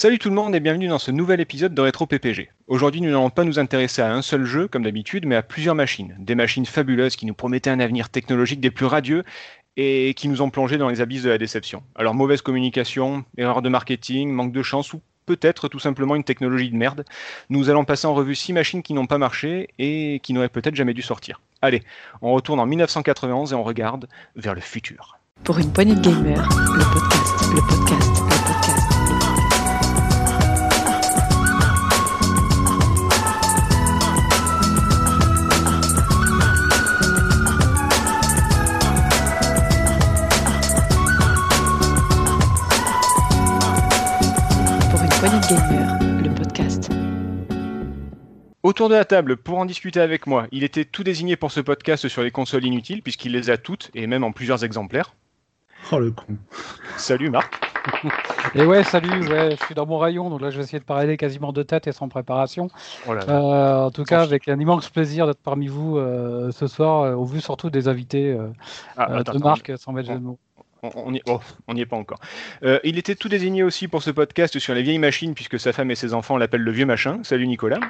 Salut tout le monde et bienvenue dans ce nouvel épisode de Retro PPG. Aujourd'hui, nous n'allons pas nous intéresser à un seul jeu comme d'habitude, mais à plusieurs machines. Des machines fabuleuses qui nous promettaient un avenir technologique des plus radieux et qui nous ont plongé dans les abysses de la déception. Alors mauvaise communication, erreur de marketing, manque de chance ou peut-être tout simplement une technologie de merde. Nous allons passer en revue six machines qui n'ont pas marché et qui n'auraient peut-être jamais dû sortir. Allez, on retourne en 1991 et on regarde vers le futur. Pour une poignée de gamers, le podcast, le podcast, le podcast. Autour de la table, pour en discuter avec moi, il était tout désigné pour ce podcast sur les consoles inutiles, puisqu'il les a toutes, et même en plusieurs exemplaires. Oh le con. Salut Marc. Et ouais, salut, ouais, je suis dans mon rayon, donc là je vais essayer de parler quasiment de tête et sans préparation. Oh là là. Euh, en tout cas, avec un immense plaisir d'être parmi vous euh, ce soir, euh, au vu surtout des invités euh, Ah, euh, attends, de attends, Marc, sans mettre de mots. On, on y, oh, est pas encore. Euh, il était tout désigné aussi pour ce podcast sur les vieilles machines, puisque sa femme et ses enfants l'appellent le vieux machin. Salut Nicolas.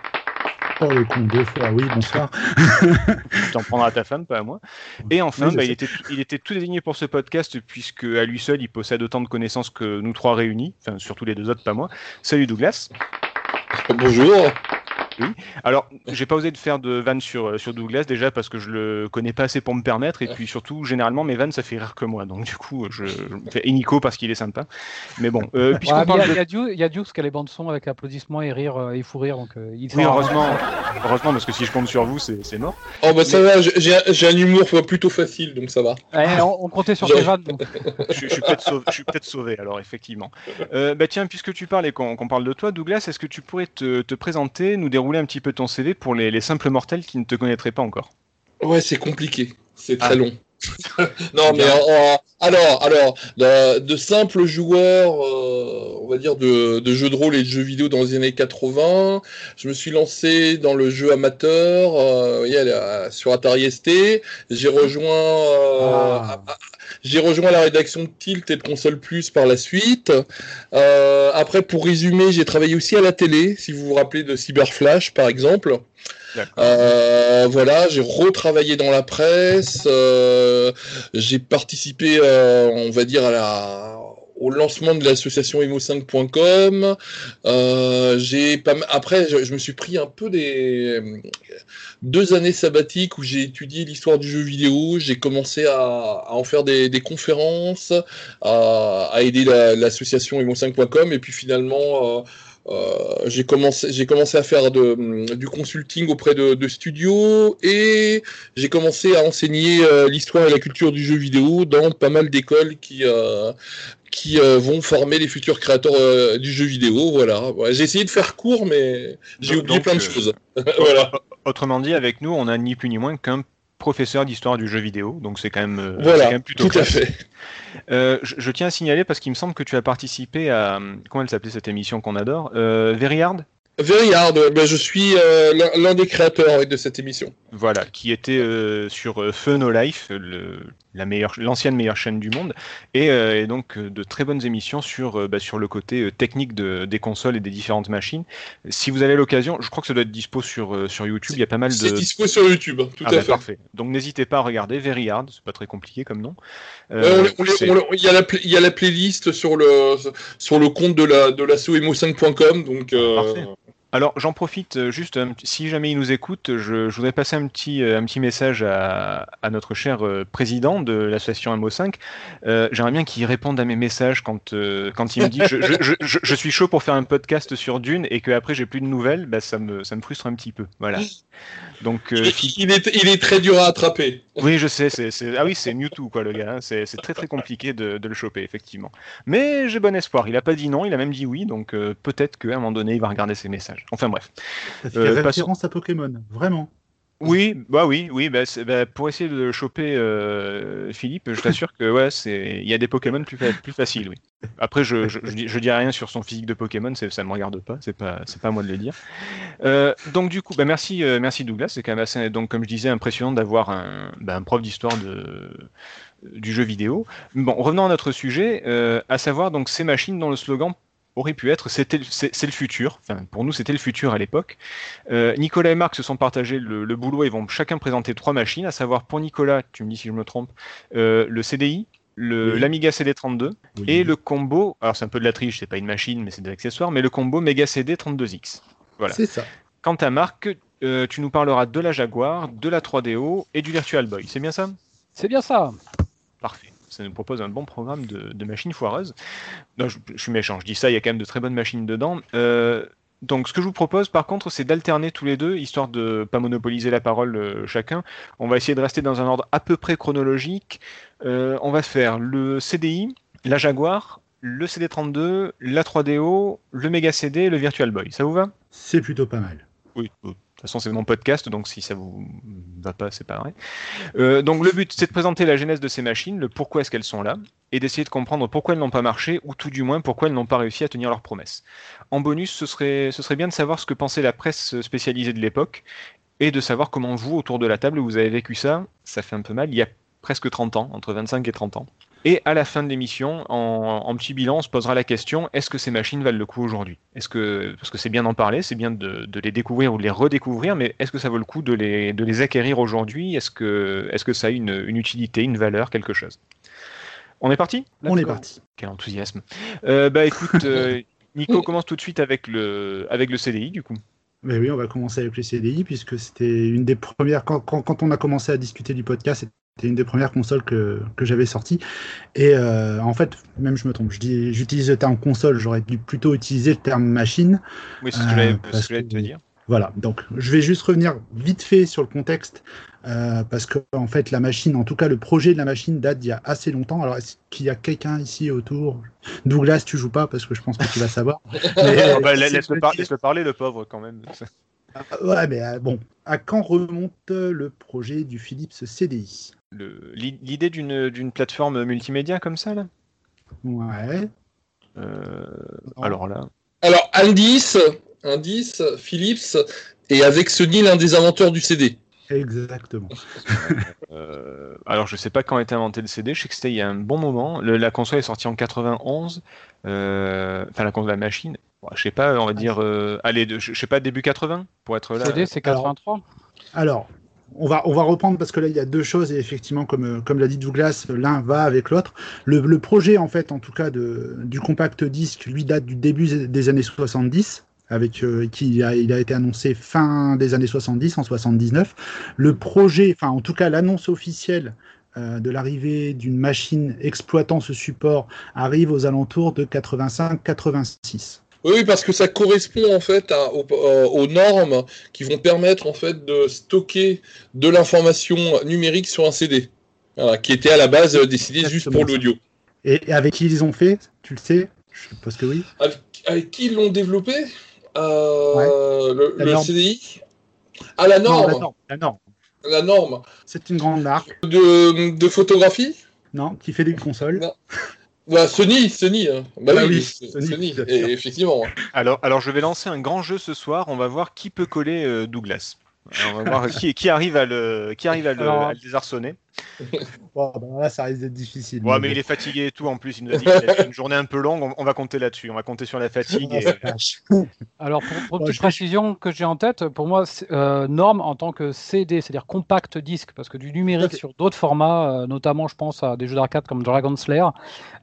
Oh le con, deux fois, oui, bonsoir. Tu t'en prendras à ta femme, pas à moi. Et enfin, Oui, bah, il, était, il était tout désigné pour ce podcast, puisque à lui seul, il possède autant de connaissances que nous trois réunis. Enfin, surtout les deux autres, pas moi. Salut Douglas. Bonjour. Alors, j'ai pas osé de faire de vannes sur, euh, sur Douglas, déjà parce que je le connais pas assez pour me permettre, et puis surtout, généralement, mes vannes, ça fait rire que moi. Donc, du coup, je, je me fais Nico parce qu'il est sympa. Mais bon, euh, puisqu'on Ouais, mais parle Il y, a- de- y a Dukes- qui a les bandes son avec applaudissements et rire euh, et fou rire, donc euh, il Oui, heureusement, heureusement, parce que si je compte sur vous, c'est c'est mort. Oh bah ça va, j'ai- un humour plutôt facile, donc ça va. Ouais, on, on comptait sur tes vannes. donc. Je, je suis peut-être sauvé, alors effectivement. Euh, bah tiens, puisque tu parles et qu'on qu'on parle de toi, Douglas, est-ce que tu pourrais te, te présenter, nous dérouler un petit peu ton CV pour les, les simples mortels qui ne te connaîtraient pas encore Ouais, c'est compliqué, c'est très Ah. long. non, mais alors, alors, de, de simples joueurs, euh, on va dire de, de jeux de rôle et de jeux vidéo dans les années 80, je me suis lancé dans le jeu amateur, euh, vous voyez, là, sur Atari ST. J'ai rejoint, euh, Ah. j'ai rejoint la rédaction de Tilt et de Console Plus par la suite. Euh, après, pour résumer, j'ai travaillé aussi à la télé, si vous vous rappelez de Cyberflash, par exemple. D'accord. Euh, voilà, j'ai retravaillé dans la presse, euh, j'ai participé, euh, on va dire, au lancement de l'association emo5.com. Euh, après, je, me suis pris un peu des deux années sabbatiques où j'ai étudié l'histoire du jeu vidéo. J'ai commencé à, en faire des, conférences, à, aider la- l'association emo5.com, et puis finalement. euh, euh, j'ai commencé, j'ai commencé à faire de, du consulting auprès de, de studios et j'ai commencé à enseigner euh, l'histoire et la culture du jeu vidéo dans pas mal d'écoles qui, euh, qui euh, vont former les futurs créateurs euh, du jeu vidéo. Voilà. Ouais, j'ai essayé de faire court, mais j'ai oublié plein de euh, choses. voilà. Autrement dit, avec nous, on a ni plus ni moins qu'un professeur d'histoire du jeu vidéo, donc c'est quand même, euh, c'est Voilà, quand même plutôt tout à fait. Euh, je, je tiens à signaler parce qu'il me semble que tu as participé à comment elle s'appelait cette émission qu'on adore, euh, Very Hard? Very hard. ben, je suis euh, l'un des créateurs de cette émission. Voilà, qui était euh, sur euh, Fun No Life, le, la meilleure, l'ancienne meilleure chaîne du monde, et, euh, et donc de très bonnes émissions sur, bah, sur le côté technique de, des consoles et des différentes machines. Si vous avez l'occasion, je crois que ça doit être dispo sur, sur YouTube, il y a pas mal C'est de... dispo sur YouTube, tout Ah à bah, fait. parfait. Donc n'hésitez pas à regarder Very Hard, c'est pas très compliqué comme nom. C'est- Il y, a la pla- il y a la playlist sur le, sur le compte de la de l'asso emo5.com. Donc, Parfait. Alors j'en profite euh, juste, petit- si jamais il nous écoute, je, je voudrais passer un petit, euh, un petit message à, à notre cher euh, président de l'association MO5. Euh, J'aimerais bien qu'il réponde à mes messages quand, euh, quand il me dit je, je, suis chaud pour faire un podcast sur Dune et qu'après j'ai plus de nouvelles, bah, ça, me, ça me frustre un petit peu. Voilà. Donc, euh, il, est, il est très dur à attraper. oui, je sais, c'est, ah oui, c'est Mewtwo, quoi, le gars. hein. C'est, très très compliqué de, de le choper, effectivement. Mais j'ai bon espoir. Il a pas dit non, il a même dit oui, donc euh, peut-être qu'à un moment donné, il va regarder ses messages. Enfin bref. Ça fait Euh, référence à Pokémon, vraiment. Oui, bah oui, oui, bah, c'est- bah, pour essayer de choper, euh, Philippe, je t'assure que ouais, c'est, il y a des Pokémon plus, fa- plus faciles, oui. Après, je, je, je, dis- je dis rien sur son physique de Pokémon, c'est- ça me regarde pas, c'est pas, c'est pas à moi de le dire. Euh, donc du coup, bah, merci, euh, merci Douglas, c'est quand même assez, donc comme je disais, impressionnant d'avoir un, bah, un prof d'histoire de du jeu vidéo. Bon, revenons à notre sujet, à savoir donc ces machines dont le slogan aurait pu être, c'était, c'est, c'est le futur. Enfin, pour nous, c'était le futur à l'époque. Euh, Nicolas et Marc se sont partagés le, le boulot. Ils vont chacun présenter trois machines, à savoir pour Nicolas, tu me dis si je me trompe, euh, le CDI, le, Oui. l'Amiga CD32 Oui. et le combo. Alors c'est un peu de la triche, c'est pas une machine, mais c'est des accessoires. Mais le combo Mega CD 32X. voilà. C'est ça. Quant à Marc, euh, tu nous parleras de la Jaguar, de la 3DO et du Virtual Boy. C'est bien ça? C'est bien ça. Parfait. Ça nous propose un bon programme de, de machines foireuses. Non, je, je suis méchant, je dis ça, il y a quand même de très bonnes machines dedans. Euh, donc ce que je vous propose par contre, c'est d'alterner tous les deux, histoire de pas monopoliser la parole euh, chacun. On va essayer de rester dans un ordre à peu près chronologique. Euh, on va faire le CDI, la Jaguar, le CD32, la 3DO, le Mega CD et le Virtual Boy. Ça vous va? C'est plutôt pas mal. oui, toute façon, c'est mon podcast, donc si ça vous va pas, c'est pas vrai. Euh, donc, le but, c'est de présenter la genèse de ces machines, le pourquoi est-ce qu'elles sont là, et d'essayer de comprendre pourquoi elles n'ont pas marché, ou tout du moins pourquoi elles n'ont pas réussi à tenir leurs promesses. En bonus, ce serait, ce serait bien de savoir ce que pensait la presse spécialisée de l'époque, et de savoir comment vous, autour de la table, vous avez vécu ça. Ça fait un peu mal, il y a presque 30 ans, entre 25 et 30 ans. Et à la fin de l'émission, en, en petit bilan, on se posera la question est-ce que ces machines valent le coup aujourd'hui? Est-ce que parce que c'est bien d'en parler, c'est bien de, de les découvrir ou de les redécouvrir, mais est-ce que ça vaut le coup de les, de les acquérir aujourd'hui? Est-ce que, est-ce que ça a une, une utilité, une valeur, quelque chose? On est parti? On est parti. Quel enthousiasme Euh, Bah écoute, euh, Nico commence tout de suite avec le, avec le CDI du coup. Mais oui, on va commencer avec le CDI, puisque c'était une des premières. Quand, quand, quand on a commencé à discuter du podcast, c'était une des premières consoles que, que j'avais sorties. Et euh, en fait, même je me trompe, je dis- j'utilise le terme console, j'aurais dû plutôt utiliser le terme machine. Oui, c'est ce que Euh, parce que j'allais te dire. Voilà, donc je vais juste revenir vite fait sur le contexte, euh, parce que en fait la machine, en tout cas le projet de la machine date d'il y a assez longtemps. Alors est-ce qu'il y a quelqu'un ici autour? Douglas, tu joues pas parce que je pense que tu vas savoir. Mais, Ah bah, laisse-le par- parler, le pauvre, quand même. Ouais, mais euh, bon, à quand remonte le projet du Philips CDI L'idée d'une d'une plateforme multimédia comme ça, là? Ouais. Euh. Alors là. Alors, indice, indice, Philips est avec Sony l'un des inventeurs du CD. Exactement. Euh, alors, je sais pas quand a été inventé le CD, je sais que c'était il y a un bon moment. Le- la console est sortie en 91. euh, Enfin, la console, la machine. Bon, je sais pas, on va dire. euh, allez, de- je je sais pas, début 80 pour être là. CD, c'est Alors- 83. Alors, on va, reprendre parce que là, il y a deux choses et effectivement, comme, euh, l'a dit Douglas, l'un va avec l'autre. Le, projet, en fait, en tout cas, du compact disque, lui, date du début des années 70. Avec, euh, qui il a été annoncé fin des années 70, en 79. Le projet, enfin en tout cas l'annonce officielle euh, de l'arrivée d'une machine exploitant ce support arrive aux alentours de 85-86. Oui, parce que ça correspond en fait à- aux, euh, aux normes qui vont permettre en fait de stocker de l'information numérique sur un CD, Voilà, qui était à la base euh, décidé juste pour l'audio. Et, avec qui ils ont fait Tu le sais Je suppose que oui. Avec, avec qui ils l'ont développé Euh, le. CDI Ah, la Non, norme, la norme. La norme. la norme C'est une grande marque, de, de photographie? Non, qui fait des consoles. Non. Bah, Sony, Sony. hein. Bah Ah oui, oui, Sony, et- effectivement. Alors, alors, je vais lancer un grand jeu ce soir. On va voir qui peut coller euh, Douglas. Alors, on va voir qui, qui arrive à le, qui arrive à le, Alors- à le désarçonner. Bon, ben là, ça risque d'être difficile. Ouais, mais il est fatigué et tout. En plus, il nous a dit qu'il a fait une journée un peu longue. On, on va compter là-dessus. On va compter sur la fatigue. Ah, et-. Alors, pour, pour petite précision que j'ai en tête, pour moi, euh, norme en tant que CD, c'est-à-dire compact disque, parce que du numérique sur d'autres formats, euh, notamment, je pense à des jeux d'arcade comme Dragon Slayer,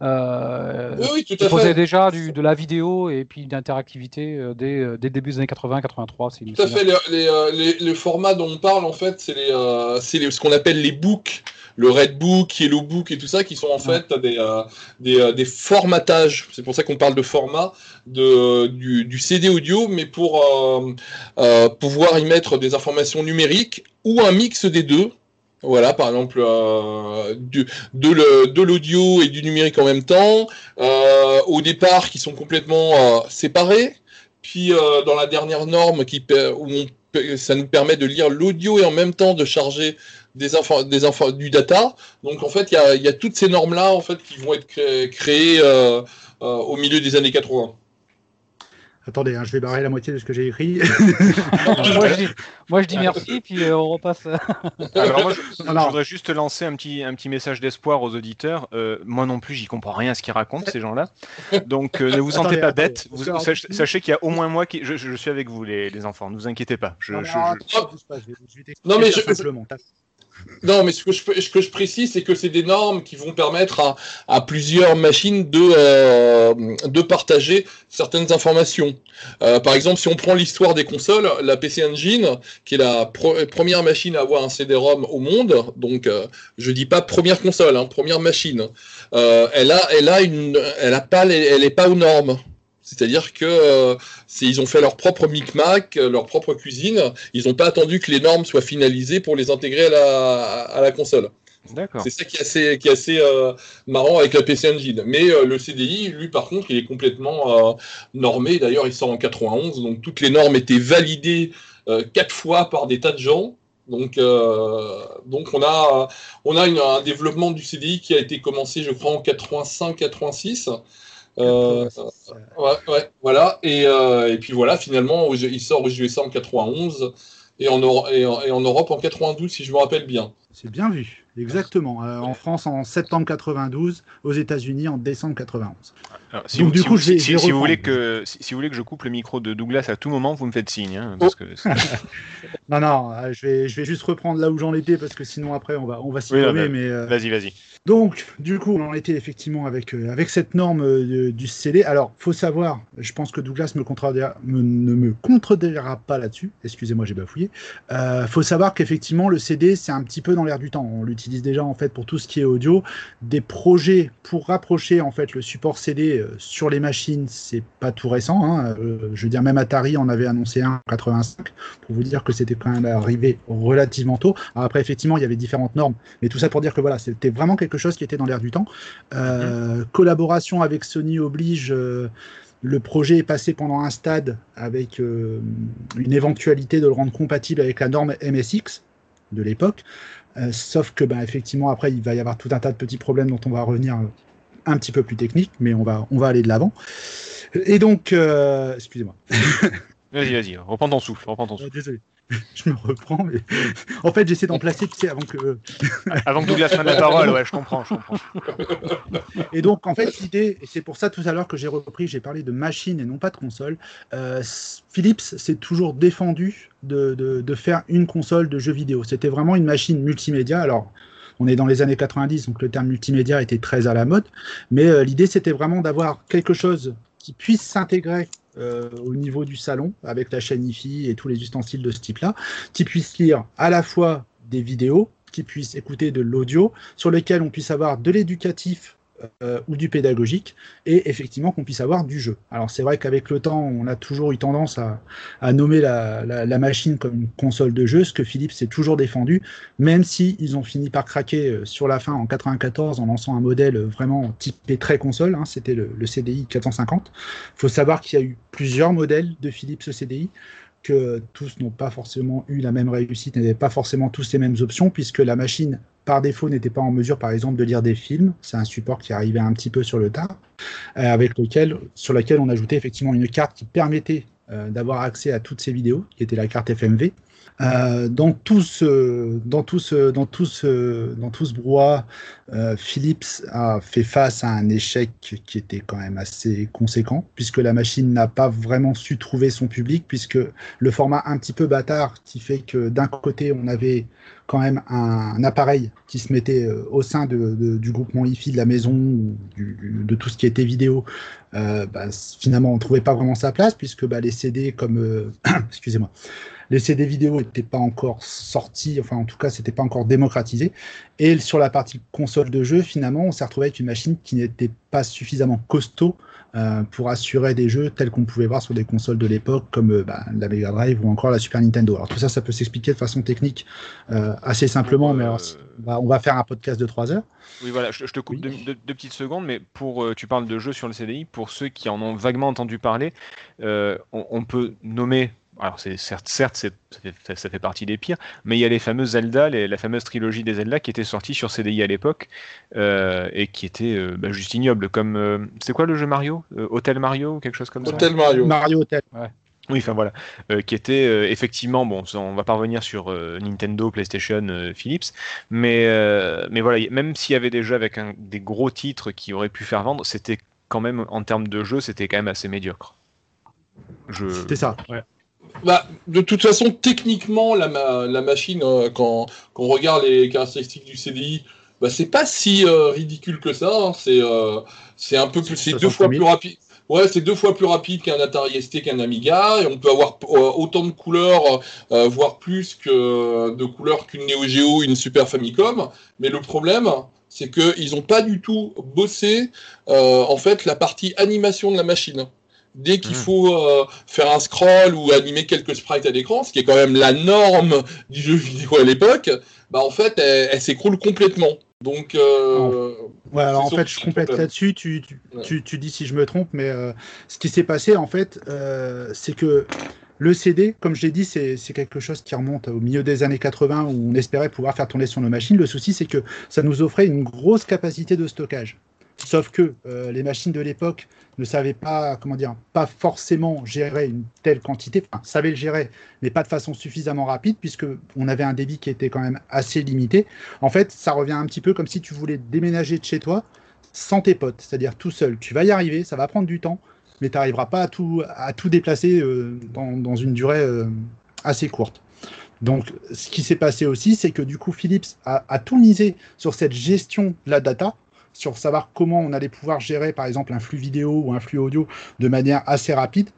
euh, Oui, oui, tout à proposait fait. déjà du, de la vidéo et puis d'interactivité euh, dès, euh, dès le début des années 80-83. c'est une- Tout à fait. Les, les, les- les formats dont on parle, en fait, c'est les, euh, c'est les- ce qu'on appelle les books, le Red Book, Yellow Book et tout ça, qui sont en fait des, euh, des, euh, des formatages. C'est pour ça qu'on parle de format de, du, du CD audio, mais pour euh, pouvoir y mettre des informations numériques ou un mix des deux. Voilà, par exemple, euh, du- de l'audio et du numérique en même temps. Euh, au départ, qui sont complètement euh, séparés. Puis dans la dernière norme qui où on ça nous permet de lire l'audio et en même temps de charger des infos, des infos, du data. Donc en fait, il y a, il y a toutes ces normes là en fait qui vont être cré- créées euh, euh, au milieu des années 80. Attendez, hein, je vais barrer la moitié de ce que j'ai écrit. moi, je dis, moi, je dis merci, puis euh, on repasse. Alors moi, je, je voudrais juste lancer un petit, un petit message d'espoir aux auditeurs. Euh, moi non plus, j'y comprends rien à ce qu'ils racontent, ces gens-là. Donc euh, ne vous sentez Attendez, pas. Vous- sach- sachez qu'il y a au moins moi qui. Je, je- je suis avec vous, les, les enfants. Ne vous inquiétez pas. Je, Non, je- mais je- Non, mais ce que je, ce que je précise, c'est que c'est des normes qui vont permettre à, à plusieurs machines de, euh, de partager certaines informations. Euh, par exemple, si on prend l'histoire des consoles, la PC Engine, qui est la première machine à avoir un CD-ROM au monde, donc euh, je dis pas première console, hein, première machine, euh, elle a, elle a une, elle a pas, les- elle pas aux normes. C'est-à-dire que euh, ils ont fait leur propre micmac, euh, leur propre cuisine. Ils n'ont pas attendu que les normes soient finalisées pour les intégrer à la, à la console. C'est ça qui est assez, qui est assez euh, marrant avec la PC Engine. Mais euh, le CDI, lui, par contre, il est complètement euh, normé. D'ailleurs, il sort en 91, donc toutes les normes étaient validées quatre fois par des tas de gens. Donc, donc on a, on a une- un développement du CDI qui a été commencé, je crois, en 85-86. Euh, Ouais, ouais, voilà. Et, euh, et puis voilà, finalement, il sort aux USA en 91 et en, Euro- et en, et en Europe en 92, si je me rappelle bien. C'est bien vu, exactement. Euh, en France en septembre 92, aux États-Unis en décembre 91. Alors, si Donc, vous, du si coup, vous- je vais- si- je vais si vous voulez que si, vous voulez que je coupe le micro de Douglas à tout moment, vous me faites signe. hein, parce que c'est- Non, non, euh, je vais, je vais juste reprendre là où j'en étais parce que sinon après on va, on va s'y Oui, mais- mais euh, Vas-y, vas-y. Donc, du coup, on en était effectivement avec, euh, avec cette norme euh, du CD. Alors, faut savoir, je pense que Douglas me me- ne me contredira pas là-dessus. Excusez-moi, j'ai bafouillé. Euh, faut savoir qu'effectivement, le CD, c'est un petit peu dans l'air du temps. On l'utilise déjà en fait pour tout ce qui est audio. Des projets pour rapprocher en fait le support CD euh, sur les machines, c'est pas tout récent. hein. Je veux dire, même Atari en avait annoncé un en 85 pour vous dire que c'était quand même arrivé relativement tôt. Alors après, effectivement, il y avait différentes normes. Mais tout ça pour dire que voilà, c'était vraiment quelque chose qui était dans l'air du temps. Euh, Collaboration avec Sony oblige. euh, le projet est passé pendant un stade avec euh, une éventualité de le rendre compatible avec la norme MSX de l'époque. Euh, sauf que, ben, effectivement, après, il va y avoir tout un tas de petits problèmes dont on va revenir un petit peu plus techniques, mais on va, on va aller de l'avant. Et donc, euh, excusez-moi, Vas-y, vas-y. Reprends ton souffle. Reprends ton Euh, souffle. désolé, je me reprends, mais en fait, j'essaie d'en placer, tu sais, avant que, Avant que Douglas prenne la parole, ouais, je comprends, je comprends. Et donc, en fait, l'idée, et c'est pour ça tout à l'heure que j'ai repris, j'ai parlé de machine et non pas de console. euh, Philips s'est toujours défendu de, de- de faire une console de jeux vidéo. C'était vraiment une machine multimédia. Alors, on est dans les années 90, donc le terme multimédia était très à la mode. Mais euh, l'idée, c'était vraiment d'avoir quelque chose qui puisse s'intégrer euh, au niveau du salon avec la chaîne IFI et tous les ustensiles de ce type-là, qui puisse lire à la fois des vidéos, qui puisse écouter de l'audio, sur lesquels on puisse avoir de l'éducatif euh, ou du pédagogique, et effectivement qu'on puisse avoir du jeu. Alors c'est vrai qu'avec le temps, on a toujours eu tendance à, nommer la, machine comme une console de jeu, ce que Philips s'est toujours défendu, même si ils ont fini par craquer euh, sur la fin en 94 en lançant un modèle vraiment typé très console, hein, c'était le, le CDI 450. Il faut savoir qu'il y a eu plusieurs modèles de Philips CDI, que tous n'ont pas forcément eu la même réussite, n'avaient pas forcément tous les mêmes options, puisque la machine, par défaut, n'était pas en mesure, par exemple, de lire des films. C'est un support qui arrivait un petit peu sur le tard, euh, avec lequel, sur on ajoutait effectivement une carte qui permettait euh, d'avoir accès à toutes ces vidéos, qui était la carte FMV. Euh, dans tout ce, dans tout ce, dans tout ce, dans tout ce brouhaha, euh, Philips a fait face à un échec qui était quand même assez conséquent, puisque la machine n'a pas vraiment su trouver son public, puisque le format un petit peu bâtard qui fait que d'un côté on avait quand même un, appareil qui se mettait euh, au sein du groupement IFI de la maison du- du- de tout ce qui était vidéo, bah, finalement on trouvait pas vraiment sa place puisque bah, les CD comme excusez-moi les CD vidéo n'étaient pas encore sortis, enfin en tout cas c'était pas encore démocratisé. Et sur la partie console de jeu, finalement, on s'est retrouvé avec une machine qui n'était pas suffisamment costaud euh, pour assurer des jeux tels qu'on pouvait voir sur des consoles de l'époque comme euh, bah, la Mega Drive ou encore la Super Nintendo. Alors tout ça, ça peut s'expliquer de façon technique euh, assez simplement, mais alors, on, va, faire un podcast de 3 heures. Oui, voilà, je, je te coupe Oui. deux, deux- deux petites secondes, mais pour, tu parles de jeux sur le CDI, pour ceux qui en ont vaguement entendu parler, on, on peut nommer alors c'est certes, certes c'est- ça, fait, ça fait partie des pires, mais il y a les fameuses Zelda, les- la fameuse trilogie des Zelda qui était sortie sur CDI à l'époque euh, et qui était euh, bah, juste ignoble. Comme euh, c'est quoi le jeu Mario Euh, Hotel Mario ou quelque chose comme ça Hotel Mario. Mario Hotel. Oui, enfin voilà, Euh, qui était euh, effectivement bon. On va pas revenir sur euh, Nintendo, PlayStation, euh, Philips, mais euh, mais voilà, même s'il y avait des jeux avec un- des gros titres qui auraient pu faire vendre, c'était quand même en termes de jeu, c'était quand même assez médiocre. Je... C'était ça. Bah, de toute façon, techniquement, la, ma- la machine, euh, quand, quand on regarde les caractéristiques du CDI, bah, c'est pas si euh, ridicule que ça. hein. C'est euh, c'est un peu plus, c'est 60 deux fois 000. plus rapide. Ouais, c'est deux fois plus rapide qu'un Atari ST, qu'un Amiga, et on peut avoir autant de couleurs, voire plus de couleurs qu'une Neo Geo, une Super Famicom. Mais le problème, c'est qu'ils n'ont pas du tout bossé en fait la partie animation de la machine. Dès qu'il Mhm. faut euh, faire un scroll ou animer quelques sprites à l'écran, ce qui est quand même la norme du jeu vidéo à l'époque, bah en fait elle, elle s'écroule complètement. Donc euh, Ouais, alors en fait, je complète là-dessus. Tu, tu, Ouais. tu, tu dis si je me trompe, mais euh, ce qui s'est passé, en fait, euh, c'est que le CD, comme je l'ai dit, c'est c'est quelque chose qui remonte au milieu des années 80 où on espérait pouvoir faire tourner sur nos machines. Le souci, c'est que ça nous offrait une grosse capacité de stockage. Sauf que euh, les machines de l'époque ne savaient pas, comment dire, pas forcément gérer une telle quantité, enfin, savaient le gérer, mais pas de façon suffisamment rapide, puisque on avait un débit qui était quand même assez limité. En fait, ça revient un petit peu comme si tu voulais déménager de chez toi sans tes potes, c'est-à-dire tout seul. Tu vas y arriver, ça va prendre du temps, mais tu n'arriveras pas à tout, à tout déplacer euh, dans, une durée euh, assez courte. Donc, ce qui s'est passé aussi, c'est que du coup, Philips a, a tout misé sur cette gestion de la data, sur savoir comment on allait pouvoir gérer, par exemple, un flux vidéo ou un flux audio de manière assez rapide.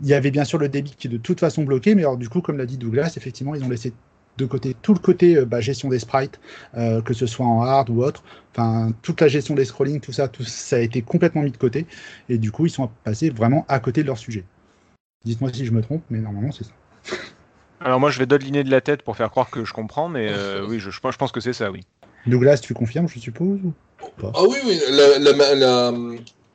Il y avait bien sûr le débit qui est de toute façon bloqué, mais alors du coup, comme l'a dit Douglas, effectivement, ils ont laissé de côté tout le côté euh, bah, gestion des sprites, euh, que ce soit en hard ou autre. Enfin, toute la gestion des scrolling, tout ça, tout ça a été complètement mis de côté. Et du coup, ils sont passés vraiment à côté de leur sujet. Dites-moi si je me trompe, mais normalement, c'est ça. Alors moi, je vais dodeliner de la tête pour faire croire que je comprends, mais euh, oui, je, je pense que c'est ça, oui. Douglas, tu confirmes, je suppose Ah oui, oui. La, la- la-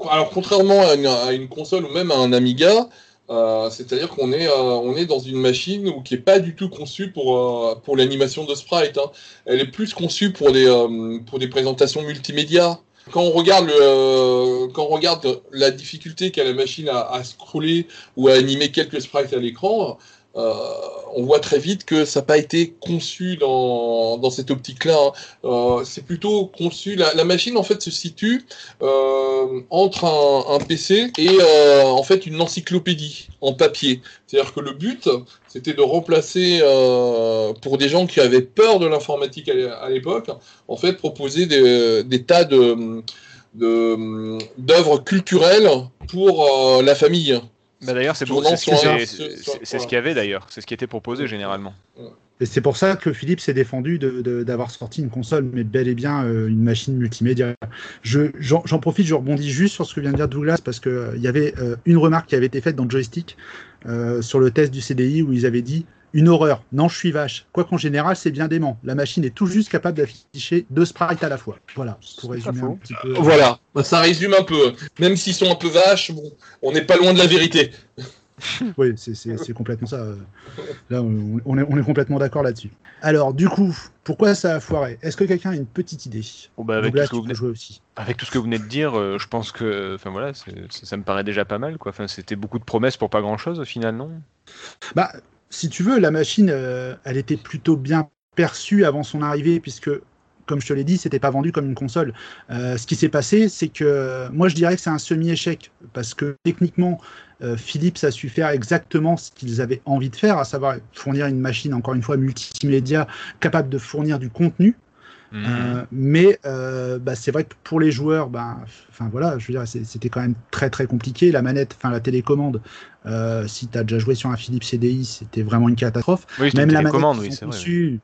Alors, contrairement à une, à une console ou même à un Amiga, euh, c'est-à-dire qu'on est, euh, on est dans une machine où, qui n'est pas du tout conçue pour, euh, pour l'animation de sprite. hein. Elle est plus conçue pour des, euh, pour des présentations multimédia. Quand on regarde, le, euh, quand on regarde la difficulté qu'a la machine à, à scroller ou à animer quelques sprites à l'écran, euh, on voit très vite que ça n'a pas été conçu dans, dans cette optique-là. hein. Euh, c'est plutôt conçu. La, la machine en fait se situe euh, entre un, un PC et euh, en fait une encyclopédie en papier. C'est-à-dire que le but c'était de remplacer euh, pour des gens qui avaient peur de l'informatique à l'é- à l'époque, en fait proposer des, des tas de- d'œuvres culturelles pour euh, la famille. Bah, d'ailleurs, c'est ce qu'il y avait d'ailleurs, c'est ce qui était proposé généralement. Et c'est pour ça que Philippe s'est défendu de- de- d'avoir sorti une console, mais bel et bien euh, une machine multimédia. Je- J'en profite, je rebondis juste sur ce que vient de dire Douglas, parce qu'il y avait euh, une remarque qui avait été faite dans Joystick euh, sur le test du CDI où ils avaient dit une horreur, non, je suis vache. Quoi qu'en général, c'est bien dément. La machine est tout juste capable d'afficher deux sprites à la fois. Voilà, pour résumer un petit peu. Voilà, Bah, ça résume un peu. Même s'ils sont un peu vaches, bon, on n'est pas loin de la vérité. Oui, c'est- c'est c'est complètement ça. Là, on, on est, on est complètement d'accord là-dessus. Alors, du coup, pourquoi ça a foiré? Est-ce que quelqu'un a une petite idée? Bon, bah, avec, tout ce que vous venez, peux jouer aussi. avec tout ce que vous venez de dire, euh, je pense que, enfin voilà, c'est- ça, ça me paraît déjà pas mal, quoi. Enfin, c'était beaucoup de promesses pour pas grand-chose au final, non? Bah, si tu veux, la machine, euh, elle était plutôt bien perçue avant son arrivée, puisque, comme je te l'ai dit, c'était pas vendu comme une console. Euh, ce qui s'est passé, c'est que moi, je dirais que c'est un semi-échec, parce que techniquement, euh, Philips a su faire exactement ce qu'ils avaient envie de faire, à savoir fournir une machine, encore une fois, multimédia, capable de fournir du contenu. Mhm. Euh, mais euh, bah, c'est vrai que pour les joueurs, ben, enfin voilà, je veux dire, c'était quand même très très compliqué. La manette, enfin la télécommande, euh, si tu as déjà joué sur un Philips CDI, c'était vraiment une catastrophe. Oui, Même la manette, oui, c'est vrai. oui. conçu.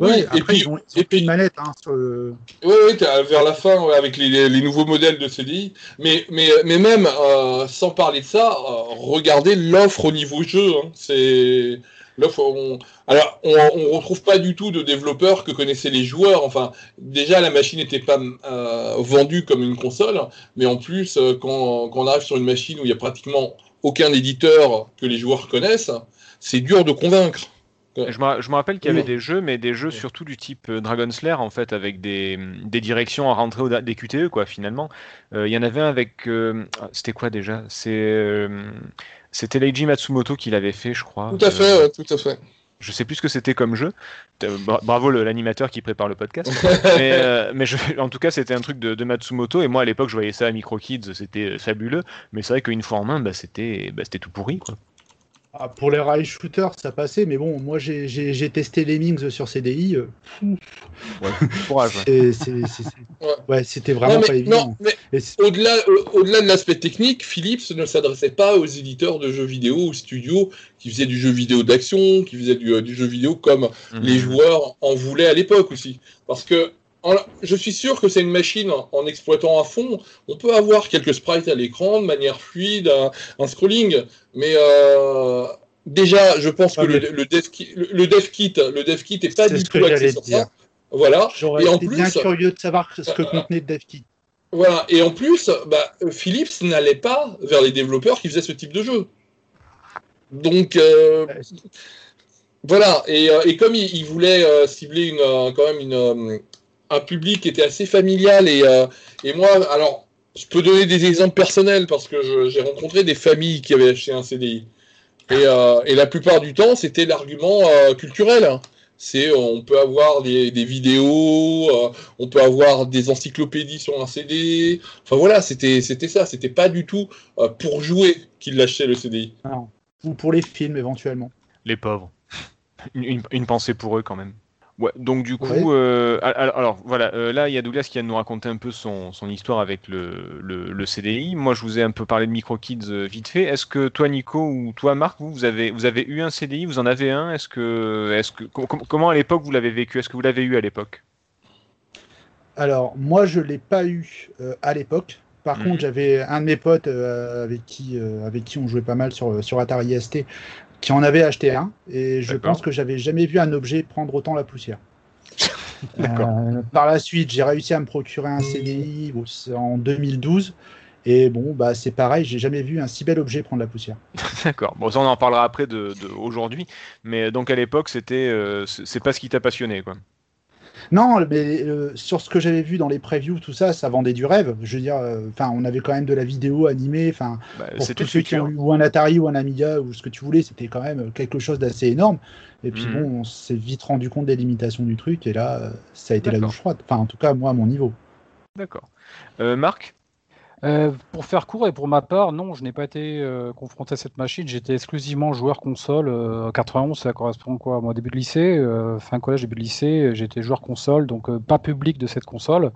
Oui, Ouais, et après, puis- ils ont, ils ont et puis- une manette hein, sur le- Oui, oui, vers la fin, ouais, avec les, les- les nouveaux modèles de CDI. Mais, mais, mais même, euh, sans parler de ça, euh, regardez l'offre au niveau jeu. hein. C'est l'offre. On... Alors, on, on retrouve pas du tout de développeurs que connaissaient les joueurs. Enfin, déjà, la machine n'était pas euh, vendue comme une console, mais en plus, euh, quand, quand on arrive sur une machine où il y a pratiquement aucun éditeur que les joueurs connaissent, c'est dur de convaincre. Je me, je me rappelle qu'il y avait des jeux, mais des jeux surtout du type euh, Dragon Slayer, en fait, avec des, des directions à rentrer au, des QTE, quoi, finalement. Euh, Il y en avait un avec. euh, C'était quoi déjà? C'est. euh, C'était Leiji Matsumoto qui l'avait fait, je crois. Tout à Euh, fait, ouais, tout à fait. je sais plus ce que c'était comme jeu. Euh, bra- Bravo l'animateur qui prépare le podcast. mais euh, mais je- en tout cas, c'était un truc de, de Matsumoto. Et moi, à l'époque, je voyais ça à Micro Kids, c'était euh, fabuleux. Mais c'est vrai qu'une fois en main, bah, c'était bah, c'était tout pourri. Quoi. Ah, pour les rail shooters, ça passait, mais bon, moi j'ai- testé Lemmings sur CDI. euh, Courage. ouais. c'était vraiment Non, mais, pas évident. au-delà au- au-delà de l'aspect technique, Philips ne s'adressait pas aux éditeurs de jeux vidéo, aux studios qui faisaient du jeu vidéo d'action, qui faisaient du, euh, du jeu vidéo comme les Mhm. joueurs en voulaient à l'époque aussi. Parce que je suis sûr que c'est une machine en, exploitant à fond. On peut avoir quelques sprites à l'écran de manière fluide, un, un scrolling, mais euh, déjà, je pense que le, dev kit, le, le dev kit, le dev kit est pas C'est du tout axé sur dire. ça. Voilà. J'aurais été bien plus, curieux de savoir ce que contenait le DevKit. voilà. Et en plus, bah, Philips n'allait pas vers les développeurs qui faisaient ce type de jeu. Donc, euh, Ouais, voilà, et, euh, et comme il, il voulait euh, cibler une, euh, quand même une, euh, un public qui était assez familial, et, euh, et moi, alors, je peux donner des exemples personnels parce que j'ai rencontré des familles qui avaient acheté un CDI. Et, euh, et la plupart du temps, c'était l'argument euh, culturel. hein. C'est euh, on peut avoir des, des vidéos, euh, on peut avoir des encyclopédies sur un CD. Enfin voilà, c'était c'était ça. C'était pas du tout euh, pour jouer qu'ils l'achetaient le CDI. Non. Ou pour les films éventuellement. Les pauvres. Une, une- une pensée pour eux quand même. Ouais, donc du coup, Ouais. euh, alors, alors, voilà, euh, là il y a Douglas qui vient de nous raconter un peu son, son histoire avec le, le, le CDI. Moi je vous ai un peu parlé de MicroKids euh, vite fait. Est-ce que toi Nico ou toi Marc, vous, vous avez, vous avez eu un CDI Vous en avez un? Est-ce que, est-ce que, com- com- comment à l'époque vous l'avez vécu? Est-ce que vous l'avez eu à l'époque? Alors, moi, je l'ai pas eu euh, à l'époque. Par Mhm. contre, j'avais un de mes potes euh, avec, qui, euh, avec qui on jouait pas mal sur, sur Atari ST qui en avait acheté un. Et je pense que j'avais jamais vu un objet prendre autant la poussière. D'accord. Euh, par la suite, j'ai réussi à me procurer un CDI en 2012. Et bon, bah, c'est pareil, j'ai jamais vu un si bel objet prendre la poussière. D'accord. Bon, ça on en parlera après de, de aujourd'hui. Mais donc à l'époque c'était, euh, c'est pas ce qui t'a passionné quoi. Non, mais euh, sur ce que j'avais vu dans les previews, tout ça, ça vendait du rêve. Je veux dire, euh, on avait quand même de la vidéo animée. Enfin, Bah, pour tous ceux qui ont eu ou un Atari ou un Amiga ou ce que tu voulais, c'était quand même quelque chose d'assez énorme. Et puis Mhm. bon, on s'est vite rendu compte des limitations du truc. Et là, euh, ça a été la douche froide. Enfin, en tout cas, moi, à mon niveau. D'accord. Euh, Marc? Euh, pour faire court et pour ma part, non, je n'ai pas été euh, confronté à cette machine. J'étais exclusivement joueur console. Euh, 91, ça correspond quoi à mon début de lycée, euh, fin collège, début de lycée. J'étais joueur console, donc euh, pas public de cette console.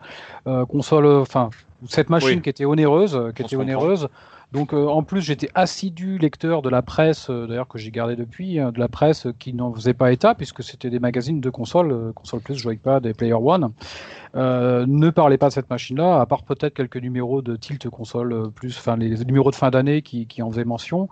Euh, console, enfin, cette machine Oui. qui était onéreuse, qui On était se comprend. Donc euh, en plus, j'étais assidu lecteur de la presse, euh, d'ailleurs que j'ai gardé depuis, hein, de la presse qui n'en faisait pas état puisque c'était des magazines de console, euh, console plus, Joypad et Player One. Ne parlait pas de cette machine-là, à part peut-être quelques numéros de Tilt console plus, enfin les numéros de fin d'année qui, qui en faisaient mention.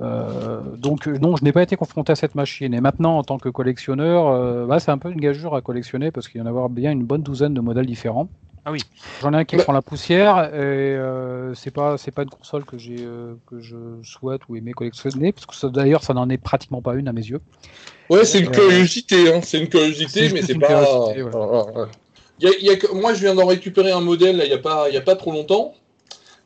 Donc non, je n'ai pas été confronté à cette machine. Et maintenant, en tant que collectionneur, bah, c'est un peu une gageure à collectionner parce qu'il y en a bien une bonne douzaine de modèles différents. Ah oui. J'en ai un qui Bah- prend la poussière et euh, c'est pas c'est pas une console que j'ai euh, que je souhaite ou aimer collectionner parce que d'ailleurs ça n'en est pratiquement pas une à mes yeux. Ouais, c'est une Euh, curiosité, hein. c'est une curiosité, mais c'est une pas. curiosité, ouais. Y a- y a que- Moi, je viens d'en récupérer un modèle il n'y a, pas... il y a pas trop longtemps.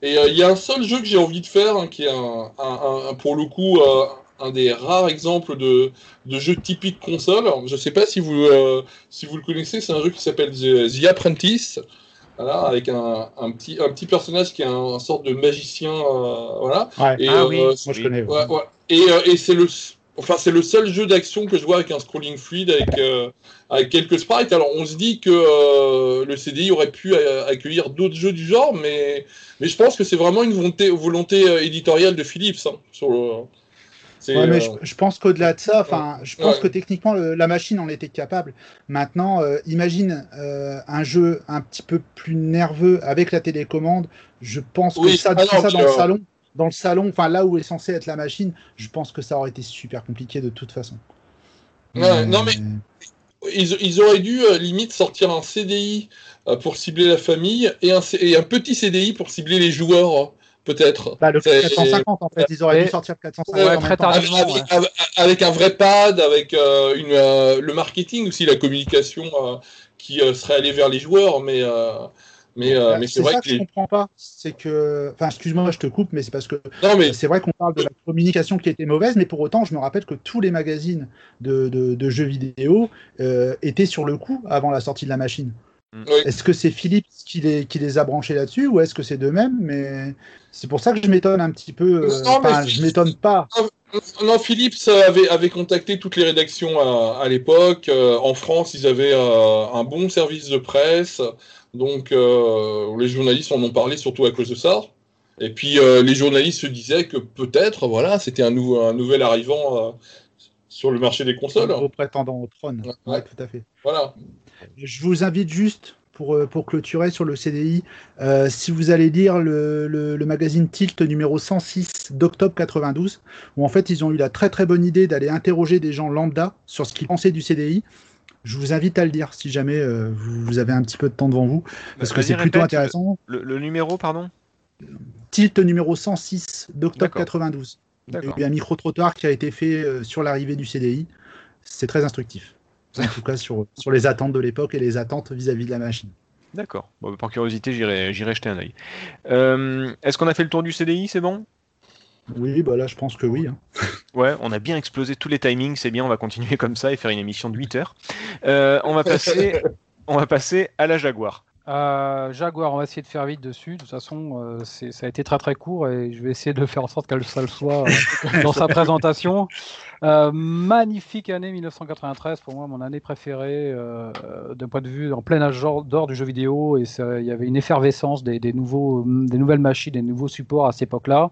Et euh, il y a un seul jeu que j'ai envie de faire, hein, qui est un, un- un- pour le coup euh, un des rares exemples de, de jeu typique console. Alors, je ne sais pas si vous, euh, si vous le connaissez, c'est un jeu qui s'appelle The, The Apprentice. Voilà, avec un, un petit, un petit personnage qui est un, un sorte de magicien. euh, voilà. Ouais. Et, Ah oui. euh, Moi, je connais. ouais. Ouais. Et, euh, et c'est le, enfin, c'est le seul jeu d'action que je vois avec un scrolling fluide, avec, euh, avec quelques sprites. Alors, on se dit que euh, le CDI aurait pu euh, accueillir d'autres jeux du genre, mais, mais je pense que c'est vraiment une volonté, volonté éditoriale de Philips. hein, sur le, Ouais, mais euh, je, je pense qu'au-delà de ça, enfin, je pense Ouais. que techniquement le- la machine en était capable. Maintenant, euh, imagine euh, un jeu un petit peu plus nerveux avec la télécommande. Je pense que ça, Ah non, ça puis, dans le salon, dans le salon, enfin là où est censé être la machine, je pense que ça aurait été super compliqué de toute façon. Ouais, non, mais- ils, ils auraient dû euh, limite sortir un CDI pour cibler la famille et un, et un petit CDI pour cibler les joueurs. Peut-être. Bah, le C'est- 450, en fait, ils auraient dû sortir le 450 Ouais, en même très tardivement. avec, avec- avec un vrai pad, avec euh, une, euh, le marketing aussi, la communication euh, qui euh, serait allée vers les joueurs, mais, euh, mais, euh, Bah, mais c'est vrai ça que que je comprends pas. C'est que, enfin, excuse-moi, je te coupe, mais c'est parce que Non, mais c'est vrai qu'on parle de la communication qui était mauvaise, mais pour autant, je me rappelle que tous les magazines de, de- de jeux vidéo euh, étaient sur le coup avant la sortie de la machine. Oui. Est-ce que c'est Philips qui les, qui les a branchés là-dessus ou est-ce que c'est d'eux-mêmes Mais c'est pour ça que je m'étonne un petit peu. euh, Non, mais je m'étonne pas. Non, Philips avait, avait contacté toutes les rédactions à, à l'époque. Euh, en France, ils avaient euh, un bon service de presse. Donc, euh, les journalistes en ont parlé surtout à cause de ça. Et puis, euh, les journalistes se disaient que peut-être, voilà, c'était un, un nouvel arrivant euh, sur le marché des consoles. Au prétendant au trône. Ouais. Ouais, tout à fait. Voilà. Je vous invite juste pour, euh, pour clôturer sur le CDI, euh, si vous allez lire le, le- le magazine Tilt numéro 106 d'octobre 92, où en fait ils ont eu la très très bonne idée d'aller interroger des gens lambda sur ce qu'ils pensaient du CDI. Je vous invite à le lire si jamais euh, vous, vous avez un petit peu de temps devant vous, parce que c'est plutôt répète, intéressant. Le, le numéro, pardon? Tilt numéro 106 d'octobre D'accord. 92. Il y a eu un micro-trottoir qui a été fait euh, sur l'arrivée du CDI. C'est très instructif. En tout cas, sur, sur les attentes de l'époque et les attentes vis-à-vis de la machine. D'accord. Bon, par curiosité, j'irai j'irai jeter un œil. Euh, Est-ce qu'on a fait le tour du CDI C'est bon? Oui, bah là, je pense que oui. hein. Ouais, on a bien explosé tous les timings, c'est bien, on va continuer comme ça et faire une émission de 8 heures. Euh, on, va passer, on va passer à la Jaguar. Euh, Jaguar, on va essayer de faire vite dessus. De toute façon, euh, c'est- ça a été très très court et je vais essayer de faire en sorte qu'elle ça le soit euh, dans sa présentation. Euh, magnifique année 1993, pour moi, mon année préférée euh, euh, d'un point de vue en plein âge d'or du jeu vidéo. Et il y avait une effervescence des, des nouveaux, des nouvelles machines, des nouveaux supports à cette époque-là.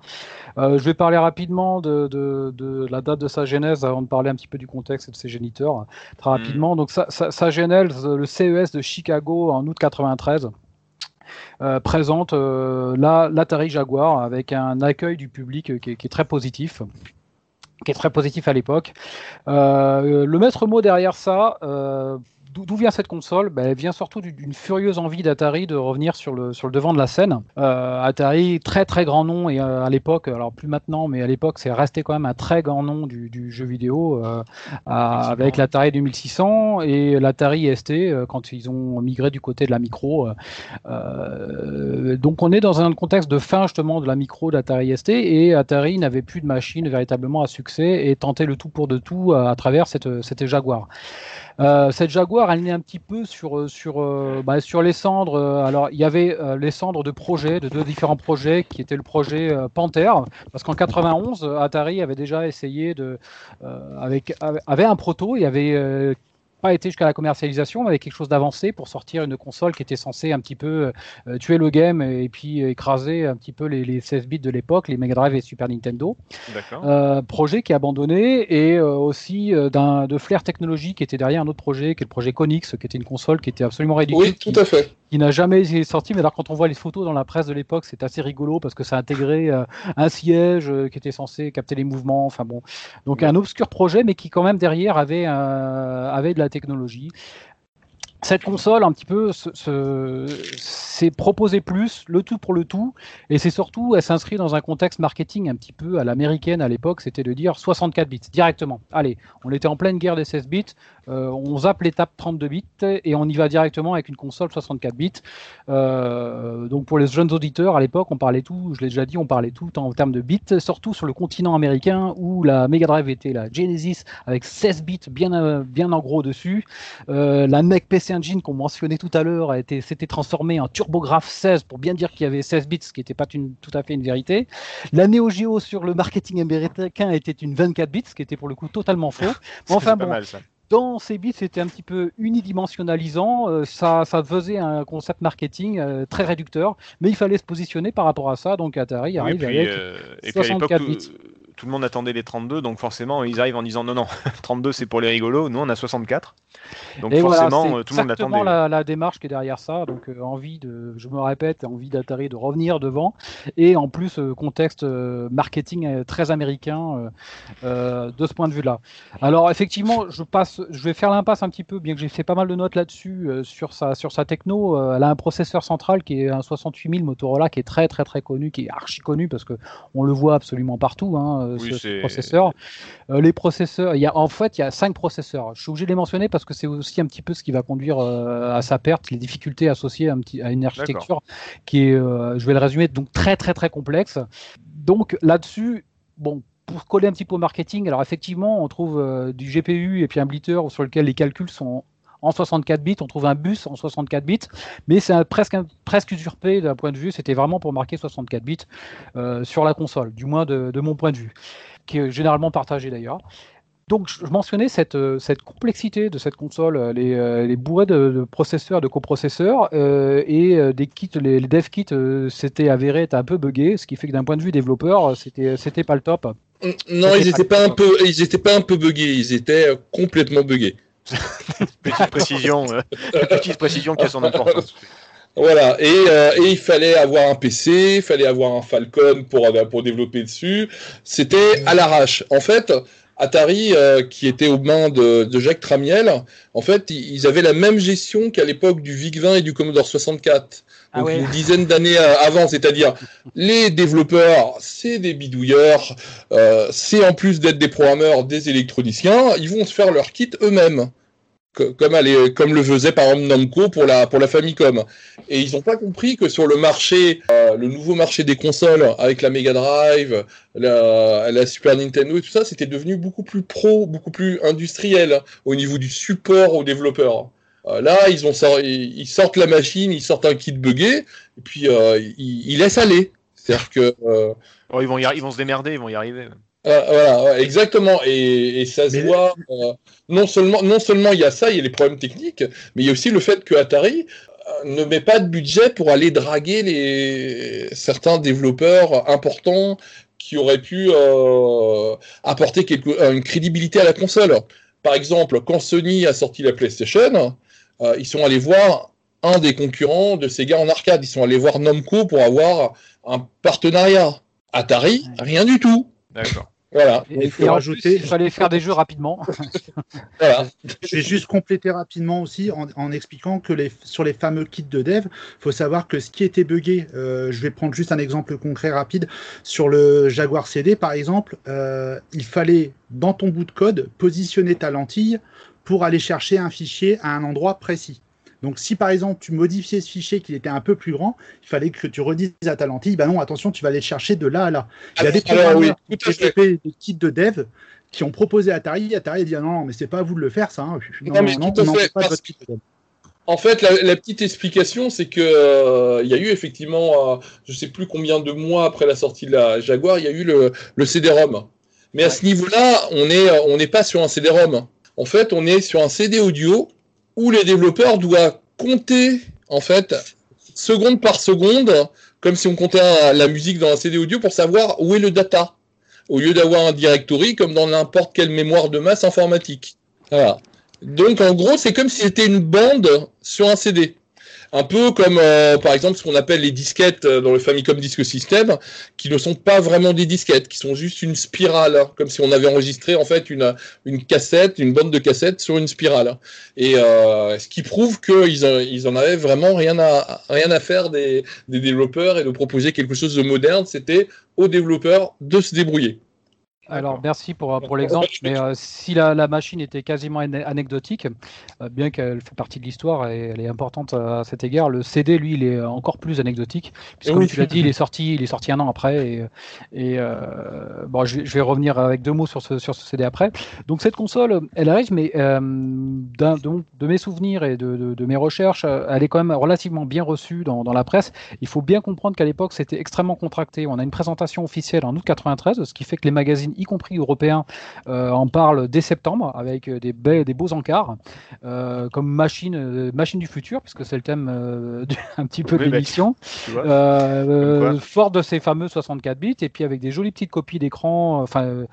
Euh, je vais parler rapidement de, de- de la date de sa genèse avant de parler un petit peu du contexte et de ses géniteurs. Très rapidement. Donc, sa, sa- sa genèse, le CES de Chicago en août 93. euh, présente euh, la- l'Atari Jaguar avec un accueil du public qui est, qui est très positif qui est très positif à l'époque. Euh, le maître mot derrière ça, euh, d'où vient cette console? Ben, Elle vient surtout du- d'une furieuse envie d'Atari de revenir sur le, sur le devant de la scène. Euh, Atari, très très grand nom, et euh, à l'époque, alors plus maintenant, mais à l'époque, c'est resté quand même un très grand nom du, du jeu vidéo, euh, à- avec l'Atari 2600 et l'Atari ST quand ils ont migré du côté de la micro. euh, donc on est dans un contexte de fin justement de la micro d'Atari ST et Atari n'avait plus de machine véritablement à succès et tentait le tout pour de tout à travers cette, cette Jaguar. Euh, cette Jaguar, elle est un petit peu sur, euh, euh, bah, les cendres. alors, il y avait les cendres de projets, de deux différents projets, qui étaient le projet Panther, parce qu'en 91, euh, Atari avait déjà essayé de, avec, avait un proto, il avait euh, pas été jusqu'à la commercialisation, mais avec quelque chose d'avancé pour sortir une console qui était censée un petit peu euh, tuer le game et puis écraser un petit peu les, les 16 bits de l'époque, les Mega Drive et Super Nintendo. D'accord. Euh, projet qui est abandonné et euh, aussi euh, d'un de Flair Technologies qui était derrière un autre projet qui est le projet Konix qui était une console qui était absolument ridicule Oui, qui, tout à fait. qui n'a jamais été sortie mais alors quand on voit les photos dans la presse de l'époque c'est assez rigolo parce que ça intégrait euh, un siège euh, qui était censé capter les mouvements enfin bon donc un obscur projet mais qui quand même derrière avait euh, avait de la technologie cette console, un petit peu, s'est proposé plus, le tout pour le tout, et c'est surtout, elle s'inscrit dans un contexte marketing un petit peu à l'américaine à l'époque, c'était de dire 64 bits directement. Allez, on était en pleine guerre des 16 bits, euh, on zappe l'étape 32 bits et on y va directement avec une console 64 bits. Euh, donc pour les jeunes auditeurs, à l'époque, on parlait tout, je l'ai déjà dit, on parlait tout en termes de bits, surtout sur le continent américain où la Mega Drive était la Genesis avec 16 bits bien, bien en gros dessus. Euh, la NEC PC Engine qu'on mentionnait tout à l'heure a été s'était transformée en TurboGrafx 16 pour bien dire qu'il y avait 16 bits, ce qui n'était pas une, tout à fait une vérité. La Neo Geo sur le marketing américain était une 24 bits, ce qui était pour le coup totalement faux. Enfin bon, mal ça. dans ces bits, c'était un petit peu unidimensionnalisant. euh, ça, ça faisait un concept marketing euh, très réducteur, mais il fallait se positionner par rapport à ça. Donc Atari Oui, et arrive puis, avec. euh, et puis à l'époque, 64 tout, bits. Tout le monde attendait les 32, donc forcément, ils arrivent en disant non, non, 32 c'est pour les rigolos, nous on a 64. Donc Et forcément, c'est euh, tout le monde l'attendait. la, la démarche qui est derrière ça. Donc, euh, envie de, je me répète, envie d'Atari de revenir devant. Et en plus, euh, contexte euh, marketing très américain de ce point de vue-là. Alors, effectivement, je passe, je vais faire l'impasse un petit peu, bien que j'ai fait pas mal de notes là-dessus sur sa sur sa techno. Elle a un processeur central qui est un 68000 Motorola, qui est très très très connu, qui est archi connu parce que on le voit absolument partout. Hein, Oui, ce- ce c'est- processeur. Euh, les processeurs, il y a, en fait, il y a cinq processeurs. Je suis obligé de les mentionner parce que c'est aussi un petit peu ce qui va conduire euh, à sa perte, les difficultés associées à, un petit- à une architecture qui est, euh, je vais le résumer, donc très très très complexe. Donc là-dessus, bon, pour coller un petit peu au marketing, alors effectivement, on trouve euh, du GPU et puis un blitter sur lequel les calculs sont en 64 bits, on trouve un bus en 64 bits, mais c'est presque, un- presque usurpé d'un point de vue, c'était vraiment pour marquer 64 bits euh, sur la console, du moins de, de mon point de vue, qui est généralement partagé d'ailleurs. Donc je mentionnais cette, euh, cette complexité de cette console, euh, les, les bourrées de, de processeurs, de coprocesseurs, euh, et des kits, les, les dev kits euh, s'étaient avérés être un peu buggés, ce qui fait que d'un point de vue développeur, c'était c'était pas le top. Non, ils n'étaient pas un peu, ils étaient pas un peu buggés, ils étaient complètement buggés. Petite précision, euh, petite précision qui a son importance. Voilà, et, euh, il fallait avoir un PC, il fallait avoir un Falcon pour, développer dessus. C'était à l'arrache. En fait, Atari, euh, qui était aux mains de, de Jacques Tramiel, en fait, ils avaient la même gestion qu'à l'époque du VIC-20 et du Commodore 64. Ah ouais. une dizaine d'années euh, avant, c'est-à-dire les développeurs, c'est des bidouilleurs, euh, c'est en plus d'être des programmeurs, des électroniciens, ils vont se faire leur kit eux-mêmes, Co- comme, elle est- comme le faisait par exemple Namco pour la, pour la Famicom. Et ils n'ont pas compris que sur le marché, euh, le nouveau marché des consoles, avec la Mega Drive, la, la Super Nintendo et tout ça, c'était devenu beaucoup plus pro, beaucoup plus industriel au niveau du support aux développeurs. Euh, là, ils, ont ils sortent la machine, ils sortent un kit buggé, et puis euh, ils, ils laissent aller. C'est-à-dire que euh, Oh, ils, vont y ils vont se démerder, ils vont y arriver. euh, voilà, ouais, exactement. Et, et ça se Mais- voit. euh, non seulement, non seulement il y a ça, il y a les problèmes techniques, mais il y a aussi le fait que Atari euh, ne met pas de budget pour aller draguer les certains développeurs importants qui auraient pu euh, apporter quelque, une crédibilité à la console. Par exemple, quand Sony a sorti la PlayStation, euh, ils sont allés voir un des concurrents de Sega en arcade. Ils sont allés voir Namco pour avoir un partenariat. Atari, rien du tout. D'accord. Voilà. Il Et, faut et en rajouter- plus, il fallait faire des jeux rapidement. voilà. Je vais juste compléter rapidement aussi en, en expliquant que les, sur les fameux kits de dev, faut savoir que ce qui était buggé, euh, je vais prendre juste un exemple concret rapide, sur le Jaguar CD par exemple, euh, il fallait dans ton bout de code positionner ta lentille pour aller chercher un fichier à un endroit précis. Donc si par exemple tu modifiais ce fichier qu'il était un peu plus grand, il fallait que tu redises à ta lentille, bah non attention tu vas aller le chercher de là à là. Il y a des oui, qui kits de dev qui ont proposé à Atari. Atari a dit ah non, non, mais c'est pas à vous de le faire, ça. hein. Non, mais fait, pas de parce votre kit de dev. En fait, la, la petite explication, c'est que euh, il y a eu effectivement, euh, je sais plus combien de mois après la sortie de la Jaguar, il y a eu le, le CD-ROM. Mais à ce niveau-là, on est, euh, on n'est pas sur un CD-ROM. En fait, on est sur un CD audio où les développeurs doivent compter, en fait, seconde par seconde, comme si on comptait la musique dans un CD audio pour savoir où est le data, au lieu d'avoir un directory comme dans n'importe quelle mémoire de masse informatique. Voilà. Donc en gros, c'est comme si c'était une bande sur un CD. Un peu comme euh, par exemple ce qu'on appelle les disquettes euh, dans le Famicom Disk System, qui ne sont pas vraiment des disquettes, qui sont juste une spirale, hein, comme si on avait enregistré en fait une, une cassette, une bande de cassettes sur une spirale. Et euh, ce qui prouve qu'ils ils en avaient vraiment rien à, rien à faire des, des développeurs et de proposer quelque chose de moderne, c'était aux développeurs de se débrouiller. Alors merci pour, pour l'exemple, mais euh, si la, la machine était quasiment ane- anecdotique, euh, bien qu'elle fait partie de l'histoire et elle est importante à cet égard, le CD lui il est encore plus anecdotique, puisque Oui. comme tu l'as dit, il est sorti, il est sorti un an après et, et euh, bon je, vais- je vais revenir avec deux mots sur ce, sur ce CD après. Donc cette console, elle arrive, mais euh, donc, de mes souvenirs et de, de- de mes recherches, euh, elle est quand même relativement bien reçue dans, dans la presse. Il faut bien comprendre qu'à l'époque c'était extrêmement contracté. On a une présentation officielle en août 93, ce qui fait que les magazines y compris européens, euh, en parlent dès septembre avec des, be- des beaux encarts euh, comme machine, euh, machine du futur, puisque c'est le thème du- un petit peu de Oui, l'émission. fort de ces fameux 64 bits et puis avec des jolies petites copies d'écran enfin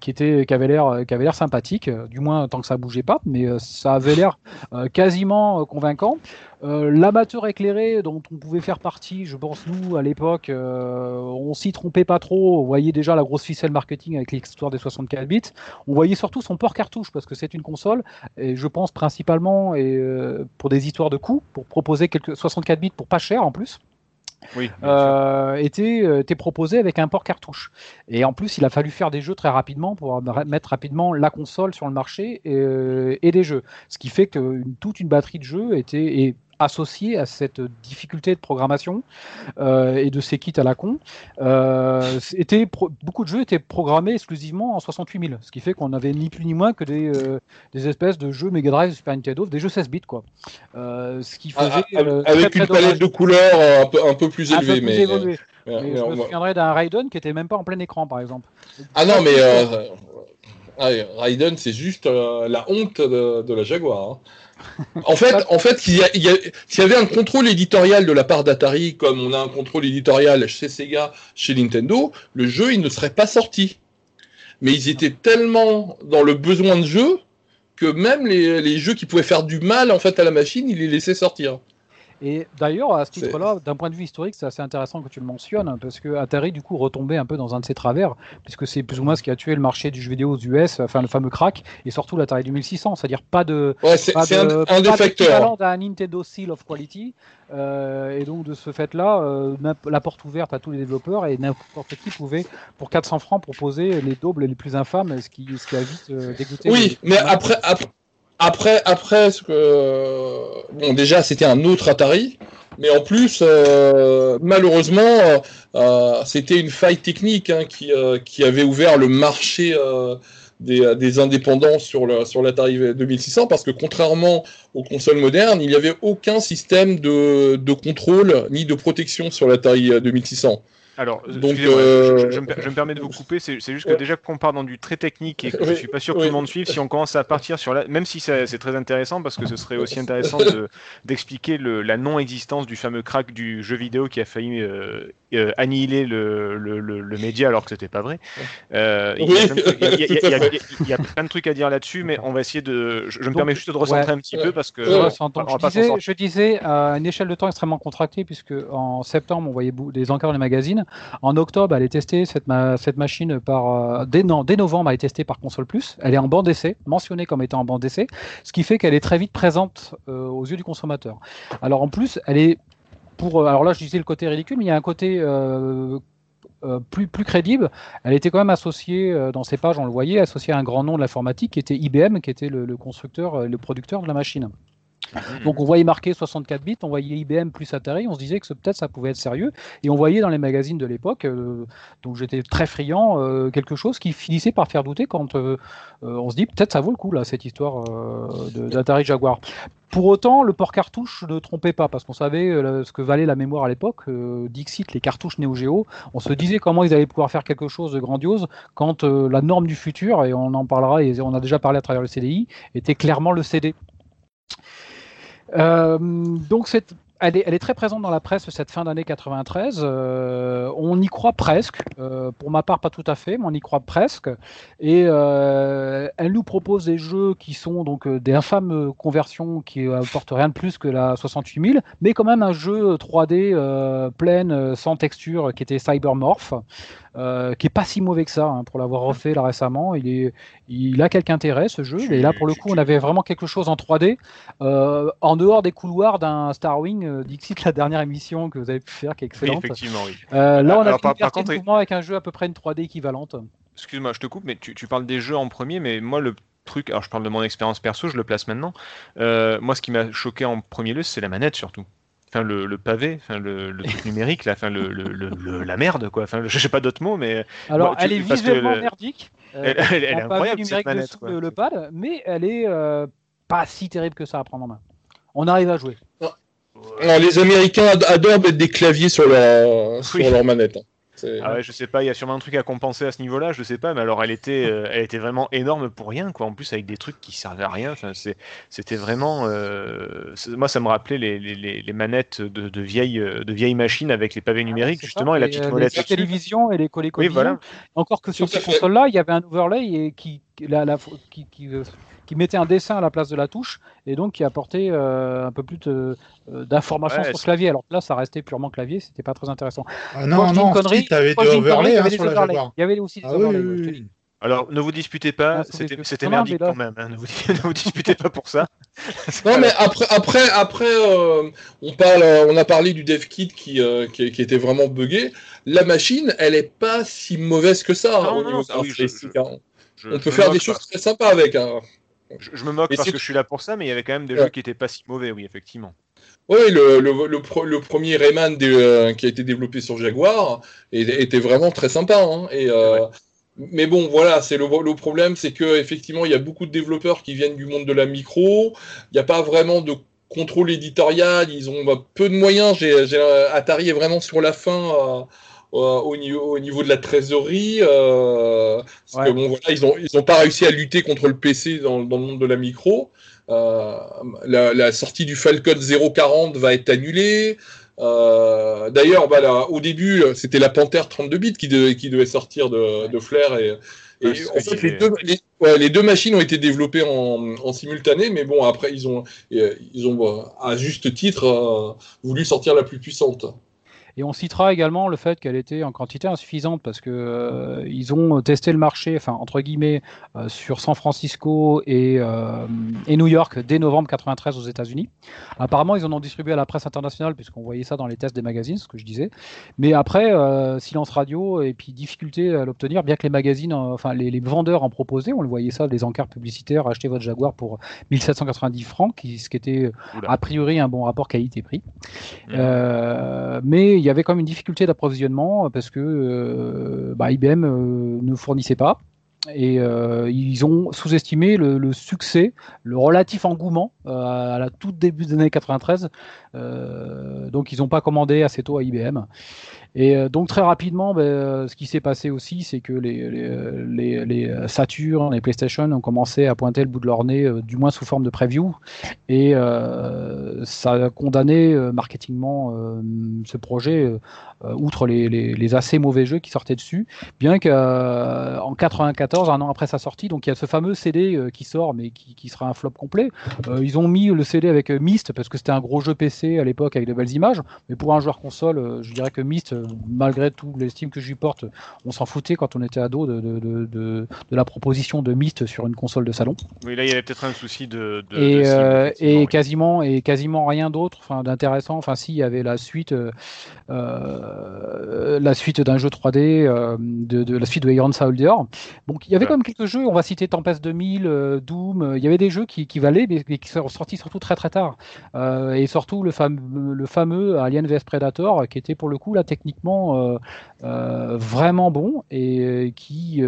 qui étaient qui avaient l'air qui avaient l'air sympathiques du moins tant que ça bougeait pas mais ça avait l'air quasiment convaincant Euh, l'amateur éclairé dont on pouvait faire partie je pense nous à l'époque euh, on s'y trompait pas trop on voyait déjà la grosse ficelle marketing avec l'histoire des 64 bits on voyait surtout son port cartouche parce que c'est une console et je pense principalement et euh, pour des histoires de coûts pour proposer quelques 64 bits pour pas cher en plus Oui. euh, était, était proposé avec un port cartouche. Et en plus, il a fallu faire des jeux très rapidement pour mettre rapidement la console sur le marché et, et des jeux. Ce qui fait que une- toute une batterie de jeux était et associée à cette difficulté de programmation euh, et de ces kits à la con. Euh, était pro- beaucoup de jeux étaient programmés exclusivement en 68 000, ce qui fait qu'on avait ni plus ni moins que des, euh, des espèces de jeux Mega Drive, Super Nintendo, des jeux 16 bits quoi. Ce qui faisait Ah, euh, très, avec très une dommage. palette de couleurs un peu, un peu plus élevée. mais, évolué. mais- Mais mais je me souviendrai d'un Raiden qui était même pas en plein écran, par exemple. Ah non, mais Raiden, c'est juste la honte de, de la Jaguar. hein. En fait, en fait, s'il y, avait un contrôle éditorial de la part d'Atari, comme on a un contrôle éditorial chez Sega, chez Nintendo, le jeu il ne serait pas sorti. Mais ils étaient tellement dans le besoin de jeu que même les, les jeux qui pouvaient faire du mal en fait à la machine, ils les laissaient sortir. Et d'ailleurs, à ce titre-là, d'un point de vue historique, c'est assez intéressant que tu le mentionnes, hein, parce que Atari, du coup, retombait un peu dans un de ses travers, puisque c'est plus ou moins ce qui a tué le marché du jeu vidéo aux US, enfin le fameux crack, et surtout l'Atari 2600, c'est-à-dire pas de. Ouais, c'est un, un des facteurs. d'un Nintendo Seal of Quality, euh, et donc de ce fait-là, euh, la porte ouverte à tous les développeurs et n'importe qui pouvait, pour 400 francs, proposer les doubles les plus infâmes, ce qui, ce qui a vite euh, dégoûté. Oui, les- mais après, après, après, après, ce que bon, déjà, c'était un autre Atari, mais en plus, euh, malheureusement, euh, euh, c'était une faille technique hein, qui, qui avait ouvert le marché des, des indépendants sur le sur l'Atari 2600, parce que contrairement aux consoles modernes, il n'y avait aucun système de, de contrôle ni de protection sur l'Atari 2600. Alors, Donc, excusez-moi, euh, je, je me, per- je me permets de vous couper, c'est juste que Ouais. déjà qu'on part dans du très technique et que je Oui, suis pas sûr que oui. tout le monde suive, si on commence à partir sur la... Même si c'est très intéressant, parce que ce serait aussi intéressant de- d'expliquer la non-existence du fameux crack du jeu vidéo qui a failli euh, euh, annihiler le, le, le- le média alors que c'était pas vrai. Euh, il, y a plein de trucs- à dire là-dessus, mais on va essayer de... Je, je me Donc, permets juste de recentrer ouais. un petit peu parce que... Ouais, on va je, disais, je disais à une échelle de temps extrêmement contractée, puisque en septembre, on voyait des encarts dans les magazines. En octobre, elle est testée, cette, ma- cette machine, par, euh, dès, novembre, elle est testée par Console Plus. Elle est en banc d'essai, mentionnée comme étant en banc d'essai, ce qui fait qu'elle est très vite présente euh, aux yeux du consommateur. Alors en plus, elle est pour. euh, alors là, je disais le côté ridicule, mais il y a un côté. plus, crédible, elle était quand même associée dans ses pages, on le voyait, associée à un grand nom de l'informatique qui était IBM, qui était le, le constructeur, euh, le producteur de la machine. Mhm. Donc on voyait marqué 64 bits, on voyait IBM plus Atari, on se disait que peut-être ça pouvait être sérieux. Et on voyait dans les magazines de l'époque, euh, donc j'étais très friand, euh, quelque chose qui finissait par faire douter quand euh, on se dit peut-être ça vaut le coup là cette histoire d'Atari Jaguar. Pour autant, le port cartouche ne trompait pas parce qu'on savait ce que valait la mémoire à l'époque. Dixit, les cartouches Neo Geo, on se disait comment ils allaient pouvoir faire quelque chose de grandiose quand la norme du futur, et on en parlera, et on a déjà parlé à travers le CDI, était clairement le CD. Euh, donc cette, elle, est, elle est très présente dans la presse cette fin d'année 93. Euh, on y croit presque. Euh, pour ma part, pas tout à fait, mais on y croit presque. Et elle nous propose des jeux qui sont donc des infâmes conversions qui apportent rien de plus que la 68 000, mais quand même un jeu 3D euh, plein, sans texture, qui était Cybermorph. Qui est pas si mauvais que ça hein, pour l'avoir refait récemment. Il a quelque intérêt ce jeu. Et là pour le coup, on avait vraiment quelque chose en 3D euh, en dehors des couloirs d'un Starwing. Euh, Dixit, la dernière émission que vous avez pu faire, qui est Oui, excellente. effectivement, oui. Euh, là, on a Alors, par- par contre, mouvement avec un jeu à peu près une 3D équivalente. Excuse-moi, je te coupe, mais tu, tu parles des jeux en premier, mais moi, le truc, alors je parle de mon expérience perso, je le place maintenant. Euh, moi, ce qui m'a choqué en premier lieu, c'est la manette surtout. Enfin, le, le pavé, enfin, le, le truc numérique, là, enfin, le, le- le- le- la merde, quoi. Enfin, je sais pas d'autres mots, mais Alors, Bon, tu- elle est que visuellement le- merdique. euh, elle, elle- elle en est pavé incroyable, cette numérique manette. dessous quoi. le, le pad, mais elle est euh, pas si terrible que ça à prendre en main. On arrive à jouer. Alors, les Américains ad- adorent mettre des claviers sur leur, sur leur manette. hein. Ah ouais, je sais pas, il y a sûrement un truc à compenser à ce niveau-là, je sais pas, mais alors elle était, euh, elle était vraiment énorme pour rien, quoi. En plus avec des trucs qui servaient à rien. Enfin, c'était vraiment, euh, moi ça me rappelait les, les, les- les manettes de, de vieilles, euh, de vieilles machines avec les pavés numériques C'est justement ça, et la petite molette les au-dessus. télévisions et les collés Oui, voilà. Encore que sur ces consoles-là, il y avait un overlay et qui, la- la- qui, qui, euh, qui mettait un dessin à la place de la touche et donc qui apportait euh, un peu plus euh, d'informations Ouais, sur c'est- clavier. Alors que là, ça restait purement clavier, c'était pas très intéressant. Ah non, non, quand des overlays y hein, sur la. Il y avait aussi des Ah overlays. oui, oui. Alors ne vous disputez pas, Ah, c'était, Non, non, merdique quand même. hein, Ne, vous, ne vous disputez pas pour ça. Non, mais après, après, après euh, on, parle, on a parlé du dev kit qui, euh, qui, qui était vraiment buggé. La machine, elle est pas si mauvaise que ça Non, au non, niveau ah oui, je- caractéristique, hein. Je- On je peut me faire des choses très sympas avec. Je, je me moque Mais parce que je suis là pour ça, mais il y avait quand même des Ouais. jeux qui étaient pas si mauvais, oui, effectivement. Oui, le, le, le, pro- le premier Rayman euh, qui a été développé sur Jaguar était, était vraiment très sympa. hein, et, euh, Mais bon, voilà, c'est le, le problème, c'est que effectivement, il y a beaucoup de développeurs qui viennent du monde de la micro. Il n'y a pas vraiment de contrôle éditorial. Ils ont bah, peu de moyens. J'ai, j'ai- Atari est vraiment sur la fin. euh, au, niveau, au niveau de la trésorerie, euh, parce que Ouais. bon, voilà, ils n'ont ils ont pas réussi à lutter contre le PC dans, dans le monde de la micro. Euh, la, la sortie du Falcon 040 va être annulée. Euh, D'ailleurs, bah, là, au début, c'était la Panther 32 bits qui, devait- qui devait sortir de, de Flair. Et, en fait, les deux, les, ouais, les deux machines ont été développées en, en simultané, mais bon, après, ils ont, euh, ils ont à juste titre, euh, voulu sortir la plus puissante. Et on citera également le fait qu'elle était en quantité insuffisante parce que euh, ils ont testé le marché, enfin entre guillemets, euh, sur San Francisco et, euh, et New York dès novembre 93 aux États-Unis. Apparemment, ils en ont distribué à la presse internationale puisqu'on voyait ça dans les tests des magazines, ce que je disais. Mais après, silence radio et puis difficulté à l'obtenir, bien que les magazines, enfin les, les vendeurs en proposaient, on le voyait ça, des encarts publicitaires, achetez votre Jaguar pour 1790 francs, qui, ce qui était Oula. a priori un bon rapport qualité-prix. Euh, mais il y avait quand même une difficulté d'approvisionnement parce que euh, bah, IBM euh, ne fournissait pas. Et euh, ils ont sous-estimé le, succès, le relatif engouement euh, à la toute début des années 93. Euh, donc ils n'ont pas commandé assez tôt à IBM. Et euh, donc très rapidement, ben, euh, ce qui s'est passé aussi, c'est que les, les Saturn, les PlayStation ont commencé à pointer le bout de leur nez, euh, du moins sous forme de preview. Et euh, ça a condamné euh, marketingement euh, ce projet, euh, euh, outre les, assez mauvais jeux qui sortaient dessus. Bien qu'en 94, un an après sa sortie, donc il y a ce fameux CD euh, qui sort, mais qui, qui sera un flop complet. Euh, ils ont mis le CD avec euh, Myst, parce que c'était un gros jeu PC à l'époque avec de belles images. Mais pour un joueur console, euh, je dirais que Myst, euh, malgré tout l'estime que j'y porte, on s'en foutait quand on était ado de, de, de, de, de la proposition de Myst sur une console de salon. Oui, là, il y avait peut-être un souci de. et, cible, euh, et oui. quasiment et quasiment rien d'autre enfin d'intéressant enfin si il y avait la suite euh, euh, la suite d'un jeu 3D euh, de, la suite de Iron Soldier donc il y avait Ouais. quand même quelques jeux on va citer Tempest 2000 euh, Doom il y avait des jeux qui, qui valaient mais, mais qui sont sortis surtout très très tard et surtout le fameux le fameux Alien vs Predator qui était pour le coup là techniquement euh, euh, vraiment bon et euh, qui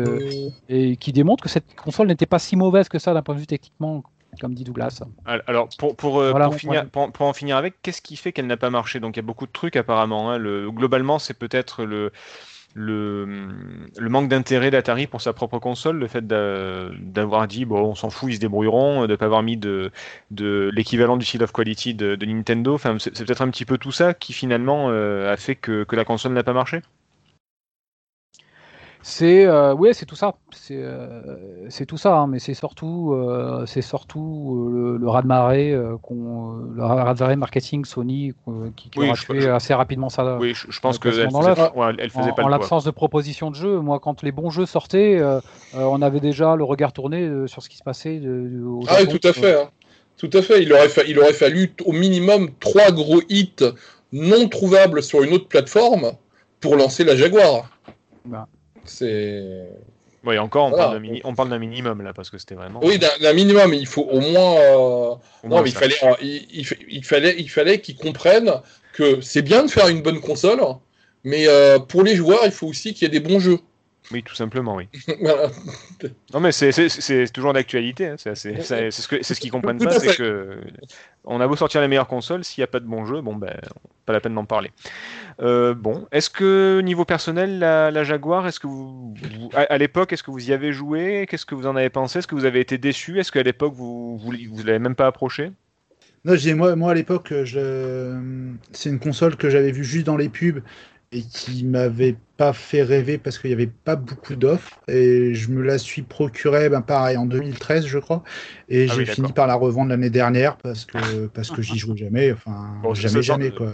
et qui démontre que cette console n'était pas si mauvaise que ça d'un point de vue techniquement comme dit Douglas. Al- Alors, pour, pour, Voilà pour finir, pour, pour en finir avec, qu'est-ce qui fait qu'elle n'a pas marché? Donc, il y a beaucoup de trucs apparemment. hein. Le, globalement, c'est peut-être le, le, manque d'intérêt d'Atari pour sa propre console, le fait d'a- d'avoir dit bon, on s'en fout, ils se débrouilleront, de ne pas avoir mis de, l'équivalent du Seal of Quality de, Nintendo. C'est peut-être un petit peu tout ça qui finalement euh, a fait que la console n'a pas marché. C'est euh, ouais, c'est tout ça. C'est euh, tout ça, hein, mais c'est surtout euh, c'est surtout euh, le, le raz-de-marée le raz-de-marée marketing Sony euh, qui, qui Oui, aura je- tué je- assez rapidement ça. Oui, je, je pense qu'elle placement faisait, dans l'œuf. ouais, elle faisait en, pas l'absence de proposition de jeu, moi, quand les bons jeux sortaient, euh, euh, on avait déjà le regard tourné euh, sur ce qui se passait. De, de- au Ah oui, tout à fait. hein. Tout à fait. Il aurait, fa- il aurait fallu au minimum trois gros hits non trouvables sur une autre plateforme pour lancer la Jaguar. Bah. C'est. Oui, encore, on Voilà. parle d'un mini- on parle d'un minimum là, parce que c'était vraiment. Oui, d'un minimum, il faut au moins. euh, au Non, moins mais il fallait, euh, il fallait, il fallait qu'ils comprennent que c'est bien de faire une bonne console, mais euh, pour les joueurs, il faut aussi qu'il y ait des bons jeux. Oui, tout simplement, oui. Voilà. Non, mais c'est- toujours d'actualité. hein. C'est ce qu'ils comprennent pas, c'est que on a beau sortir les meilleures consoles, s'il n'y a pas de bons jeux, bon ben, pas la peine d'en parler. Euh, bon, est-ce que niveau personnel, la, la Jaguar, est-ce que vous, vous- à, à l'époque, est-ce que vous y avez joué? Qu'est-ce que vous en avez pensé? Est-ce que vous avez été déçu? Est-ce qu'à l'époque vous vous, vous l'avez même pas approché? Non, j'ai moi, moi à l'époque, je... c'est une console que j'avais vue juste dans les pubs et qui m'avait pas fait rêver parce qu'il n'y avait pas beaucoup d'offres. Et je me la suis procurée, ben pareil, en 2013, je crois. Et Ah j'ai oui, fini par la revendre l'année dernière parce que, parce que j'y jouais jamais. Enfin, Bon, jamais, jamais, de- quoi.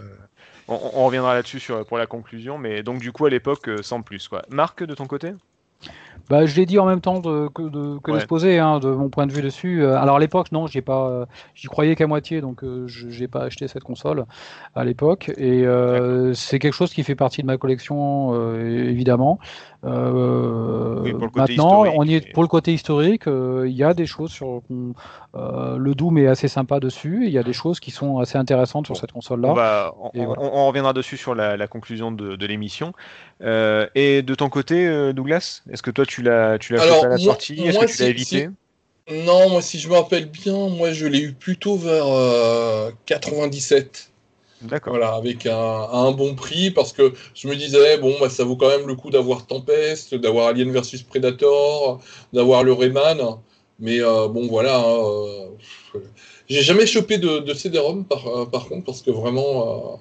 on, on reviendra là-dessus pour la conclusion, mais donc du coup à l'époque euh, sans plus quoi. Marc de ton côté? Bah, je l'ai dit en même temps de, que, de, que Ouais. l'exposé, hein, de mon point de vue dessus. Euh, Alors à l'époque, non, j'y pas, euh, j'y croyais qu'à moitié, donc euh, je j'ai pas acheté cette console à l'époque. Et euh, c'est quelque chose qui fait partie de ma collection, euh, évidemment. Oui, maintenant, on y est pour le côté historique. Il y a des choses sur le Doom est assez sympa dessus. Il y a des choses qui sont assez intéressantes sur Bon. cette on, console-là. on, Et voilà. on- on reviendra dessus sur la, la conclusion de, de l'émission. Et de ton côté, Douglas, est-ce que toi tu l'as tu l'as à la moi- sortie? Est-ce moi, que tu l'as si- évité? Non, moi, si je me rappelle bien, moi, je l'ai eu plutôt vers euh, 97. D'accord. Voilà, avec un, bon prix, parce que je me disais, bon, bah, ça vaut quand même le coup d'avoir Tempest, d'avoir Alien versus Predator, d'avoir le Rayman. Mais euh, bon, voilà. hein, euh, J'ai jamais chopé de, de CD-ROM, par, euh, par contre, parce que vraiment, euh,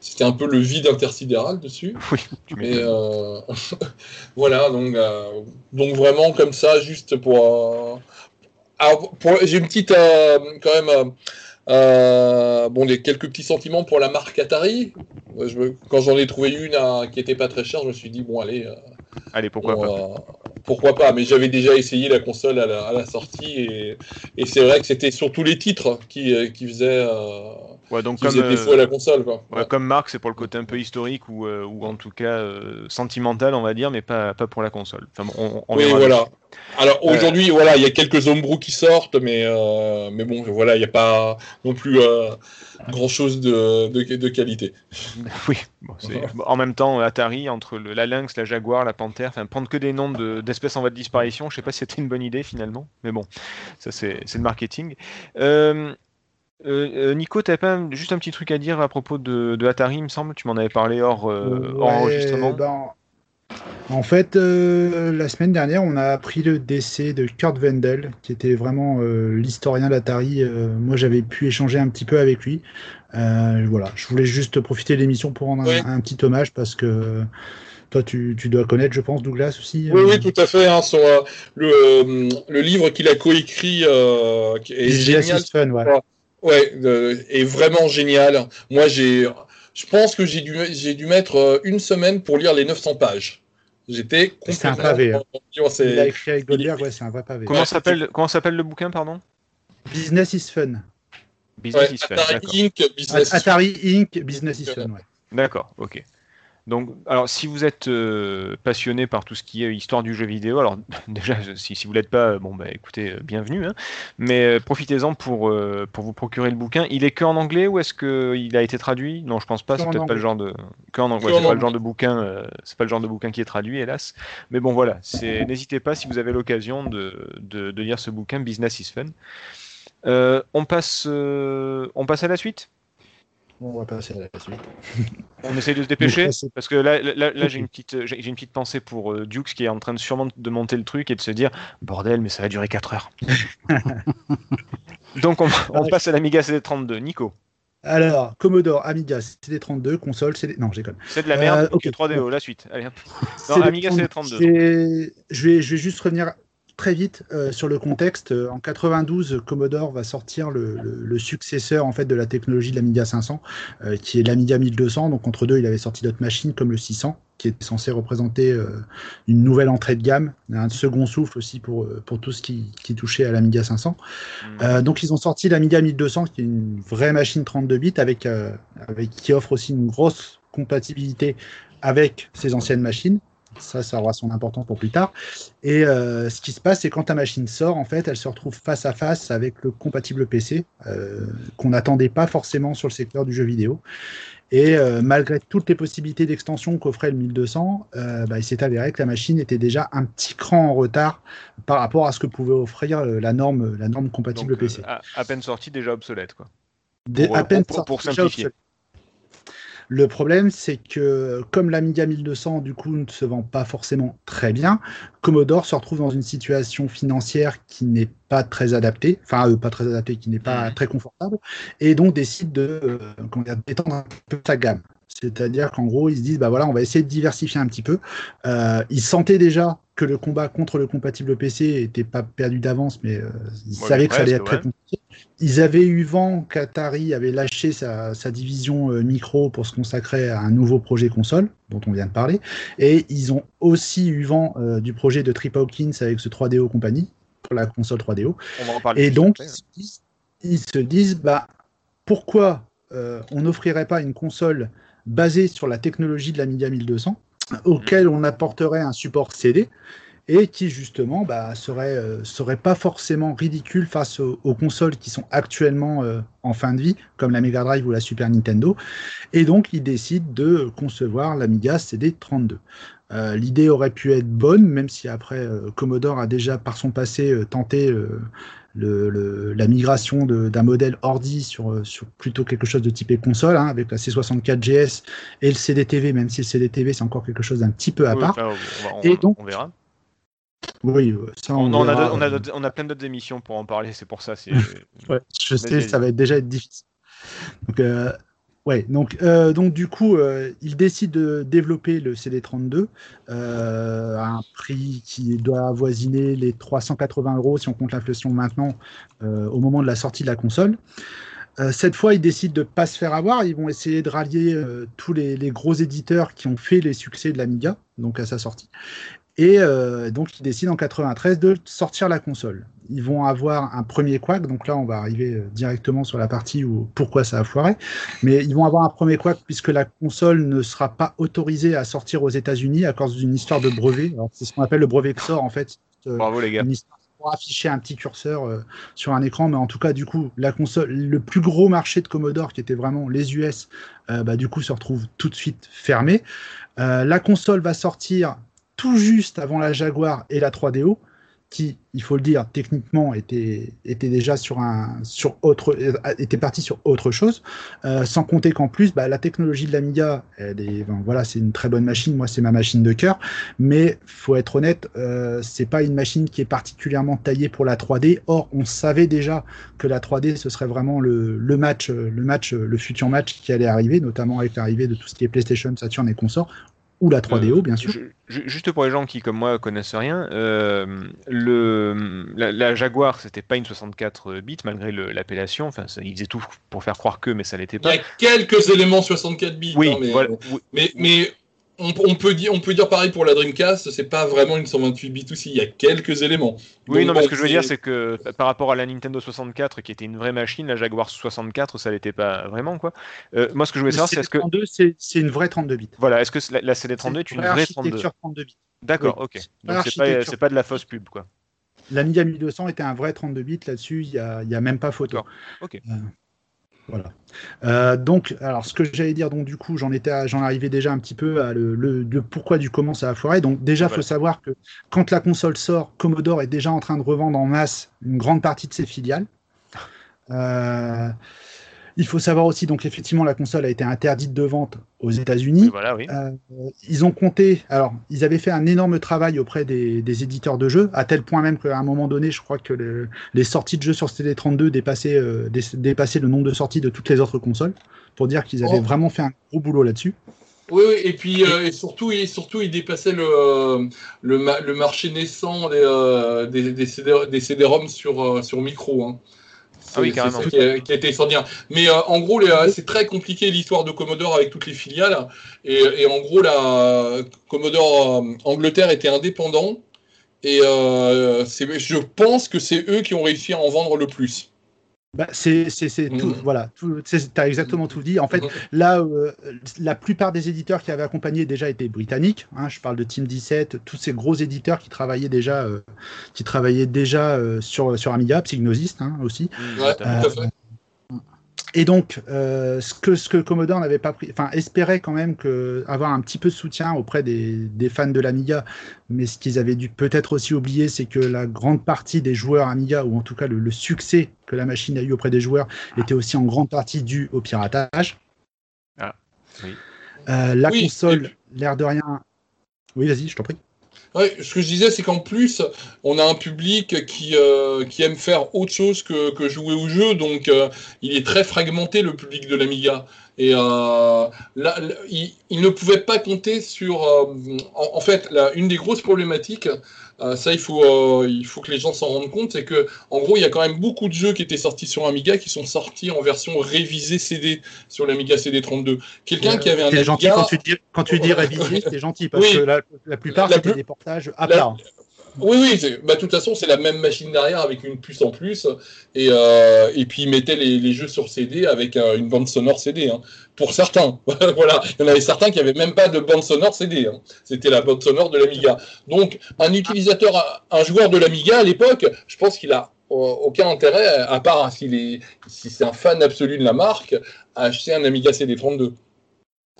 c'était un peu le vide intersidéral dessus. Oui, tu euh, voilà, donc, euh, donc vraiment comme ça, juste pour. euh, pour- J'ai une petite, quand même, euh, bon, des quelques petits sentiments pour la marque Atari. Je quand j'en ai trouvé une à- qui était pas très chère, je me suis dit bon, allez, euh, Allez, pourquoi pas euh, pourquoi pas. Mais j'avais déjà essayé la console à la, à la sortie et, et c'est vrai que c'était surtout les titres qui, qui faisaient, Ouais, donc qui comme, faisaient euh, défaut à la console, quoi. ouais, comme Marc, c'est pour le côté un peu historique ou, euh, ou en tout cas euh, sentimental, on va dire, mais pas, pas pour la console. Enfin, bon, on, on Oui, voilà. Alors aujourd'hui, voilà, il y a quelques homebrew qui sortent, mais, mais bon, voilà, il n'y a pas non plus euh, grand chose de, de, de qualité. Oui, bon, en même temps, Atari, entre le- la Lynx, la Jaguar, la Panther, enfin, prendre que des noms de- d'espèces en voie de disparition, je sais pas si c'était une bonne idée finalement, mais bon, ça c'est c'est le marketing. Euh, euh, euh, Nico, tu pas un- juste un petit truc à dire à propos de, de Atari, il me semble, tu m'en avais parlé hors, euh, hors Ouais, enregistrement. ben, en fait, euh, la semaine dernière, on a appris le décès de Kurt Wendell, qui était vraiment euh, l'historien d'Atari. Euh, moi, j'avais pu échanger un petit peu avec lui. Euh, voilà, je voulais juste profiter de l'émission pour rendre un, petit hommage parce que toi, tu, tu dois connaître, je pense, Douglas aussi. Oui, euh, oui, tout à fait. hein, son, euh, le, euh, le livre qu'il a coécrit euh, est génial. fun, ouais. Ouais, euh, est vraiment génial. Moi, j'ai, je pense que j'ai dû, j'ai dû mettre euh, une semaine pour lire les 900 pages. J'étais C'est un pavé, hein. C'est- Il a écrit avec Goldberg, ouais, c'est un vrai pavé. Comment Ouais, s'appelle comment s'appelle le bouquin, pardon? Business is fun. Business Ouais, is Fun, Atari. Inc. Business. Atari Inc. Business is fun, ouais. D'accord, ok. Donc, alors, si vous êtes euh, passionné par tout ce qui est histoire du jeu vidéo, alors déjà, si, si vous l'êtes pas, bon, bah écoutez, euh, bienvenue. hein. mais euh, profitez-en pour, euh, pour vous procurer le bouquin. Il est que en anglais ou est-ce qu'il a été traduit? Non, je pense pas. C'est peut-être pas le genre de. Que en anglais. Ouais, c'est pas le genre de bouquin. c'est pas le genre de bouquin qui est traduit, hélas. Mais bon, voilà. C'est. N'hésitez pas si vous avez l'occasion de, de, de lire ce bouquin, Business is Fun. On passe, on passe à la suite? On va passer à la suite. On essaye de se dépêcher parce que là, là, j'ai une petite, j'ai j'ai une petite pensée pour euh, Dukes qui est en train de sûrement de monter le truc et de se dire bordel, mais ça va durer 4 heures. Donc on, on passe à l'Amiga CD32. Nico, Alors, Commodore, Amiga, CD32, console, CD... Non, déconne. c'est de la merde. Euh, ok. ok, 3DO, la suite. Allez. Non, CD32, Amiga CD32. c'est- Je vais, je vais juste revenir très vite euh, sur le contexte. Euh, En 92, Commodore va sortir le, le- le successeur en fait de la technologie de l'Amiga 500, euh, qui est l'Amiga 1200. Donc entre deux, il avait sorti d'autres machines comme le 600, qui était censé représenter euh, une nouvelle entrée de gamme, un second souffle aussi pour, pour tout ce qui, qui touchait à l'Amiga 500. Hmm. Euh, donc ils ont sorti l'Amiga 1200 qui est une vraie machine 32 bits avec, avec qui offre aussi une grosse compatibilité avec ces anciennes machines. Ça, ça aura son importance pour plus tard. Et euh, ce qui se passe, c'est quand ta machine sort, en fait, elle se retrouve face à face avec le compatible PC euh, qu'on n'attendait pas forcément sur le secteur du jeu vidéo. Et euh, malgré toutes les possibilités d'extension qu'offrait le 1200, euh, bah, il s'est avéré que la machine était déjà un petit cran en retard par rapport à ce que pouvait offrir la norme, la norme compatible Donc, PC. à, à peine sorti, déjà obsolète. Quoi. Pour- à peine pour- simplifier. Le problème, c'est que comme l'Amiga 1200 du coup ne se vend pas forcément très bien, Commodore se retrouve dans une situation financière qui n'est pas très adaptée, enfin euh, pas très adaptée, qui n'est pas très confortable, et donc décide de euh, comment dire, d'étendre un peu sa gamme. C'est-à-dire qu'en gros, ils se disent, bah voilà, on va essayer de diversifier un petit peu. Euh, ils sentaient déjà que le combat contre le compatible PC était pas perdu d'avance, mais euh, ils Ouais, savaient que ça allait être très compliqué. Ils avaient eu vent qu'Atari avait lâché sa, sa division euh, micro pour se consacrer à un nouveau projet console, dont on vient de parler. Et ils ont aussi eu vent euh, du projet de Trip Hawkins avec ce 3DO compagnie, pour la console 3DO. On va en parler. Et donc, après. ils se disent, ils se disent, bah, pourquoi on n'offrirait pas une console basée sur la technologie de l'Amiga 1200, auquel on apporterait un support CD, et qui justement bah, serait, euh, serait pas forcément ridicule face aux, consoles qui sont actuellement euh, en fin de vie, comme la Mega Drive ou la Super Nintendo. Et donc, ils décident de concevoir l'Amiga CD32. Euh, L'idée aurait pu être bonne, même si après Commodore a déjà par son passé tenté le, le- la migration d'un modèle ordi sur, euh, sur plutôt quelque chose de typé console, hein, avec la C64GS et le CDTV, même si le CDTV c'est encore quelque chose d'un petit peu à Oui, part. enfin, on, Et donc- on verra. Oui, euh, ça On, a, verra. d'autres- on, a on a plein d'autres émissions pour en parler, c'est pour ça. Ouais, je sais, ça va être déjà être difficile. Donc, euh, ouais, donc, euh, donc du coup, euh, il décide de développer le CD32 euh, à un prix qui doit avoisiner les 380 euros si on compte l'inflation maintenant euh, au moment de la sortie de la console. Cette fois, ils décident de ne pas se faire avoir. Ils vont essayer de rallier tous les, gros éditeurs qui ont fait les succès de l'Amiga, donc à sa sortie. Et donc, ils décident en 93 de sortir la console. Ils vont avoir un premier quack, donc là, on va arriver euh, directement sur la partie où pourquoi ça a foiré. Mais ils vont avoir un premier quack puisque la console ne sera pas autorisée à sortir aux États-Unis à cause d'une histoire de brevet. C'est ce qu'on appelle le brevet XOR, en fait. Euh, Bravo les gars. une histoire pour afficher un petit curseur euh, sur un écran, mais en tout cas, du coup, la console, le plus gros marché de Commodore, qui était vraiment les US, euh, bah, du coup, se retrouve tout de suite fermé. Euh, la console va sortir tout juste avant la Jaguar et la 3DO, qui, il faut le dire, techniquement était, déjà sur un, sur autre, était parti sur autre chose. Euh, sans compter qu'en plus, bah, la technologie de l'Amiga, elle est, ben, voilà, c'est une très bonne machine. Moi, c'est ma machine de cœur. Mais faut être honnête, euh, c'est pas une machine qui est particulièrement taillée pour la 3D. Or, on savait déjà que la 3D ce serait vraiment le, match, le match, le futur match qui allait arriver, notamment avec l'arrivée de tout ce qui est PlayStation, Saturn et consorts, ou la 3DO bien sûr. Ju- ju- Juste pour les gens qui, comme moi, connaissent rien, euh, le, la, la Jaguar, c'était pas une 64 bits malgré l'appellation. Enfin, ça, ils faisaient tout pour faire croire que, mais ça l'était Il y pas. a quelques éléments 64 bits. Oui, hein, mais, voilà. Oui, mais, mais on, on peut dire, on peut dire pareil pour la Dreamcast, c'est pas vraiment une 128 bits aussi, il y a quelques éléments. Oui, Donc, non, mais ce que je veux dire, c'est que par rapport à la Nintendo 64, qui était une vraie machine, la Jaguar 64, ça l'était pas vraiment, quoi. Euh, moi, ce que je voulais savoir, c'est est-ce que. CD32, c'est une vraie 32 bits. Voilà, est-ce que la, la CD32 est une vraie vraie 32 architecture 32 bits. D'accord, Oui. ok. Donc c'est pas, de la fausse pub, quoi. L'Amiga 1200 était un vrai 32 bits là-dessus, il n'y a, il y a même pas photo. D'accord. Ok. Euh, voilà. Euh, donc, alors ce que j'allais dire, donc du coup, j'en étais, j'en arrivais déjà un petit peu à le, le- le pourquoi du comment ça a foiré. Donc déjà, il Voilà. faut savoir que quand la console sort, Commodore est déjà en train de revendre en masse une grande partie de ses filiales. Euh, il faut savoir aussi, donc effectivement, la console a été interdite de vente aux États-Unis. Oui, voilà, oui. Euh, ils ont compté, alors ils avaient fait un énorme travail auprès des, des éditeurs de jeux, à tel point même qu'à un moment donné, je crois que le- les sorties de jeux sur CD32 dépassaient, euh, dé- dépassaient le nombre de sorties de toutes les autres consoles, pour dire qu'ils avaient Oh. vraiment fait un gros boulot là-dessus. Oui, oui, et puis euh, et surtout, et surtout, il dépassait le, euh, le, ma- le marché naissant des, euh, des, des, CD, des CD-ROM sur, euh, sur micro. Hein. Ah oui, C'est- carrément. Qui a, qui a été extraordinaire. Mais euh, en gros, euh, c'est très compliqué l'histoire de Commodore avec toutes les filiales. Et, et en gros, la Commodore euh, Angleterre était indépendant. Et euh, je pense que c'est eux qui ont réussi à en vendre le plus. Bah, c'est c'est tout, voilà, tu as exactement tout dit. En fait, Là, euh, la plupart des éditeurs qui avaient accompagné déjà étaient britanniques. hein. je parle de Team 17, tous ces gros éditeurs qui travaillaient déjà, euh, qui travaillaient déjà euh, sur, sur Amiga, Psygnosis hein, aussi. Mm, Ouais, notamment. tout à fait. Et donc, euh, ce, que, ce que Commodore n'avait pas pris, enfin, espérait quand même que, avoir un petit peu de soutien auprès des, des fans de l'Amiga, mais ce qu'ils avaient dû peut-être aussi oublier, c'est que la grande partie des joueurs Amiga, ou en tout cas le, le succès que la machine a eu auprès des joueurs, était aussi en grande partie dû au piratage. Ah, oui. Euh, la Oui, console, l'air de rien. Oui, vas-y, je t'en prie. Ouais, ce que je disais, c'est qu'en plus, on a un public qui, euh, qui aime faire autre chose que, que jouer au jeu, donc euh, il est très fragmenté, le public de l'Amiga. Et euh, là, il, ne pouvait pas compter sur... euh, en, en fait, là, une des grosses problématiques, euh, ça il faut, euh, il faut que les gens s'en rendent compte, c'est que en gros, il y a quand même beaucoup de jeux qui étaient sortis sur Amiga qui sont sortis en version révisée CD sur l'Amiga CD32. Quelqu'un qui avait un T'es gentil Amiga... quand tu dis, quand tu dis révisé, t'es gentil parce Oui. que la, la plupart c'était plus- des portages à la- plat. Oui, oui, bah, de toute façon, c'est la même machine derrière avec une puce en plus. Et, euh, et puis, ils mettaient les, jeux sur CD avec euh, une bande sonore CD. hein. Pour certains. voilà. Il y en avait certains qui n'avaient même pas de bande sonore CD. hein. C'était la bande sonore de l'Amiga. Donc, un utilisateur, un joueur de l'Amiga à l'époque, je pense qu'il a euh, aucun intérêt, à part s'il est, si c'est un fan absolu de la marque, à acheter un Amiga CD32.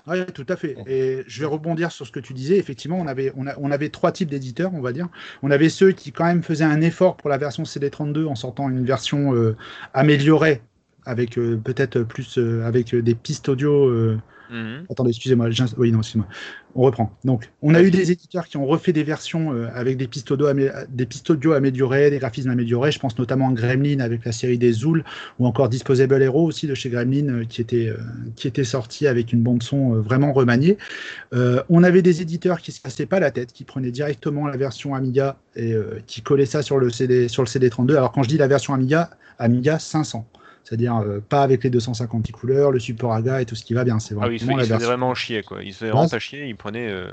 Oui, tout à fait. Et je vais rebondir sur ce que tu disais. Effectivement, on avait, on, a- on avait trois types d'éditeurs, on va dire. On avait ceux qui, quand même, faisaient un effort pour la version CD32 en sortant une version euh, améliorée, avec euh, peut-être plus, euh, avec des pistes audio. Mhm. Attendez, excusez-moi. Oui, non, excusez-moi. On reprend. Donc, on a eu des éditeurs qui ont refait des versions euh, avec des pistes, audio amé- améliorées, des graphismes améliorés. Je pense notamment à Gremlin avec la série des Zool, ou encore Disposable Hero aussi de chez Gremlin, euh, qui était, euh, qui était sorti avec une bande-son euh, vraiment remaniée. On avait des éditeurs qui se cassaient pas la tête, qui prenaient directement la version Amiga et qui collaient ça sur le, CD, sur le CD32. Alors, quand je dis la version Amiga, Amiga 500. C'est-à-dire euh, pas avec les 250 petits couleurs, le support AGA et tout ce qui va bien. C'est Ah oui, il se, vraiment faisait vraiment chier, quoi. Il se faisait vraiment pas chier, il prenait euh,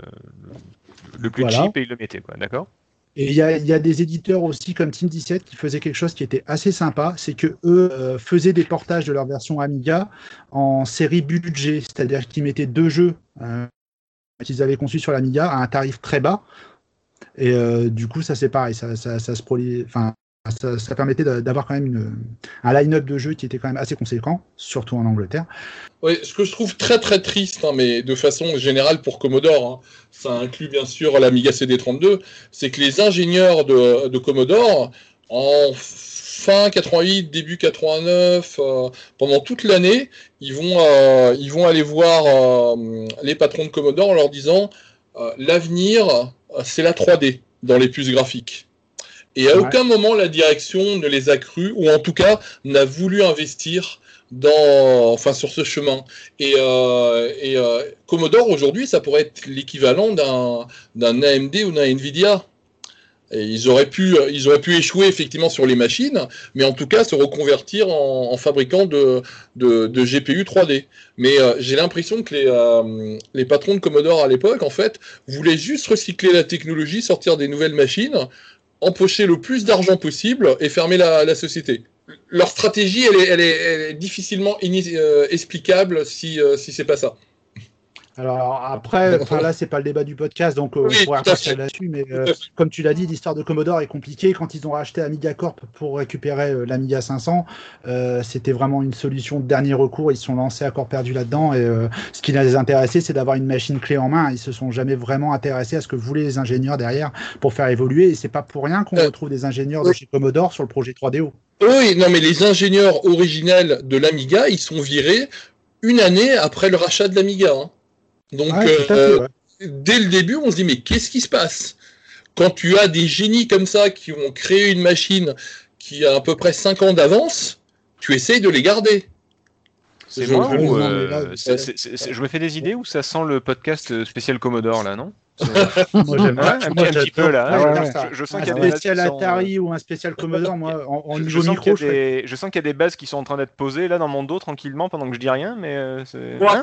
le plus Voilà. cheap et il le mettait, quoi. D'accord? Et il y a, il y a des éditeurs aussi comme Team 17 qui faisaient quelque chose qui était assez sympa, c'est que eux euh, faisaient des portages de leur version Amiga en série budget, c'est-à-dire qu'ils mettaient deux jeux qu'ils avaient conçus sur l'Amiga à un tarif très bas. Et euh, du coup, ça c'est pareil, ça, ça, ça se proli- enfin, ça, ça permettait d'a- d'avoir quand même un line-up de jeux qui était quand même assez conséquent, surtout en Angleterre. Oui, ce que je trouve très très triste, hein, mais de façon générale pour Commodore, hein, ça inclut bien sûr l'Amiga CD32, c'est que les ingénieurs de, Commodore, en fin 88, début 89, euh, pendant toute l'année, ils vont, euh, ils vont aller voir euh, les patrons de Commodore en leur disant l'avenir, c'est la 3D dans les puces graphiques. Et à Ouais. aucun moment la direction ne les a cru, ou en tout cas n'a voulu investir dans, enfin, sur ce chemin. Et, euh, et euh, Commodore aujourd'hui, ça pourrait être l'équivalent d'un AMD ou d'un Nvidia. Et ils auraient pu, ils auraient pu échouer effectivement sur les machines, mais en tout cas se reconvertir en, en fabricant de, de, de GPU 3D. Mais euh, j'ai l'impression que les, euh, les patrons de Commodore à l'époque, en fait, voulaient juste recycler la technologie, sortir des nouvelles machines, empocher le plus d'argent possible et fermer la, société. Leur stratégie, elle est, difficilement euh, explicable si, euh, si c'est pas ça. Alors après, enfin là c'est pas le débat du podcast, donc euh, Oui, on pourrait repartir là-dessus, mais euh, comme tu l'as dit, l'histoire de Commodore est compliquée. Quand ils ont racheté Amiga Corp pour récupérer euh, l'Amiga 500, euh, c'était vraiment une solution de dernier recours. Ils se sont lancés à corps perdu là-dedans, et euh, ce qui les intéressait, c'est d'avoir une machine clé en main. Ils se sont jamais vraiment intéressés à ce que voulaient les ingénieurs derrière pour faire évoluer, et c'est pas pour rien qu'on Euh, retrouve des ingénieurs de chez Commodore sur le projet 3DO. Oui, non, mais les ingénieurs originels de l'Amiga, ils sont virés une année après le rachat de l'Amiga. hein. Donc, Ouais, fait, euh, ouais. dès le début, on se dit, mais qu'est-ce qui se passe? Quand tu as des génies comme ça qui ont créé une machine qui a à peu près 5 ans d'avance, tu essayes de les garder. C'est Je- moi je- euh, c'est- je me fais des idées ou ça sent le podcast spécial Commodore là, non? Moi, j'aime un, Moi, un petit peu là. Ouais, hein, ouais, je- sens Un qu'il y a des spécial bases qui sont, euh, Atari ou un spécial Commodore, moi, en, en je- niveau qu'il y micro, a des- je sens qu'il y a des bases qui sont en train d'être posées là dans mon dos tranquillement pendant que je dis rien, mais euh, Hein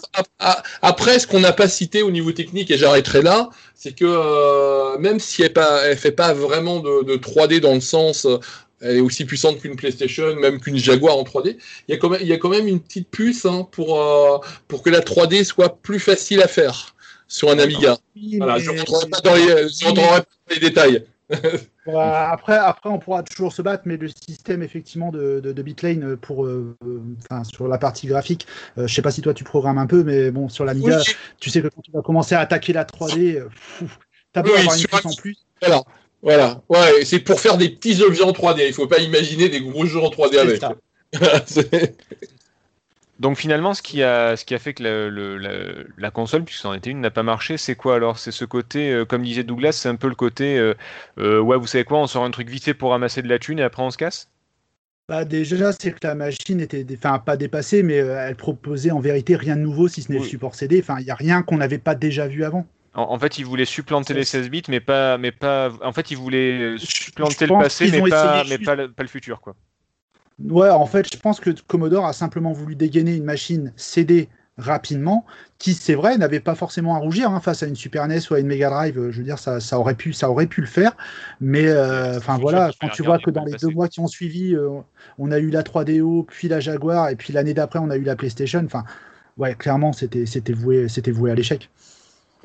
Après, ce qu'on n'a pas cité au niveau technique, et j'arrêterai là, c'est que euh, même si elle ne fait pas vraiment de, de 3D dans le sens, euh, elle est aussi puissante qu'une PlayStation, même qu'une Jaguar en 3D, il y, a quand même, il y a quand même une petite puce hein, pour, euh, pour que la 3D soit plus facile à faire sur un Amiga. Oui, Voilà, mais- je ne rentrerai pas dans les, je rentrerai pas dans les détails. Ouais, après, après, on pourra toujours se battre, mais le système effectivement de, de, de bitlane pour, euh, enfin, sur la partie graphique, euh, je sais pas si toi tu programmes un peu, mais bon, sur l'Amiga, Oui. tu sais que quand tu vas commencer à attaquer la 3D, euh, t'as beau Oui, avoir une puce en plus. Voilà. Voilà. Ouais, c'est pour faire des petits objets en 3D. Il faut pas imaginer des gros jeux en 3D C'est avec. Donc finalement, ce qui a, ce qui a fait que le- le- la, la console, puisque c'en était une, n'a pas marché, c'est quoi alors? C'est ce côté, euh, comme disait Douglas, c'est un peu le côté, euh, euh, ouais, vous savez quoi, on sort un truc vite fait pour ramasser de la thune et après on se casse? Bah, déjà, c'est que la machine était, enfin, pas dépassée, mais elle proposait en vérité rien de nouveau si ce n'est Oui. le support CD. Enfin, il n'y a rien qu'on n'avait pas déjà vu avant. en, en fait, ils voulaient supplanter les 16 bits, mais pas, mais pas. En fait, ils voulaient supplanter le passé, mais pas, mais pas le, pas le futur, quoi. Ouais, en fait, je pense que Commodore a simplement voulu dégainer une machine CD rapidement, qui, c'est vrai, n'avait pas forcément à rougir hein, face à une Super NES ou à une Mega Drive. euh, Je veux dire, ça, ça aurait pu, ça aurait pu le faire. Mais, euh, enfin voilà, quand tu vois que dans le les deux mois qui ont suivi, euh, on a eu la 3DO, puis la Jaguar, et puis l'année d'après, on a eu la PlayStation. Enfin, ouais, clairement, c'était, c'était voué, c'était voué à l'échec.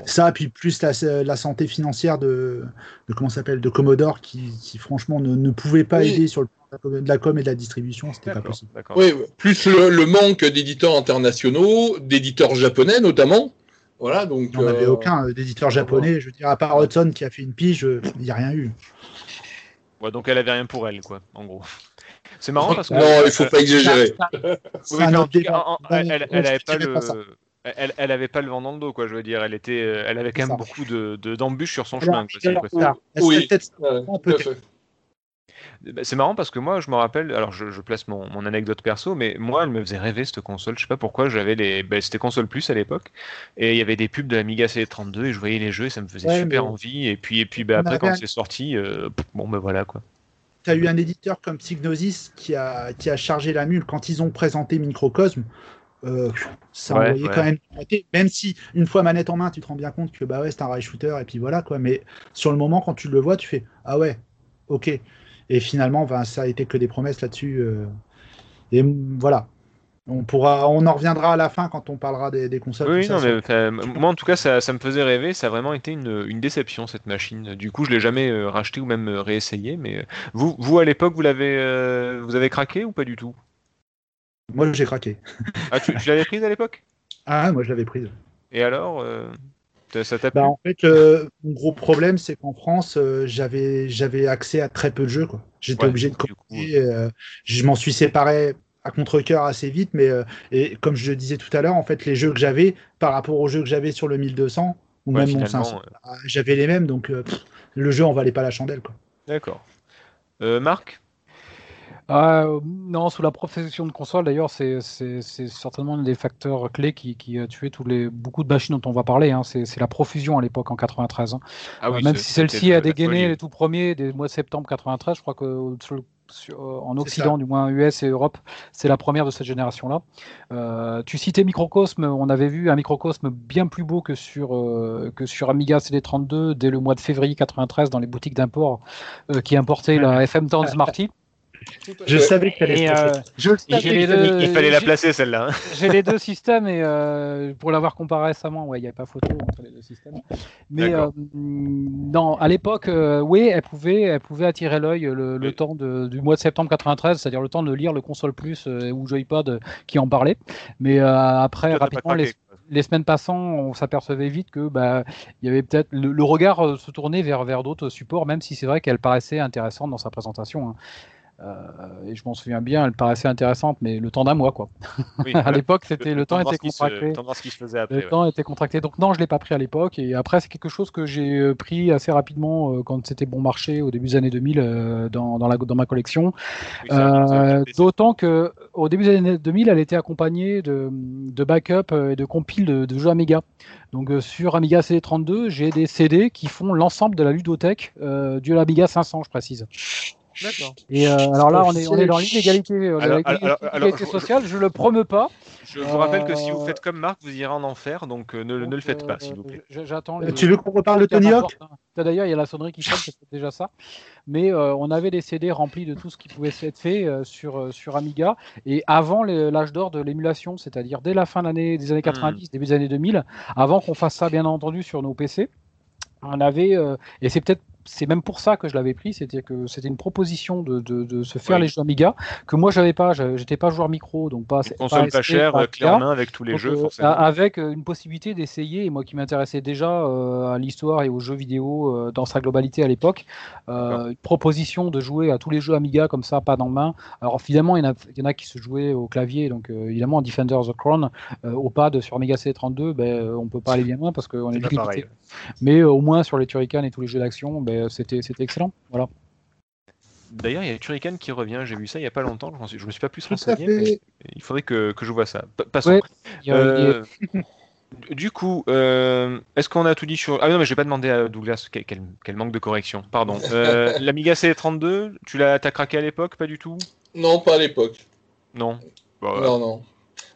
Ça, puis plus la, la santé financière de, de comment s'appelle, de Commodore, qui, qui franchement ne, ne pouvait pas Oui. aider sur le plan de la com et de la distribution, c'était pas possible. Oui, plus le, le manque d'éditeurs internationaux, d'éditeurs japonais notamment. Voilà, donc. Il n'y en avait euh, aucun euh, d'éditeur japonais. Je veux dire, à part Hudson qui a fait une pige, euh, il n'y a rien eu. Ouais, donc elle avait rien pour elle, quoi, en gros. C'est marrant parce que. Non, il faut pas exagérer. Ouais, elle, on elle avait se pas le, pas elle, elle avait pas le vent dans le dos, quoi. Je veux dire, elle était, elle avait quand même ça. beaucoup de de- d'embûches sur son Alors, chemin. on alors, Oui. peut-être C'est marrant parce que moi, je me rappelle, alors je, je place mon, mon anecdote perso, mais moi, elle me faisait rêver cette console. Je sais pas pourquoi, j'avais les, bah, c'était console plus à l'époque, et il y avait des pubs de l'Amiga CD32 et je voyais les jeux et ça me faisait Ouais, super envie. Et puis, et puis, bah, On après quand un- c'est sorti, euh, bon, ben voilà quoi. tu as eu un éditeur comme Psygnosis qui a, qui a chargé la mule quand ils ont présenté Microcosme. euh, ça Ouais, envoyait ouais. quand même même si une fois manette en main tu te rends bien compte que bah ouais c'est un rail shooter et puis voilà quoi mais sur le moment quand tu le vois tu fais ah ouais ok et finalement ben, ça a été que des promesses là-dessus euh, et voilà on pourra on en reviendra à la fin quand on parlera des, des consoles Oui, non, ça- mais moi en tout cas, ça, ça me faisait rêver. Ça a vraiment été une, une déception cette machine. Du coup, je l'ai jamais euh, racheté ou même euh, réessayé. Mais euh, vous, vous à l'époque, vous l'avez, euh, vous avez craqué ou pas du tout? Moi j'ai craqué Ah, tu, tu l'avais prise à l'époque? Ah moi je l'avais prise Et alors, euh, Bah, en fait, le mon gros problème, c'est qu'en France, euh, j'avais j'avais accès à très peu de jeux. J'étais Ouais, obligé de commander. euh, je m'en suis séparé à contre-cœur assez vite, mais euh, et comme je le disais tout à l'heure, en fait, les jeux que j'avais par rapport aux jeux que j'avais sur le 1200 ou Ouais, même mon finalement, 500, euh, ah, j'avais les mêmes, donc euh, pff, le jeu en valait pas la chandelle. D'accord. Euh, Marc? Euh, non, sous la profession de console, d'ailleurs, c'est certainement un des facteurs clés qui, qui a tué tous les, beaucoup de machines dont on va parler. hein. C'est la profusion à l'époque en 93. hein. Ah Euh, même si celle-ci a dégainé les tout premiers des mois de septembre 93, je crois que euh, sur le- sur- en Occident, du moins US et Europe, c'est la première de cette génération-là. Euh, tu citais Microcosme, on avait vu un Microcosme bien plus beau que sur, euh, que sur Amiga CD32 dès le mois de février 93 dans les boutiques d'import euh, qui importaient la FM Town Smarty. Je savais que Et, euh, Je savais les que t'allais- deux- Il fallait la placer celle-là. hein. j'ai les deux systèmes et euh, pour l'avoir comparé récemment, ouais, il n'y a pas photo entre les deux systèmes. Mais euh, non, à l'époque, euh, oui, elle pouvait, elle pouvait attirer l'œil le, le Oui. temps de- du mois de septembre 93, c'est-à-dire le temps de lire le console plus euh, ou Joypad qui en parlait. Mais euh, après, rapidement, les, semaines passant, on s'apercevait vite que bah, il y avait peut-être le, le regard se tournait vers, vers d'autres supports, même si c'est vrai qu'elle paraissait intéressante dans sa présentation. hein. Euh, et je m'en souviens bien, elle paraissait intéressante, mais le temps d'un mois, quoi. Oui, à l'époque, c'était le, temps était se- contracté. le temps de voir ce qui se faisait après. Le ouais. temps était contracté. Donc non, je l'ai pas pris à l'époque. Et après, c'est quelque chose que j'ai euh, pris assez rapidement euh, quand c'était bon marché au début des années 2000 euh, dans, dans, la, dans ma collection. Oui, Euh. D'autant que au début des années 2000, elle était accompagnée de, de backup et de compiles de, de jeux Amiga. Donc sur Amiga CD32, j'ai des CD qui font l'ensemble de la ludothèque euh, du Amiga 500, je précise. D'accord. Et euh, alors là, on est, on est dans l'illégalité, euh, sociale. Je le promeux pas. Je vous rappelle que si Euh, vous faites comme Marc, vous irez en enfer, donc euh, ne, ne le faites pas, euh, s'il vous plaît. J'attends. Euh, Tu veux qu'on reparle de Tony Hawk hein. D'ailleurs, il y a la sonnerie qui sonne, c'est déjà ça. Mais euh, on avait des CD remplis de tout ce qui pouvait être fait euh, sur, euh, sur Amiga. Et avant l'âge d'or de l'émulation, c'est-à-dire dès la fin des années 90, début des années 2000, avant qu'on fasse ça, bien entendu, sur nos PC, on avait, euh, et c'est peut-être c'est même pour ça que je l'avais pris, c'était que c'était une proposition de, de, de se faire les jeux Amiga que moi j'avais pas, j'étais pas joueur micro, donc pas Une console pas, pas euh, clé en main avec tous les Donc, jeux, euh, forcément. a- avec euh, une possibilité d'essayer, et moi qui m'intéressais déjà euh, à l'histoire et aux jeux vidéo euh, dans sa globalité à l'époque, euh, une proposition de jouer à tous les jeux Amiga comme ça, pas dans main. Alors finalement, il y en a, il y en a qui se jouaient au clavier, donc évidemment Defender the Crown au pad sur Amiga C32, ben, on peut pas aller bien loin parce qu'on est pas limité. Mais au moins sur les Turrican et tous les jeux d'action, ben, c'était c'était excellent. Voilà. D'ailleurs, il y a Turrican qui revient, j'ai vu ça il y a pas longtemps, je je me suis pas plus renseigné, mais il faudrait que, que je vois ça. Passons. Ouais, a- Euh, du coup, euh, est-ce qu'on a tout dit sur... Ah non, mais je vais pas demander à Douglas, quel, quel- quel manque de correction, pardon. Euh, L'Amiga C32, tu l'as craqué à l'époque, pas du tout? Non, pas à l'époque. Non Non, non.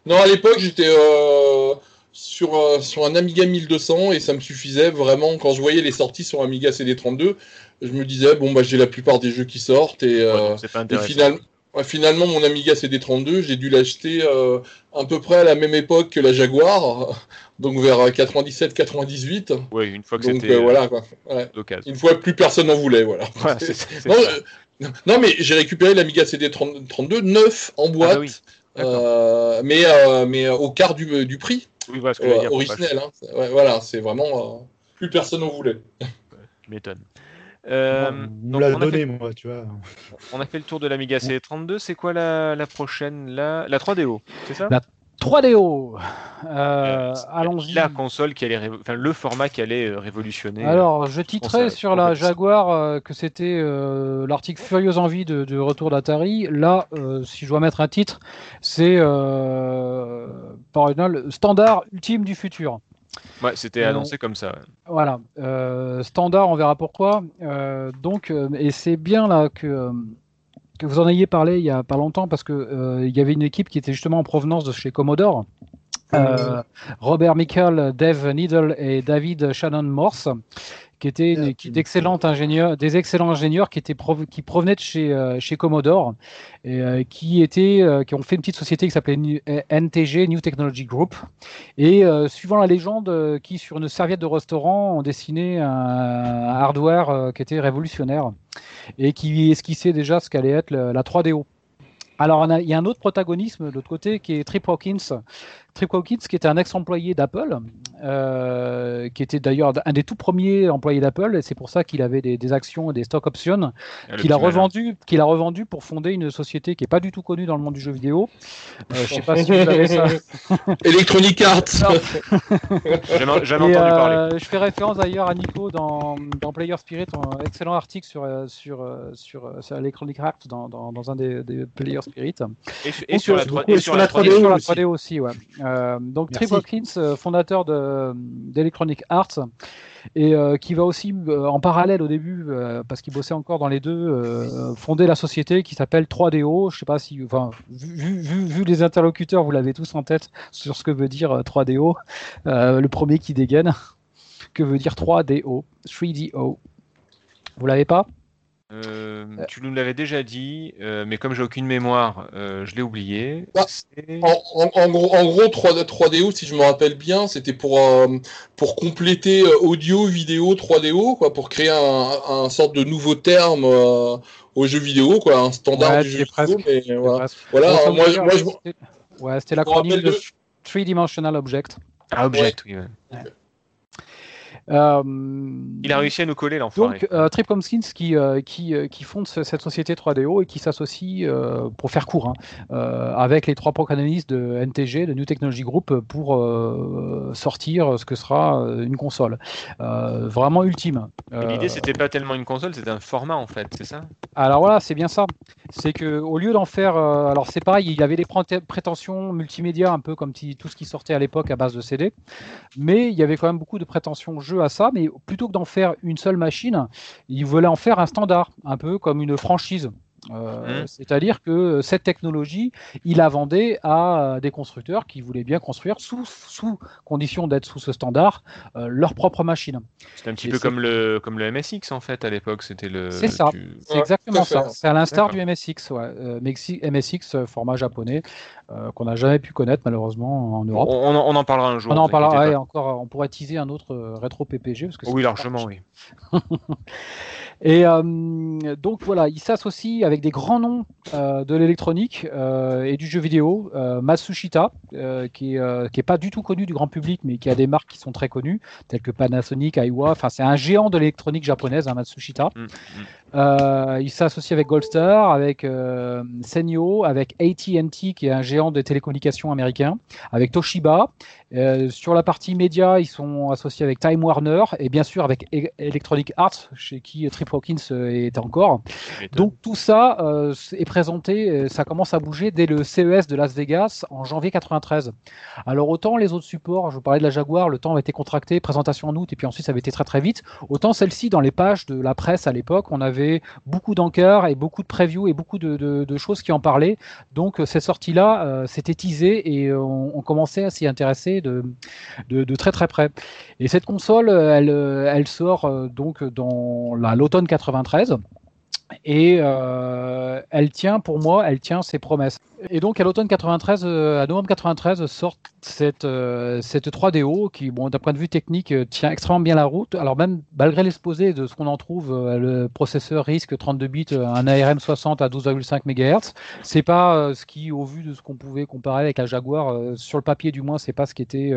Non, à l'époque, j'étais euh, sur, euh, sur un Amiga 1200 et ça me suffisait vraiment. Quand je voyais les sorties sur Amiga CD32, je me disais, bon, bah, j'ai la plupart des jeux qui sortent et, euh, et finalement, mon Amiga CD32, j'ai dû l'acheter euh, à peu près à la même époque que la Jaguar, donc vers 97-98. Oui, une fois que c'était euh, voilà, quoi. Ouais. d'occasion. Une fois, plus personne n'en voulait, voilà. Non, euh, mais j'ai récupéré l'Amiga CD32 neuf en boîte. Ah bah oui. Euh, mais, mais au quart du, du prix Oui, voilà ce que euh, dire, originel. hein. Ouais, voilà, c'est vraiment. euh, plus personne n'en voulait. Tu m'étonnes. Euh, on l'a donné, fait, moi, tu vois. on a fait le tour de l'Amiga C32. C'est quoi la, la prochaine la, la 3DO, c'est ça? La 3DO. Euh, Euh, Allons-y. La console qui allait, enfin le format qui allait révolutionner. Alors, je titrais à- sur la. Jaguar euh, que c'était euh, l'article Furieuse Envie de, de retour d'Atari. Là, euh, si je dois mettre un titre, c'est euh, par original, standard ultime du futur. Ouais, c'était Euh, annoncé comme ça. ouais. Voilà, euh, standard, on verra pourquoi. Euh, donc, et c'est bien là que, que vous en ayez parlé il y a pas longtemps parce que il y avait une équipe qui était justement en provenance de chez Commodore. Robert Michael, Dave Needle et David Shannon Morse, qui étaient d'excellents ingénieurs, des excellents ingénieurs qui étaient qui provenaient de chez euh, chez Commodore et euh, qui étaient euh, qui ont fait une petite société qui s'appelait NTG New Technology Group et suivant la légende qui sur une serviette de restaurant ont dessiné un, hardware qui était révolutionnaire et qui esquissait déjà ce qu'allait être la 3DO. Alors, il y a un autre protagonisme de l'autre côté qui est Trip Hawkins. Trip Hawkins, qui était un ex-employé d'Apple, euh, qui était d'ailleurs un des tout premiers employés d'Apple, et c'est pour ça qu'il avait des, des actions et des stock options, qu'il a revendu, qu'il a revendu pour fonder une société qui est pas du tout connue dans le monde du jeu vidéo. Euh, je sais pas si vous avez ça. Electronic Arts. Jamais, jamais entendu euh, parler. Je fais référence d'ailleurs à Nico dans, dans Player Spirit, un excellent article sur, euh, sur, sur, sur Electronic Arts dans, dans, dans un des, des Player Spirit. Et, sur la se- 3 beaucoup et et sur la la 3D. Et 3D sur la aussi. 3D aussi, ouais. Euh, donc Merci. Trip Hawkins, euh, fondateur de- d'Electronic Arts, et euh, qui va aussi, en parallèle au début, euh, parce qu'il bossait encore dans les deux, fonder la société qui s'appelle 3DO. Je sais pas si, enfin, vu, vu- les interlocuteurs, vous l'avez tous en tête sur ce que veut dire euh, 3DO. Euh, le premier qui dégaine, que veut dire 3DO, 3DO. Vous l'avez pas? Euh, tu nous l'avais déjà dit, euh, mais comme j'ai aucune mémoire, euh, je l'ai oublié. Ah. C'est- En, en- en gros, en gros 3D, 3DO, si je me rappelle bien, c'était pour, euh, pour compléter euh, audio, vidéo, 3DO, quoi, pour créer un, un sorte de nouveau terme euh, aux jeux vidéo, quoi, un standard Ouais, du jeu vidéo. mais voilà, Voilà, Grosso moi, moi, je, c'était- Ouais, c'était l'acronyme de de- 3-dimensional object. Ah, Object, oui. ouais. Euh, Il a réussi à nous coller l'enfoiré. Donc, euh, Trip Hopkins qui, euh, qui, qui fonde ce- cette société 3DO et qui s'associe, pour faire court, hein, avec les trois protagonistes de NTG, de New Technology Group, pour sortir ce que sera une console. Vraiment ultime. L'idée, c'était pas tellement une console, c'était un format en fait, c'est ça? Alors voilà, c'est bien ça. C'est que au lieu d'en faire, euh, alors c'est pareil, il avait des pré- prétentions multimédia, un peu comme tout ce qui sortait à l'époque à base de CD, mais il y avait quand même beaucoup de prétentions à ça. Mais plutôt que d'en faire une seule machine, il voulait en faire un standard, un peu comme une franchise. Euh, Mhm. C'est-à-dire que cette technologie, il la vendait à des constructeurs qui voulaient bien construire sous, sous condition d'être sous ce standard euh, leur propre machine. C'était un petit Et peu c'est- comme le, comme le MSX en fait à l'époque. C'était le. C'est ça. tu- C'est Ouais, exactement ça. C'est à l'instar du MSX, ouais. Euh, MSX euh, format japonais euh, qu'on n'a jamais pu connaître malheureusement en Europe. on en- on en parlera un jour. On en parlera ouais, encore. On pourrait teaser un autre euh, rétro PPG parce que Oui, c'est- largement, oui. Et euh, donc voilà, il s'associe avec des grands noms euh, de l'électronique euh, et du jeu vidéo. Euh, Matsushita, qui est, qui est pas du tout connu du grand public, mais qui a des marques qui sont très connues, telles que Panasonic, Aiwa. Enfin, c'est un géant de l'électronique japonaise, hein, Matsushita. Mm, mm. Euh, il s'associe avec Goldstar, avec euh, Senyo, avec AT&T, qui est un géant de télécommunications américain, avec Toshiba. Euh, sur la partie média, ils sont associés avec Time Warner et bien sûr avec E- Electronic Arts, chez qui Trip Hawkins euh, est encore. Donc tout ça euh, est présenté, ça commence à bouger dès le CES de Las Vegas en janvier 93. Alors autant les autres supports, je vous parlais de la Jaguar, le temps avait été contracté, présentation en août et puis ensuite ça avait été très très vite. Autant celle-ci dans les pages de la presse à l'époque, on avait beaucoup d'encarts et beaucoup de previews et beaucoup de, choses qui en parlaient. Donc euh, cette sortie-là, euh, c'était teasé et euh, on, commençait à s'y intéresser de, très très près. Et cette console, euh, elle, euh, sort euh, donc dans la- l'automne 93. Et euh, elle tient, pour moi, elle tient ses promesses. Et donc, à l'automne 93, euh, à novembre 93, sort cette, euh, cette 3DO qui, bon, d'un point de vue technique, euh, tient extrêmement bien la route. Alors, même malgré l'exposé de ce qu'on en trouve, le processeur risque 32 bits, un ARM 60 à 12,5 MHz, c'est pas ce qui, au vu de ce qu'on pouvait comparer avec la Jaguar, sur le papier du moins, c'est pas ce qui était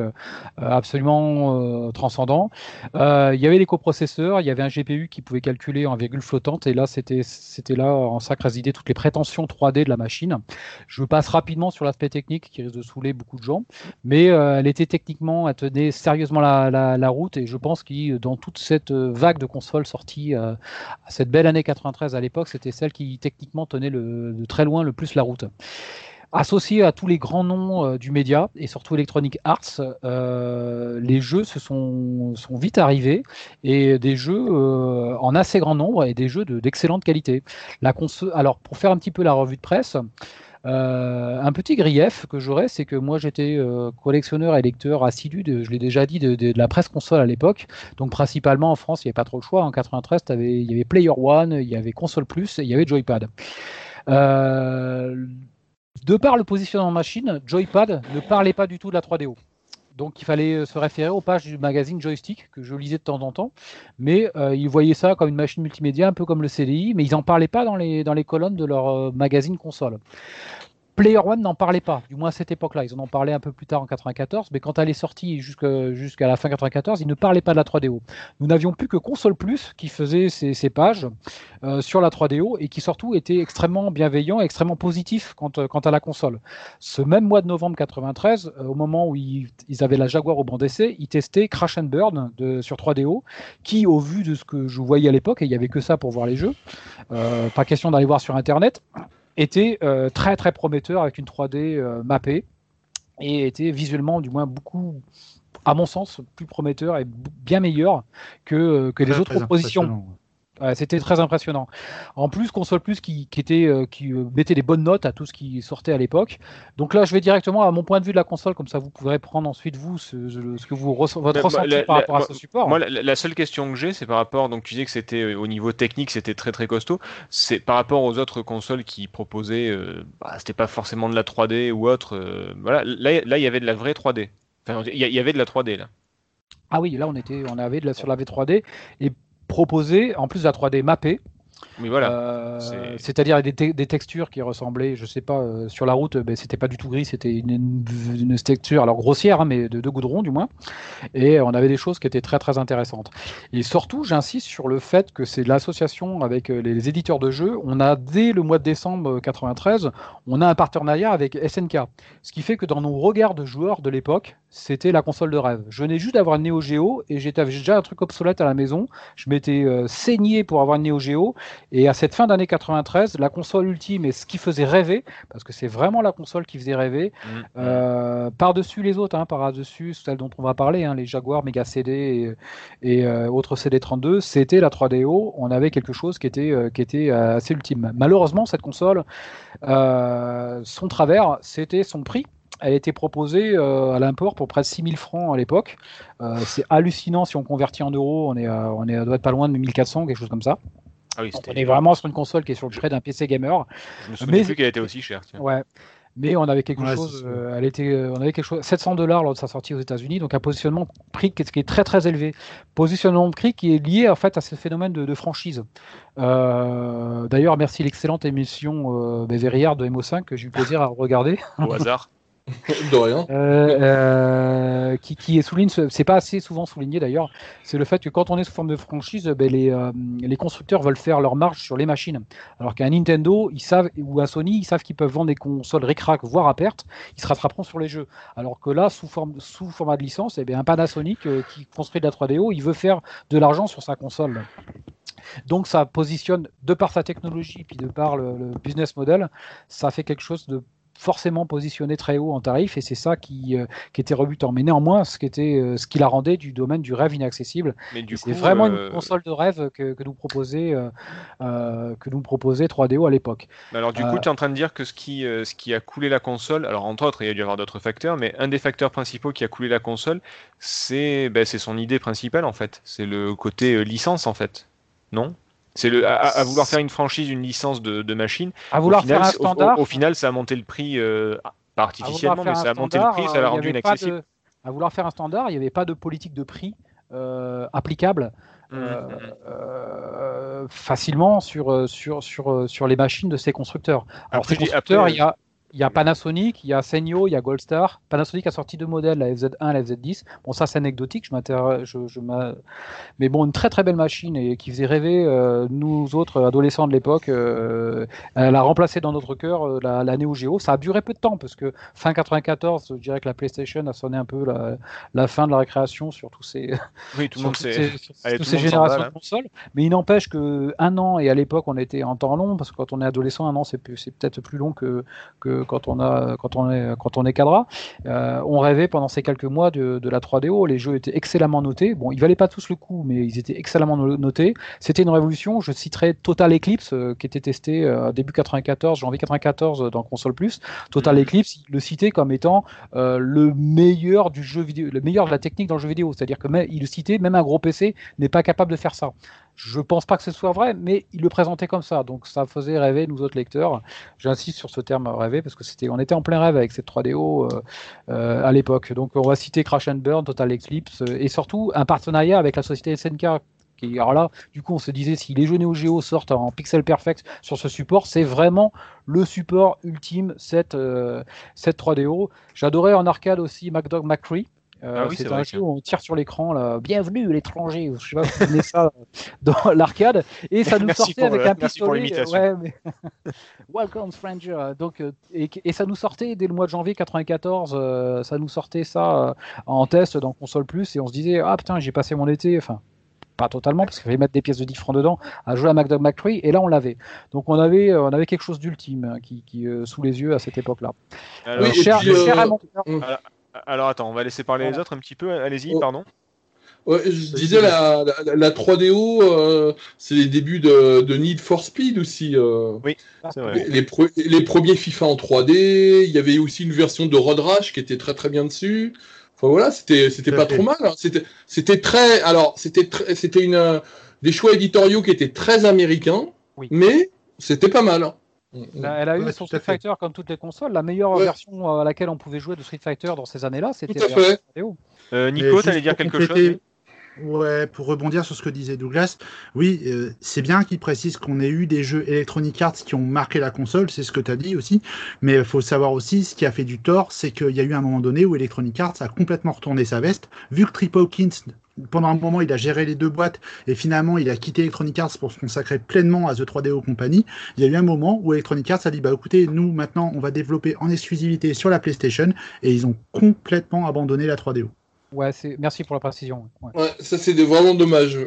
absolument transcendant. Il y avait les coprocesseurs, il y avait un GPU qui pouvait calculer en virgule flottante, et là, c'était là en que résidaient toutes les prétentions 3D de la machine. Je passe rapidement sur l'aspect technique qui risque de saouler beaucoup de gens, mais euh, elle était techniquement, elle tenait sérieusement la, route, et je pense que dans toute cette euh, vague de consoles sorties euh, à cette belle année 93 à l'époque, c'était celle qui techniquement tenait de très loin le plus la route associé à tous les grands noms du média et surtout Electronic Arts, les jeux se sont, sont vite arrivés et des jeux en assez grand nombre et des jeux de- d'excellente qualité. Alors pour faire un petit peu la revue de presse, euh, un petit grief que j'aurais, c'est que moi j'étais euh, collectionneur et lecteur assidu, je l'ai déjà dit, de, la presse console à l'époque. Donc principalement en France, il n'y avait pas trop le choix. En 93, t'avais- il y avait Player One, il y avait Console Plus et il y avait Joypad. Euh, de par le positionnement machine, Joypad ne parlait pas du tout de la 3DO. Donc il fallait euh, se référer aux pages du magazine Joystick que je lisais de temps en temps, mais ils voyaient ça comme une machine multimédia, un peu comme le CDI, mais ils n'en parlaient pas dans les, dans les colonnes de leur magazine console. Player One n'en parlait pas, du moins à cette époque-là. Ils en ont parlé un peu plus tard en 94, mais quand elle est sortie jusqu'à la fin 94, ils ne parlaient pas de la 3DO. Nous n'avions plus que Console Plus qui faisait ces pages euh, sur la 3DO et qui surtout était extrêmement bienveillant extrêmement positif quant, euh, quant à la console. Ce même mois de novembre 93, euh, au moment où ils, avaient la Jaguar au banc d'essai, ils testaient Crash and Burn sur 3DO, qui, au vu de ce que je voyais à l'époque, et il n'y avait que ça pour voir les jeux, pas question d'aller voir sur Internet, était euh, très très prometteur avec une 3D euh, mappée et était visuellement du moins beaucoup à mon sens plus prometteur et bien meilleur que, euh, que les autres propositions. Ouais, C'était très impressionnant. En plus, console plus qui, qui était euh, qui euh, mettait des bonnes notes à tout ce qui sortait à l'époque. Donc là, je vais directement à mon point de vue de la console, comme ça vous pourrez prendre ensuite vous ce, ce que vous votre Bah, ressenti la- par la- rapport à ce support. Moi, la, la seule question que j'ai, c'est par rapport, donc tu disais que c'était euh, au niveau technique, c'était très très costaud. C'est par rapport aux autres consoles qui proposaient, euh, bah, c'était pas forcément de la 3D ou autre. euh, voilà, là, là, il y avait de la vraie 3D. Enfin, il y, a- il y avait de la 3D là. Ah oui, là on était, on avait de la, sur la V3D et proposé en plus de la 3D mappée. Oui, voilà. Euh, c'est- C'est-à-dire des, te- des textures qui ressemblaient, je sais pas, euh, sur la route, ben, c'était pas du tout gris, c'était une, texture, alors grossière, hein, mais de, de goudron du moins. Et on avait des choses qui étaient très très intéressantes. Et surtout, j'insiste sur le fait que c'est l'association avec euh, les, les éditeurs de jeux. On a dès le mois de décembre 93, on a un partenariat avec SNK, ce qui fait que dans nos regards de joueurs de l'époque, c'était la console de rêve. Je venais juste d'avoir une Neo Geo et j'étais déjà un truc obsolète à la maison. Je m'étais euh, saigné pour avoir une Neo Geo. Et à cette fin d'année 93, la console ultime et ce qui faisait rêver, parce que c'est vraiment la console qui faisait rêver, Mm. euh, par-dessus les autres, hein, par-dessus celles dont on va parler, hein, les Jaguar, Mega CD et, et, euh, autres CD32, c'était la 3DO. On avait quelque chose qui était, qui était assez ultime. Malheureusement, cette console, son travers, c'était son prix. Elle était proposée euh, à l'import pour près de 6000 francs à l'époque. Euh, c'est hallucinant si on convertit en euros. On est, à- on est, on doit être pas loin de 1400, quelque chose comme ça. Ah oui, Donc, c'était. on est vraiment sur une console qui est sur le près d'un PC gamer. Je me souviens plus qu'elle était aussi chère. tiens. Ouais. Mais on avait quelque Ouais, chose, euh, elle était, on avait quelque chose, 700 dollars lors de sa sortie aux États-Unis, donc un positionnement prix qui est, qui est très très élevé. Positionnement de prix qui est lié en fait à ce phénomène de, de franchise. Euh, D'ailleurs, merci l'excellente émission euh, de MO5 que j'ai eu plaisir à regarder. Au hasard. De rien. Euh, euh, qui, qui est souligne, ce- c'est pas assez souvent souligné d'ailleurs, c'est le fait que quand on est sous forme de franchise, ben, les, euh, les constructeurs veulent faire leur marge sur les machines. Alors qu'un Nintendo, ils savent, ou un Sony, ils savent qu'ils peuvent vendre des consoles ric-rac, voire à perte, ils se rattraperont sur les jeux. Alors que là, sous, forme, sous format de licence, eh bien, un Panasonic euh, qui construit de la 3DO, il veut faire de l'argent sur sa console. Donc ça positionne, de par sa technologie, puis de par le business model, ça fait quelque chose de forcément positionné très haut en tarif et c'est ça qui, euh, qui était rebutant. Mais néanmoins, ce qui, était, euh, ce qui la rendait du domaine du rêve inaccessible. C'est vraiment euh, une console de rêve que, que nous proposait, que nous proposait 3DO à l'époque. Alors du coup, tu es en train de dire que ce qui, ce qui a coulé la console, alors entre autres, il y a dû y avoir d'autres facteurs, mais un des facteurs principaux qui a coulé la console, c'est ben, son idée principale en fait. C'est le côté licence en fait. Non? C'est le à, à vouloir faire une franchise, une licence de, de machine. À vouloir au final, faire un c'est- au- au- standard, Au, final, ça a monté le prix, euh, pas à artificiellement, mais ça a monté le prix, ça euh, l'a y rendu pas inaccessible. de- À vouloir faire un standard, il n'y avait pas de politique de prix euh, applicable Mmh, euh, mmh. euh, facilement sur, euh, sur, sur, euh, sur les machines de ces constructeurs. Alors, Après, ces constructeurs, il y a, il y a Panasonic, il y a Senyo, il y a Goldstar. Panasonic a sorti deux modèles, la FZ1 et la FZ10. Bon, ça, c'est anecdotique, je m'intéresse, je, je m'a- mais bon, une très très belle machine et qui faisait rêver euh, nous autres adolescents de l'époque. euh, elle a remplacé dans notre cœur euh, la, la Neo Geo. Ça a duré peu de temps parce que fin 94, je dirais que la PlayStation a sonné un peu la, la fin de la récréation sur tous ces, Oui, tout le sur monde toutes sait. ces, Allez, toutes tout ces générations va, de consoles. Mais il n'empêche que un an et à l'époque on était en temps long parce que quand on est adolescent, un an c'est peut-être plus long que, que quand on a quand on est quand on est cadra. Euh, on rêvait pendant ces quelques mois de, de la 3DO. Les jeux étaient excellemment notés. Bon, ils valaient pas tous le coup, mais ils étaient excellemment no- notés. C'était une révolution. Je citerai Total Eclipse euh, qui était testé euh, début 94, janvier 94 euh, dans console plus. Total Mhm. Eclipse, il le citait comme étant le meilleur du jeu vidéo, le meilleur de la technique dans le jeu vidéo. C'est-à-dire que même, il le citait, même un gros PC n'est pas capable de faire ça. Je pense pas que ce soit vrai, mais il le présentait comme ça, donc ça faisait rêver nous autres lecteurs. J'insiste sur ce terme rêver parce que c'était, on était en plein rêve avec cette 3DO euh, euh, à l'époque. Donc on va citer Crash and Burn, Total Eclipse euh, et surtout un partenariat avec la société SNK. Alors là, du coup, on se disait si les jeux Neo Geo sortent en pixel perfect sur ce support, c'est vraiment le support ultime cette cette 3DO. J'adorais en arcade aussi MacDog McCree. Euh, Ah oui, c'est un vrai, jeu où on tire sur l'écran là. Bienvenue l'étranger. Je sais pas si vous connaissez ça dans l'arcade et ça nous sortait pour avec le- un pistolet. ouais, mais- Welcome stranger. Donc euh, et, et ça nous sortait dès le mois de janvier 94. euh, ça nous sortait ça euh, en test dans console plus et on se disait ah putain j'ai passé mon été. Enfin pas totalement parce qu'il fallait mettre des pièces de 10 francs dedans à jouer à MacDog McCree et là on l'avait donc on avait on avait quelque chose d'ultime hein, qui, qui euh, sous les yeux à cette époque là Oui, cher, puis, cher Raymond, alors, attends, on va laisser parler les autres un petit peu. Allez-y, Oh. pardon. Ouais, je disais, la, la, la 3DO, euh, c'est les débuts de, de Need for Speed aussi. euh. C'est vrai. Les, les pre- les premiers FIFA en 3D, il y avait aussi une version de Road Rash qui était très très bien dessus. Enfin voilà, c'était c'était pas fait. trop mal. hein. C'était c'était très alors c'était très- c'était une euh, des choix éditoriaux qui étaient très américains, Oui. mais c'était pas mal. Elle a- elle a eu son Street. Fighter comme toutes les consoles. La meilleure Ouais. version euh, à laquelle on pouvait jouer de Street Fighter dans ces années-là, c'était Tout à la version fait. 3DO. Euh, Nico, t'allais dire quelque chose? Ouais, pour rebondir sur ce que disait Douglas, oui, euh, c'est bien qu'il précise qu'on ait eu des jeux Electronic Arts qui ont marqué la console, c'est ce que tu as dit aussi, mais il faut savoir aussi, ce qui a fait du tort, c'est qu'il y a eu un moment donné où Electronic Arts a complètement retourné sa veste, vu que Trip Hawkins, pendant un moment, il a géré les deux boîtes, et finalement, il a quitté Electronic Arts pour se consacrer pleinement à The 3DO Company, il y a eu un moment où Electronic Arts a dit, bah écoutez, nous, maintenant, on va développer en exclusivité sur la PlayStation, et ils ont complètement abandonné la 3DO. Ouais, c'est... merci pour la précision. Ouais. Ouais, ça c'est vraiment dommage,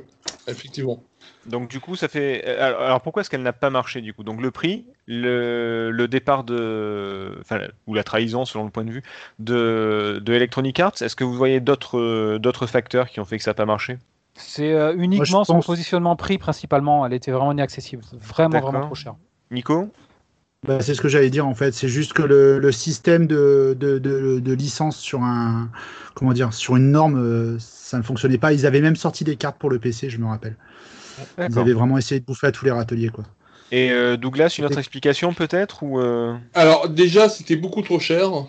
effectivement. Donc du coup, ça fait. euh, Alors pourquoi est-ce qu'elle n'a pas marché du coup? Donc le prix, le, le départ de, enfin, ou la trahison selon le point de vue de, de Electronic Arts. Est-ce que vous voyez d'autres euh, d'autres facteurs qui ont fait que ça n'a pas marché? C'est euh, uniquement son pense- positionnement prix principalement. Elle était vraiment inaccessible. Vraiment, D'accord. vraiment trop cher. Nico? Bah, c'est ce que j'allais dire en fait. C'est juste que le, le système de, de, de, de licence sur un comment dire sur une norme, euh, ça ne fonctionnait pas. Ils avaient même sorti des cartes pour le PC, je me rappelle. Ils D'accord. avaient vraiment essayé de bouffer à tous les râteliers quoi. Et euh, Douglas, une autre explication peut-être ou euh, Alors déjà, c'était beaucoup trop cher. Ouais,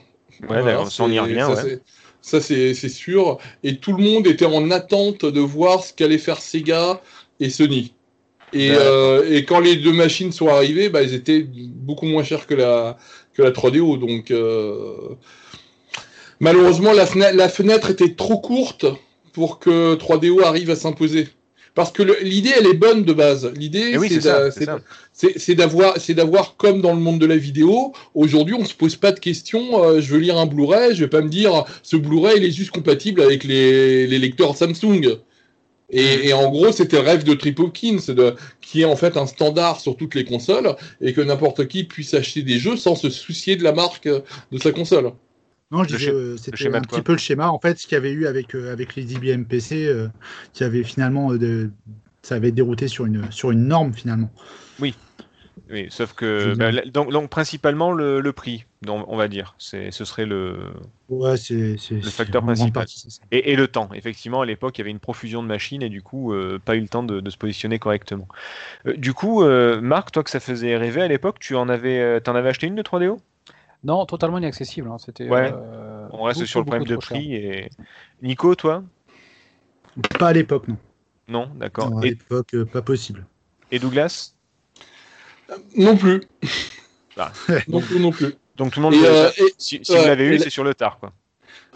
Voilà, ça on y c'est- revient. ça, ouais. c'est- Ça, c'est c'est sûr. Et tout le monde était en attente de voir ce qu'allait faire Sega et Sony. Et, euh, et quand les deux machines sont arrivées, bah, elles étaient beaucoup moins chères que la, que la 3DO. Donc, euh, malheureusement, la, fena- la fenêtre était trop courte pour que 3DO arrive à s'imposer. Parce que l'idée, elle est bonne de base. L'idée, oui, d'avoir, c'est d'avoir comme dans le monde de la vidéo. Aujourd'hui, on se pose pas de questions. euh, je veux lire un Blu-ray, je vais pas me dire ce Blu-ray il est juste compatible avec les, les lecteurs Samsung. Et, et en gros, c'était le rêve de Trip Hawkins, de, qui est en fait un standard sur toutes les consoles et que n'importe qui puisse acheter des jeux sans se soucier de la marque euh, de sa console. Non, je disais, euh, c'était un petit peu le schéma en fait, ce qu'il y avait eu avec euh, avec les IBM PC, euh, qui avait finalement euh, de, ça avait dérouté sur une sur une norme finalement. Oui, sauf Je que bah, là- donc, donc, principalement le, le prix, donc, on va dire. C'est ce serait le Ouais, c'est c'est Le c'est facteur en principal. partie. Et, et le temps, effectivement, à l'époque, il y avait une profusion de machines et du coup, euh, pas eu le temps de, de se positionner correctement. Euh, du coup, euh, Marc, toi que ça faisait rêver à l'époque, tu en avais, t'en avais acheté une de 3DO Non, totalement inaccessible. hein. C'était. Ouais. euh, On reste beaucoup, sur le problème de prix. Et... Nico, toi? Pas à l'époque non. Non, d'accord. À Et, l'époque, pas possible. et Douglas? Non plus. Ah. non plus, non plus. Donc tout le monde, Et, le- euh, et- si, si ouais, vous l'avez eu, la- c'est sur le tard, quoi.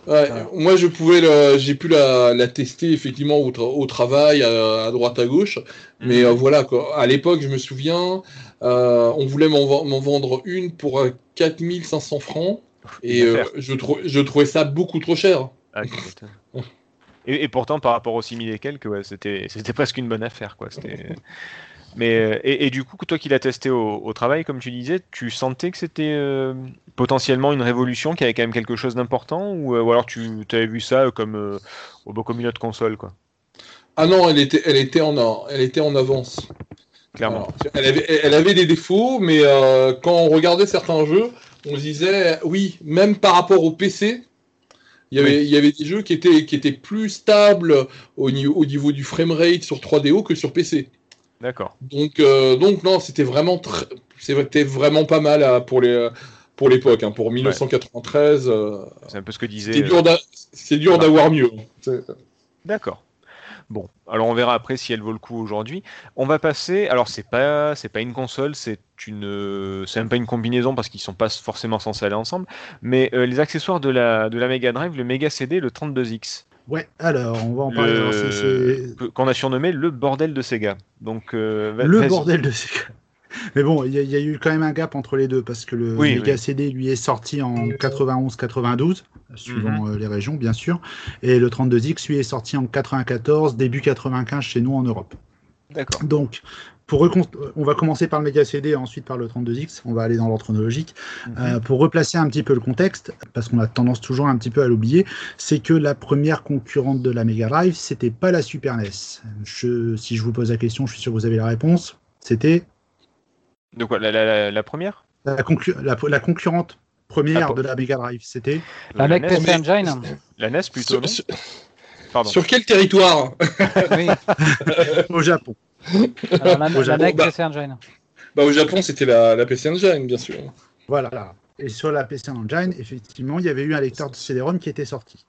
Ouais, Voilà. moi je pouvais le, j'ai pu la, la tester effectivement au, tra- au travail, à, à droite à gauche, mais Mhm. euh, voilà quoi. À l'époque, je me souviens, euh, on voulait m'en ven- m'en vendre une pour euh, 4500 francs et euh, je, trou- je trouvais ça beaucoup trop cher. Ah, et, et pourtant, par rapport aux 6000 et quelques, ouais, c'était c'était presque une bonne affaire, quoi. C'était. Mais euh, et, et du coup, toi qui l'as testé au, au travail, comme tu disais, tu sentais que c'était euh, potentiellement une révolution, qu'il y avait quand même quelque chose d'important, ou, euh, ou alors tu avais vu ça comme euh, au beau comme une autre console, quoi? Ah non, elle était, elle était en, elle était en avance. Clairement. Alors, elle, avait, elle avait des défauts, mais quand on regardait certains jeux, on se disait, oui, même par rapport au PC, il y avait, il y avait des jeux qui étaient, qui étaient plus stables au niveau, au niveau du framerate sur 3DO que sur PC. D'accord. Donc, euh, donc non, c'était vraiment, tr- c'était vraiment pas mal à- pour les, pour l'époque, hein, pour 1993. euh, C'est un peu ce que disait. c'est euh, dur, Marc. d'avoir mieux. C'est- D'accord. Bon, alors on verra après si elle vaut le coup aujourd'hui. On va passer. Alors c'est pas, c'est pas une console, c'est une, c'est même pas une combinaison parce qu'ils sont pas forcément censés aller ensemble. Mais euh, les accessoires de la de la Mega Drive, le Mega CD, le 32X, Ouais, alors on va en parler. Le... qu'on a surnommé le bordel de Sega. Donc euh, le bordel de ces. Mais bon, il y, a- il y a eu quand même un gap entre les deux parce que le Oui, Mega oui. CD lui est sorti en 91-92, suivant Mhm. euh, les régions bien sûr, et le 32X lui est sorti en 94, début 95 chez nous en Europe. D'accord. Donc, pour on va commencer par le Mega CD et ensuite par le 32X. On va aller dans l'ordre chronologique. Mhm. Euh, pour replacer un petit peu le contexte, parce qu'on a tendance toujours un petit peu à l'oublier, c'est que la première concurrente de la Mega Drive, c'était pas la Super NES. Je, si je vous pose la question, je suis sûr que vous avez la réponse. C'était De quoi la, la- la- la première? La, conclu- la, la concurrente première Ah, de la Mega Drive. C'était La NES, PC Engine la NES plutôt. Non? Pardon. sur quel territoire Oui. au Japon. Alors, la, Au la Japon, bah- PC Engine. bah, Au Japon, c'était la, la PC Engine, bien sûr. Voilà. Et sur la PC Engine, effectivement, il y avait eu un lecteur de CD-ROM qui était sorti.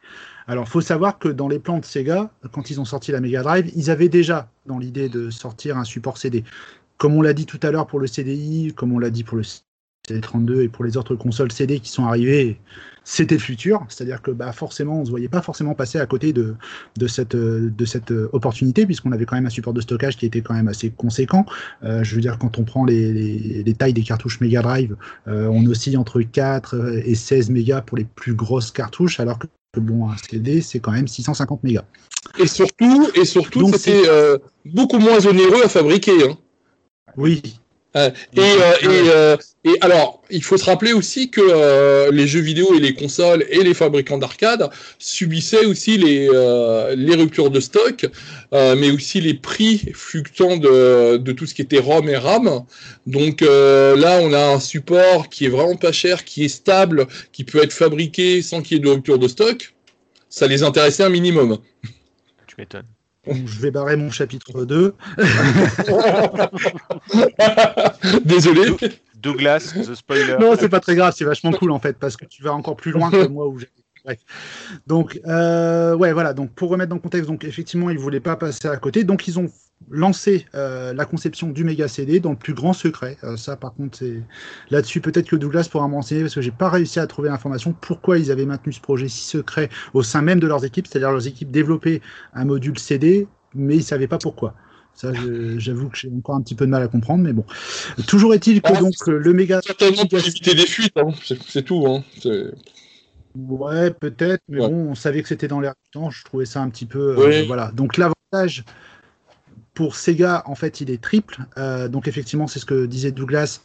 Alors, faut savoir que dans les plans de Sega, quand ils ont sorti la Mega Drive, ils avaient déjà dans l'idée de sortir un support CD. Comme on l'a dit tout à l'heure pour le CDI, comme on l'a dit pour le CD32 et pour les autres consoles CD qui sont arrivées, c'était le futur. C'est-à-dire que bah, forcément, on ne se voyait pas forcément passer à côté de, de, cette, de cette opportunité, puisqu'on avait quand même un support de stockage qui était quand même assez conséquent. Euh, je veux dire, quand on prend les, les, les tailles des cartouches Mega Drive, euh, on oscille entre 4 et 16 mégas pour les plus grosses cartouches, alors que bon, un CD, c'est quand même 650 mégas. Et surtout, et surtout c'était euh, beaucoup moins onéreux à fabriquer. Hein. Oui, Euh, et, euh, et, euh, et alors, il faut se rappeler aussi que euh, les jeux vidéo et les consoles et les fabricants d'arcade subissaient aussi les, euh, les ruptures de stock, euh, mais aussi les prix fluctuants de, de tout ce qui était ROM et RAM. Donc euh, là, on a un support qui est vraiment pas cher, qui est stable, qui peut être fabriqué sans qu'il y ait de rupture de stock. Ça les intéressait un minimum. Tu m'étonnes. Donc je vais barrer mon chapitre 2. Désolé. Douglas, The Spoiler. Non, c'est pas très grave, c'est vachement cool en fait, parce que tu vas encore plus loin que moi où j'ai. Bref. Donc, euh, ouais, voilà. Donc, pour remettre dans le contexte, donc effectivement, ils voulaient pas passer à côté. Donc, ils ont lancé euh, la conception du méga CD dans le plus grand secret. Euh, ça, par contre, c'est là-dessus peut-être que Douglas pourra me renseigner parce que j'ai pas réussi à trouver l'information pourquoi ils avaient maintenu ce projet si secret au sein même de leurs équipes, c'est-à-dire leurs équipes développaient un module CD, mais ils savaient pas pourquoi. Ça, j'avoue que j'ai encore un petit peu de mal à comprendre, mais bon. Toujours est-il que Ah, donc le méga Certainement pour éviter des fuites, hein. c'est tout. Hein. Ouais, peut-être, mais Ouais. bon, on savait que c'était dans l'air du temps. Je trouvais ça un petit peu. euh, voilà. Donc l'avantage pour Sega, en fait, il est triple. Euh, donc effectivement, c'est ce que disait Douglas.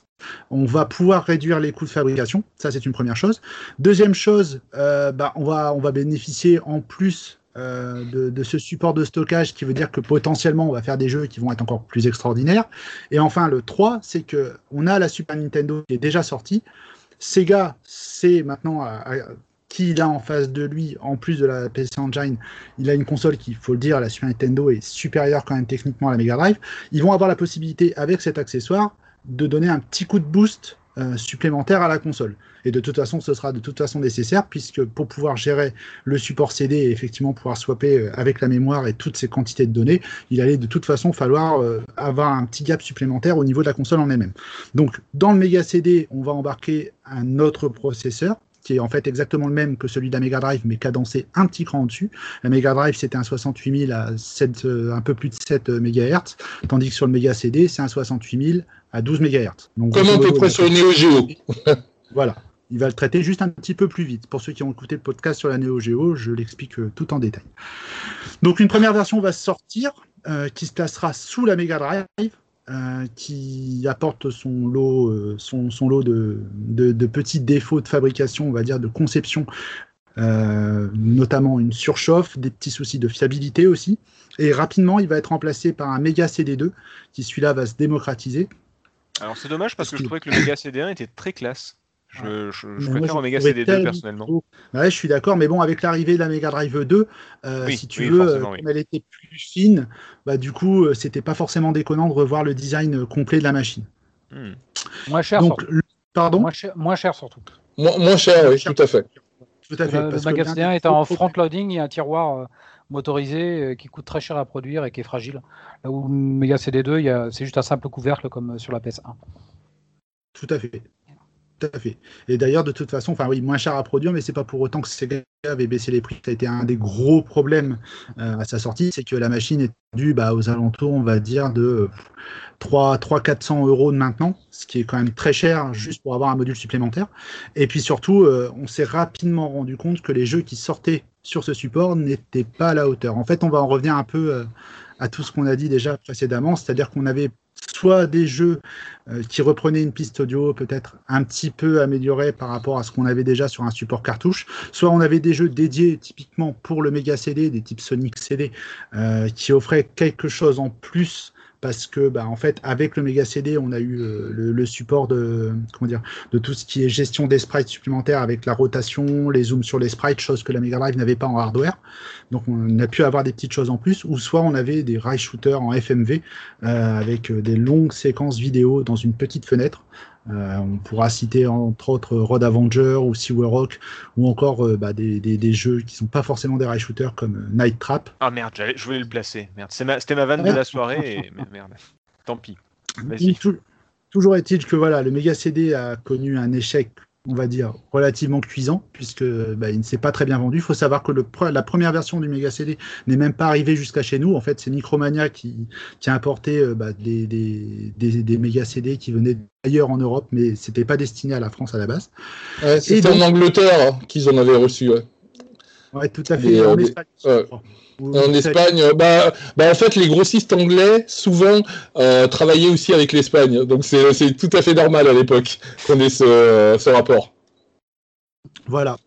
On va pouvoir réduire les coûts de fabrication. Ça, c'est une première chose. Deuxième chose, euh, bah, on va on va bénéficier en plus. euh, de, ce support de stockage qui veut dire que potentiellement on va faire des jeux qui vont être encore plus extraordinaires. Et enfin le 3, c'est que on a la Super Nintendo qui est déjà sortie. Sega, c'est maintenant à- qui il a en face de lui, en plus de la PC Engine, il a une console qui, il faut le dire, la Super Nintendo est supérieure quand même techniquement à la Mega Drive. Ils vont avoir la possibilité, avec cet accessoire, de donner un petit coup de boost euh, supplémentaire à la console. Et de toute façon, ce sera de toute façon nécessaire, puisque pour pouvoir gérer le support CD et effectivement pouvoir swapper euh, avec la mémoire et toutes ces quantités de données, il allait de toute façon falloir euh, avoir un petit gap supplémentaire au niveau de la console en elle-même. Donc, dans le Mega CD, on va embarquer un autre processeur qui est en fait exactement le même que celui de la Mega Drive, mais cadencé un petit cran au-dessus. La Mega Drive, c'était un 68 000 à 7, euh, un peu plus de 7 MHz, tandis que sur le Mega CD, c'est un 68 000 à 12 MHz. Donc, Comme à peu près sur le Neo Geo. Voilà. Il va le traiter juste un petit peu plus vite. Pour ceux qui ont écouté le podcast sur la Neo Geo, je l'explique euh, tout en détail. Donc une première version va sortir, euh, qui se placera sous la Mega Drive, euh, qui apporte son lot, euh, son, son lot de, de, de petits défauts de fabrication, on va dire de conception, euh, notamment une surchauffe, des petits soucis de fiabilité aussi. Et rapidement, il va être remplacé par un Mega CD2, qui celui-là va se démocratiser. Alors c'est dommage parce que je trouvais que le Mega CD1 était très classe. Je, je, je préfère je au Mega trouvais CD2 tellement personnellement. trop- Ouais, je suis d'accord, mais bon, avec l'arrivée de la Mega Drive 2, euh, Oui, si tu oui, veux, oui. comme elle était plus fine, bah du coup, euh, c'était pas forcément déconnant de revoir le design euh, complet de la machine. Hmm. Moins cher, Donc, surtout. le- pardon, Moins cher, moins cher surtout. Mo- moins cher, oui, tout à fait. tout à fait. Le, le parce que est en gros front loading, il y a un tiroir euh, motorisé euh, qui coûte très cher à produire et qui est fragile. Là où le Mega CD2, il y a- c'est juste un simple couvercle comme sur la PS1. Tout à fait. Et d'ailleurs, de toute façon, enfin oui, moins cher à produire, mais c'est pas pour autant que Sega avait baissé les prix. Ça a été un des gros problèmes euh, à sa sortie, c'est que la machine est due bah, aux alentours, on va dire, de 300-400 euros de maintenant, ce qui est quand même très cher juste pour avoir un module supplémentaire. Et puis surtout, euh, on s'est rapidement rendu compte que les jeux qui sortaient sur ce support n'étaient pas à la hauteur. En fait, on va en revenir un peu euh, à tout ce qu'on a dit déjà précédemment, c'est-à-dire qu'on avait soit des jeux euh, qui reprenaient une piste audio peut-être un petit peu améliorée par rapport à ce qu'on avait déjà sur un support cartouche, soit on avait des jeux dédiés typiquement pour le méga CD, des types Sonic CD, euh, qui offraient quelque chose en plus parce que bah, en fait avec le méga CD on a eu euh, le, support de comment dire de tout ce qui est gestion des sprites supplémentaires avec la rotation, les zooms sur les sprites, chose que la Mega Drive n'avait pas en hardware. Donc on a pu avoir des petites choses en plus, ou soit on avait des rail shooters en FMV euh, avec euh, des longues séquences vidéo dans une petite fenêtre. Euh, on pourra citer entre autres Road Avenger ou Seaway Rock ou encore euh, bah, des, des, des, jeux qui sont pas forcément des rail shooters comme euh, Night Trap. Ah merde, je voulais le placer. Merde, c'était ma, ma vanne de la soirée et merde. Tant pis. Toujours est-il que voilà, le Mega CD a connu un échec on va dire, relativement cuisant, puisque bah, il ne s'est pas très bien vendu. Il faut savoir que le, la première version du Mega CD n'est même pas arrivée jusqu'à chez nous. En fait, c'est Micromania qui, qui a importé euh, bah, des, des, des, des, Mega CD qui venaient d'ailleurs en Europe, mais c'était pas destiné à la France à la base. Ouais, C'était en Angleterre hein, qu'ils en avaient reçu. Ouais. ouais tout à fait. Et, en euh, Espagne, ouais. En Espagne, bah, bah, en fait, les grossistes anglais, souvent, euh, travaillaient aussi avec l'Espagne. Donc, c'est tout à fait normal à l'époque qu'on ait ce, ce, rapport. Voilà.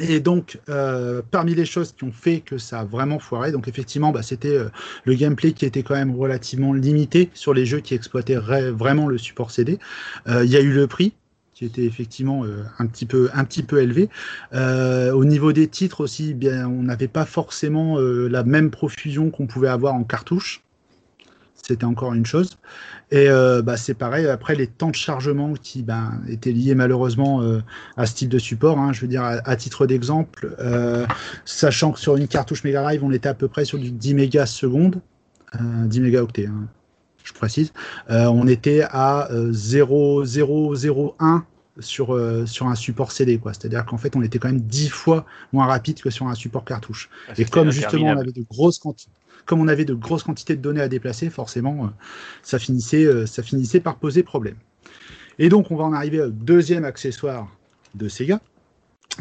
Et donc, euh, parmi les choses qui ont fait que ça a vraiment foiré, donc effectivement, bah, c'était euh, le gameplay qui était quand même relativement limité sur les jeux qui exploitaient vraiment le support CD. Il y a eu le prix, qui était effectivement euh, un petit peu un petit peu élevé. Euh, au niveau des titres aussi, bien, on n'avait pas forcément euh, la même profusion qu'on pouvait avoir en cartouche. C'était encore une chose. Et bah, c'est pareil, après les temps de chargement qui ben, étaient liés malheureusement à ce type de support. Hein, je veux dire, à, titre d'exemple, sachant que sur une cartouche Mega Drive, on était à peu près sur du 10 mégas seconde, 10 mégaoctets. Hein je précise, euh, on était à euh, 0,001 sur, euh, sur un support CD. C'est-à-dire qu'en fait, on était quand même 10 fois moins rapide que sur un support cartouche. Ah, Et comme justement, on avait de grosses quantités. Comme on avait de grosses quantités de données à déplacer, forcément, euh, ça, finissait, euh, ça finissait par poser problème. Et donc, on va en arriver au deuxième accessoire de Sega,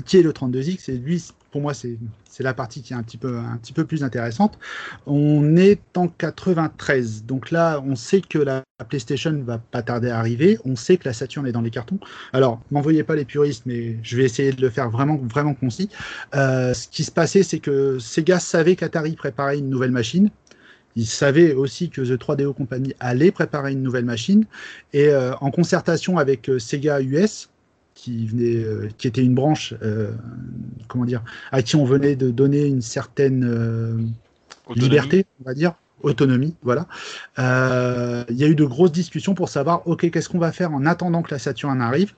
qui est le 32X. Et lui, pour moi, c'est la partie qui est un petit, peu, plus intéressante. On est en 93. Donc là, on sait que la PlayStation va pas tarder à arriver. On sait que la Saturn est dans les cartons. Alors, m'envoyez pas les puristes, mais je vais essayer de le faire vraiment, concis. Euh, ce qui se passait, c'est que Sega savait qu'Atari préparait une nouvelle machine. Il savait aussi que The 3DO Company allait préparer une nouvelle machine. Et euh, en concertation avec euh, Sega US, qui venait, euh, qui était une branche, euh, comment dire, à qui on venait de donner une certaine euh, liberté, on va dire, autonomie, voilà. Il y a eu de grosses discussions pour savoir, ok, qu'est-ce qu'on va faire en attendant que la Saturn arrive.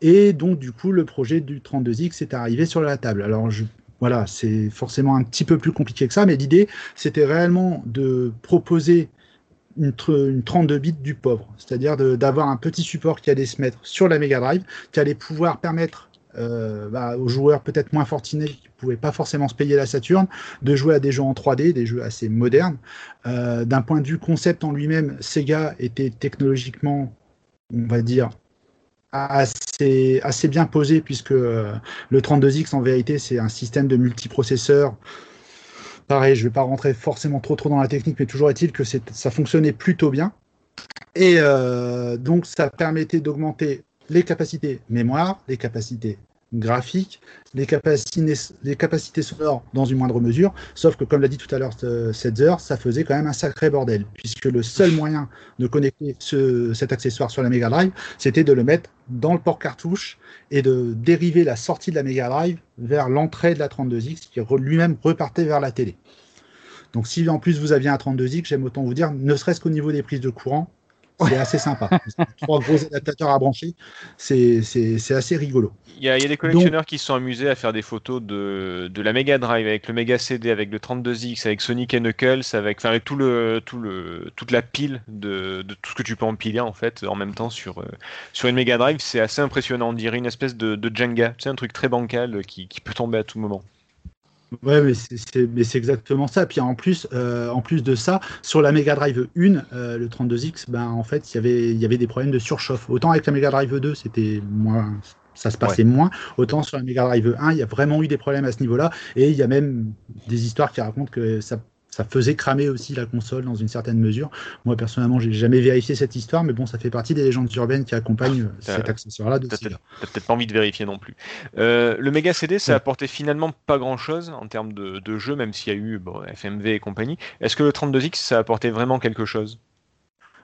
Et donc, du coup, le projet du 32X est arrivé sur la table. Alors, je, voilà, c'est forcément un petit peu plus compliqué que ça, mais l'idée, c'était réellement de proposer une, une 32 bits du pauvre, c'est-à-dire d'avoir un petit support qui allait se mettre sur la Mega Drive, qui allait pouvoir permettre euh, bah, aux joueurs peut-être moins fortunés qui ne pouvaient pas forcément se payer la Saturn, de jouer à des jeux en 3D, des jeux assez modernes. Euh, D'un point de vue concept en lui-même, Sega était technologiquement, on va dire, assez, assez bien posé, puisque euh, le 32X, en vérité, c'est un système de multiprocesseurs Pareil, je ne vais pas rentrer forcément trop trop dans la technique, mais toujours est-il que ça fonctionnait plutôt bien. Et euh, donc, ça permettait d'augmenter les capacités mémoire, les capacités graphiques, les capacités, sonores dans une moindre mesure, sauf que comme l'a dit tout à l'heure heures, ça faisait quand même un sacré bordel, puisque le seul moyen de connecter ce, cet accessoire sur la Mega Drive, c'était de le mettre dans le port cartouche et de dériver la sortie de la Mega Drive vers l'entrée de la 32X, qui lui-même repartait vers la télé. Donc si en plus vous aviez un 32X, j'aime autant vous dire, ne serait-ce qu'au niveau des prises de courant, c'est assez sympa. Trois gros adaptateurs à brancher, c'est assez rigolo. Il y, a, il y, a des collectionneurs Donc, qui se sont amusés à faire des photos de, de la Mega Drive avec le Mega CD, avec le 32X, avec Sonic et Knuckles, avec, enfin, avec tout le, tout le, toute la pile de, de, tout ce que tu peux empiler en fait en même temps sur, euh, sur une Mega Drive. C'est assez impressionnant. On dirait une espèce de, de Jenga. C'est un truc très bancal qui, qui peut tomber à tout moment. Ouais, mais c'est exactement ça. Puis en plus, euh, en plus de ça, sur la Mega Drive 1, euh, le 32X, ben, en fait, y il y avait des problèmes de surchauffe. Autant avec la Mega Drive 2, c'était moins, ça se passait ouais. moins. Autant sur la Mega Drive 1, il y a vraiment eu des problèmes à ce niveau-là. Et il y a même des histoires qui racontent que ça ça faisait cramer aussi la console dans une certaine mesure. Moi, personnellement, j'ai jamais vérifié cette histoire, mais bon, ça fait partie des légendes urbaines qui accompagnent euh, cet accessoire-là. T'as peut-être pas envie de vérifier non plus. Euh, le Mega CD, ça ouais. apportait finalement pas grand-chose en termes de, de jeu, même s'il y a eu bon, FMV et compagnie. Est-ce que le 32X, ça apportait vraiment quelque chose?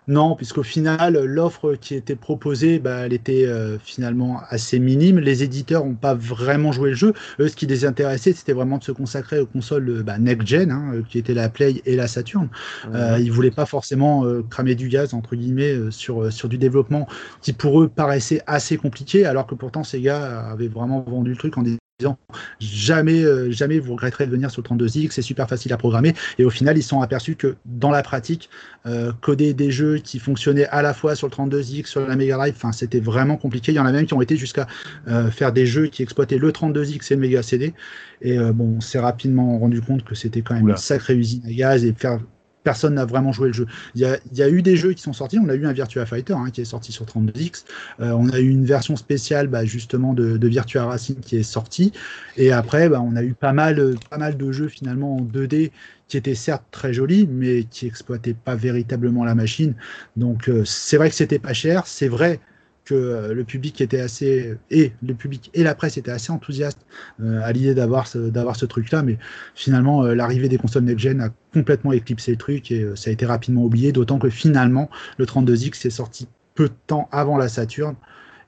Non, puisqu'au final, l'offre qui était proposée, bah, elle était euh, finalement assez minime. Les éditeurs n'ont pas vraiment joué le jeu. Eux, ce qui les intéressait, c'était vraiment de se consacrer aux consoles euh, bah, next-gen, hein, euh, qui étaient la Play et la Saturn. Euh, ils voulaient pas forcément euh, cramer du gaz, entre guillemets, sur, sur du développement qui, pour eux, paraissait assez compliqué, alors que pourtant, Sega avait vraiment vendu le truc en disant jamais, euh, jamais vous regretterez de venir sur le 32X, c'est super facile à programmer. Et au final, ils se sont aperçus que dans la pratique, euh, coder des jeux qui fonctionnaient à la fois sur le 32X, sur la Mega Drive, enfin, c'était vraiment compliqué. Il y en a même qui ont été jusqu'à euh, faire des jeux qui exploitaient le 32X et le Mega CD. Et bon, on s'est rapidement rendu compte que c'était quand même Oula. une sacrée usine à gaz et faire personne n'a vraiment joué le jeu. Il y, a, eu des jeux qui sont sortis. On a eu un Virtua Fighter hein, qui est sorti sur 32X. Euh, on a eu une version spéciale bah, justement de, Virtua Racing qui est sortie. Et après, bah, on a eu pas mal, pas mal de jeux finalement en 2D qui étaient certes très jolis, mais qui exploitaient pas véritablement la machine. Donc euh, c'est vrai que c'était pas cher. C'est vrai que euh, le public était assez et le public et la presse étaient assez enthousiastes euh, à l'idée d'avoir ce, d'avoir ce truc là mais finalement euh, l'arrivée des consoles next-gen a complètement éclipsé le truc et ça a été rapidement oublié. D'autant que finalement le 32X est sorti peu de temps avant la Saturn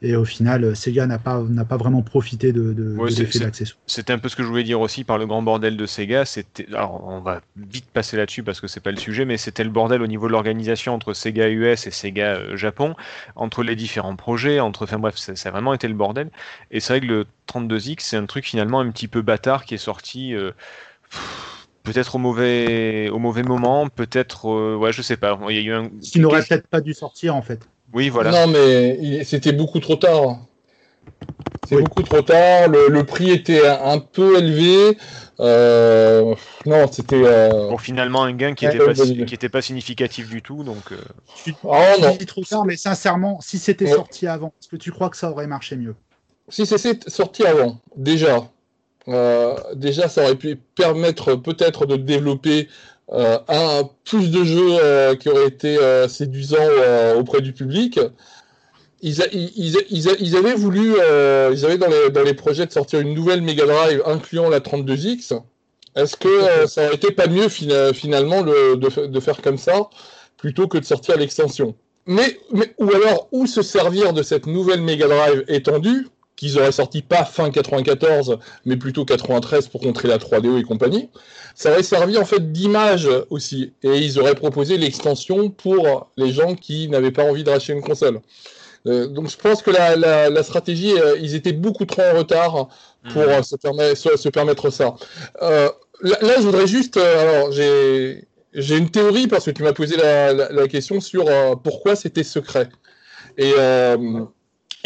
et au final euh, Sega n'a pas n'a pas vraiment profité de, de, Ouais, de. C'était un peu ce que je voulais dire aussi par le grand bordel de Sega. C'était, alors on va vite passer là-dessus parce que c'est pas le sujet, mais c'était le bordel au niveau de l'organisation entre Sega US et Sega euh, Japon, entre les différents projets, entre, enfin bref, ça, ça a vraiment été le bordel. Et c'est vrai que le 32X, c'est un truc finalement un petit peu bâtard qui est sorti. euh, pff, Peut-être au mauvais, au mauvais moment, peut-être, euh, ouais, je sais pas. Il y a eu un. qui n'aurait peut-être pas dû sortir en fait. Oui, voilà. Non, mais c'était beaucoup trop tard. C'est Oui. beaucoup trop tard. Le, le prix était un, un peu élevé. Euh, non, c'était. euh, Pour finalement un gain qui Ouais, était pas, ouais, si- ouais. qui était pas significatif du tout, donc. euh, Je non. dis trop tard, mais sincèrement, si c'était Ouais. sorti avant, est-ce que tu crois que ça aurait marché mieux? Si c'était sorti avant, déjà, euh, déjà, ça aurait pu permettre peut-être de développer euh, un plus de jeux euh, qui auraient été euh, séduisants euh, auprès du public. Ils, a- ils, ils- ils avaient voulu, euh, ils avaient dans les, dans les projets de sortir une nouvelle Mega Drive incluant la 32X. Est-ce que euh, ça aurait été pas mieux fina- finalement le- de, de faire comme ça plutôt que de sortir l'extension? Mais, mais ou alors où se servir de cette nouvelle Mega Drive étendue? Qu'ils auraient sorti pas fin 94 mais plutôt 93 pour contrer la 3DO et compagnie ça aurait servi en fait d'image aussi et ils auraient proposé l'extension pour les gens qui n'avaient pas envie de racheter une console Euh, donc je pense que la, la, la stratégie euh, ils étaient beaucoup trop en retard pour Mhm. euh, se, permettre, se, se permettre ça. Euh, là, là, je voudrais juste. euh, alors, j'ai. J'ai une théorie parce que tu m'as posé la, la, question sur pourquoi c'était secret. Et, euh,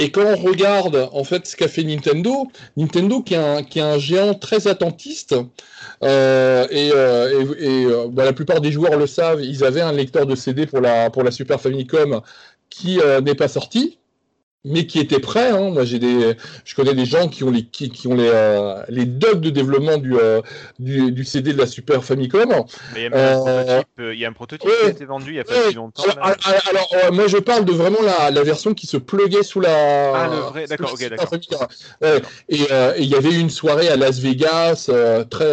et quand on regarde en fait ce qu'a fait Nintendo, Nintendo qui est un, qui est un géant très attentiste, euh, et, euh, et, euh, bah, la plupart des joueurs le savent, ils avaient un lecteur de CD pour la, pour la Super Famicom qui euh, n'est pas sorti mais qui était prêt. Hein. Moi, j'ai des, je connais des gens qui ont les, qui, qui ont les, euh, les docs de développement du, euh, du, du, CD de la Super Famicom. Mais il y a, même un prototype, euh, il y a un prototype ouais, qui a été vendu il n'y a pas ouais, si longtemps. Alors, alors, alors euh, moi, je parle de vraiment la, la version qui se pluguait sous la. Ah, le vrai, d'accord, ok, d'accord. Ouais. Et euh, il y avait une soirée à Las Vegas euh, très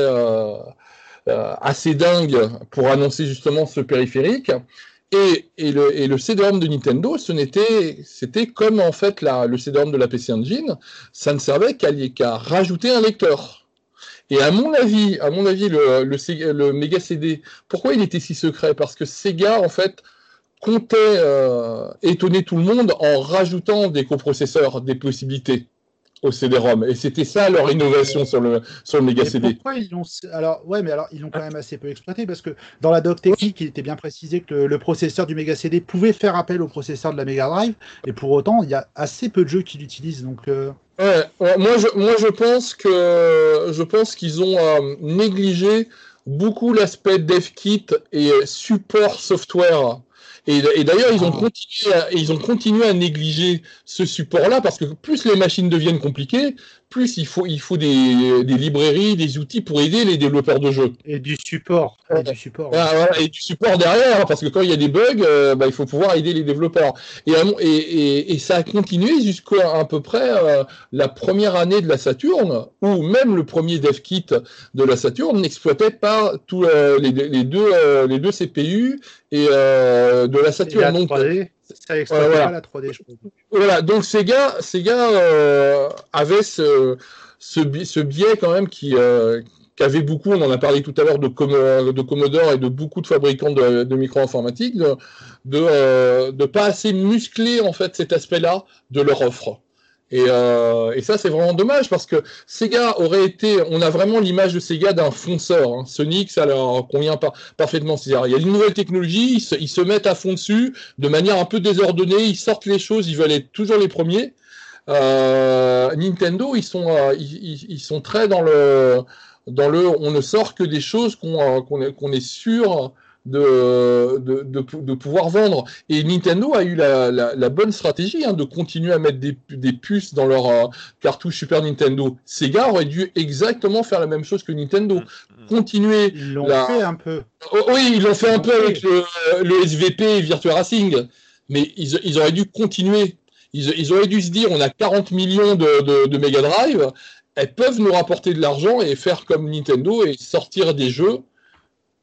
euh, assez dingue pour annoncer justement ce périphérique. Et, le, et de Nintendo, c'était comme en fait le CD-ROM de la PC Engine, ça ne servait qu'à, rajouter un lecteur. Et à mon avis, le Mega CD, pourquoi il était si secret? Parce que Sega, en fait, comptait euh, étonner tout le monde en rajoutant des coprocesseurs, des possibilités au CD-ROM. Et c'était ça leur innovation sur le, sur le Mega mais CD. Pourquoi ils l'ont alors ouais mais alors ils l'ont quand même assez peu exploité parce que dans la doc technique il était bien précisé que le, le, processeur du Mega CD pouvait faire appel au processeur de la Mega Drive et pour autant il y a assez peu de jeux qui l'utilisent donc euh... ouais, ouais, moi je moi je pense que je pense qu'ils ont euh, négligé beaucoup l'aspect DevKit et support software et, et d'ailleurs, ils, ont continué à, ils ont continué à négliger ce support-là parce que plus les machines deviennent compliquées, plus il faut, il faut des, des, librairies, des outils pour aider les développeurs de jeux. Et du support. Et du support, ah, voilà, et du support derrière, parce que quand il y a des bugs, euh, bah, il faut pouvoir aider les développeurs. Et, et, et ça a continué jusqu'à à peu près euh, la première année de la Saturn, où même le premier DevKit de la Saturn n'exploitait pas tous euh, les, les, deux, les deux CPU et de la Et Saturn. la Donc, 3D, ça exploitait voilà. pas la 3D, je crois. Voilà, donc Sega, Sega euh, avait ce, ce, bi- ce biais quand même qui, euh, qu'avait beaucoup, on en a parlé tout à l'heure de, Commo- de Commodore et de beaucoup de fabricants de, micro-informatique, de de, euh, pas assez muscler en fait cet aspect-là de leur offre. Et, euh, et ça, c'est vraiment dommage parce que Sega aurait été, on a vraiment l'image de Sega d'un fonceur. hein. Sonic, ça leur convient parfaitement. Il y a une nouvelle technologie, ils se, mettent à fond dessus de manière un peu désordonnée, ils sortent les choses, ils veulent être toujours les premiers. Euh, Nintendo, ils sont, euh, ils, sont très dans le, dans le, on ne sort que des choses qu'on euh, est sûr de, de, de, pou- de pouvoir vendre. Et Nintendo a eu la, la, la bonne stratégie hein, de continuer à mettre des, des puces dans leur euh, cartouche Super Nintendo. Sega aurait dû exactement faire la même chose que Nintendo. Continuer. Ils l'ont La- fait un peu. Oh, oui, ils l'ont fait un peu avec le, le SVP et Virtua Racing, mais ils, ils auraient dû continuer. Ils, ils auraient dû se dire on a 40 millions de, de, de Mega Drive, elles peuvent nous rapporter de l'argent et faire comme Nintendo et sortir des jeux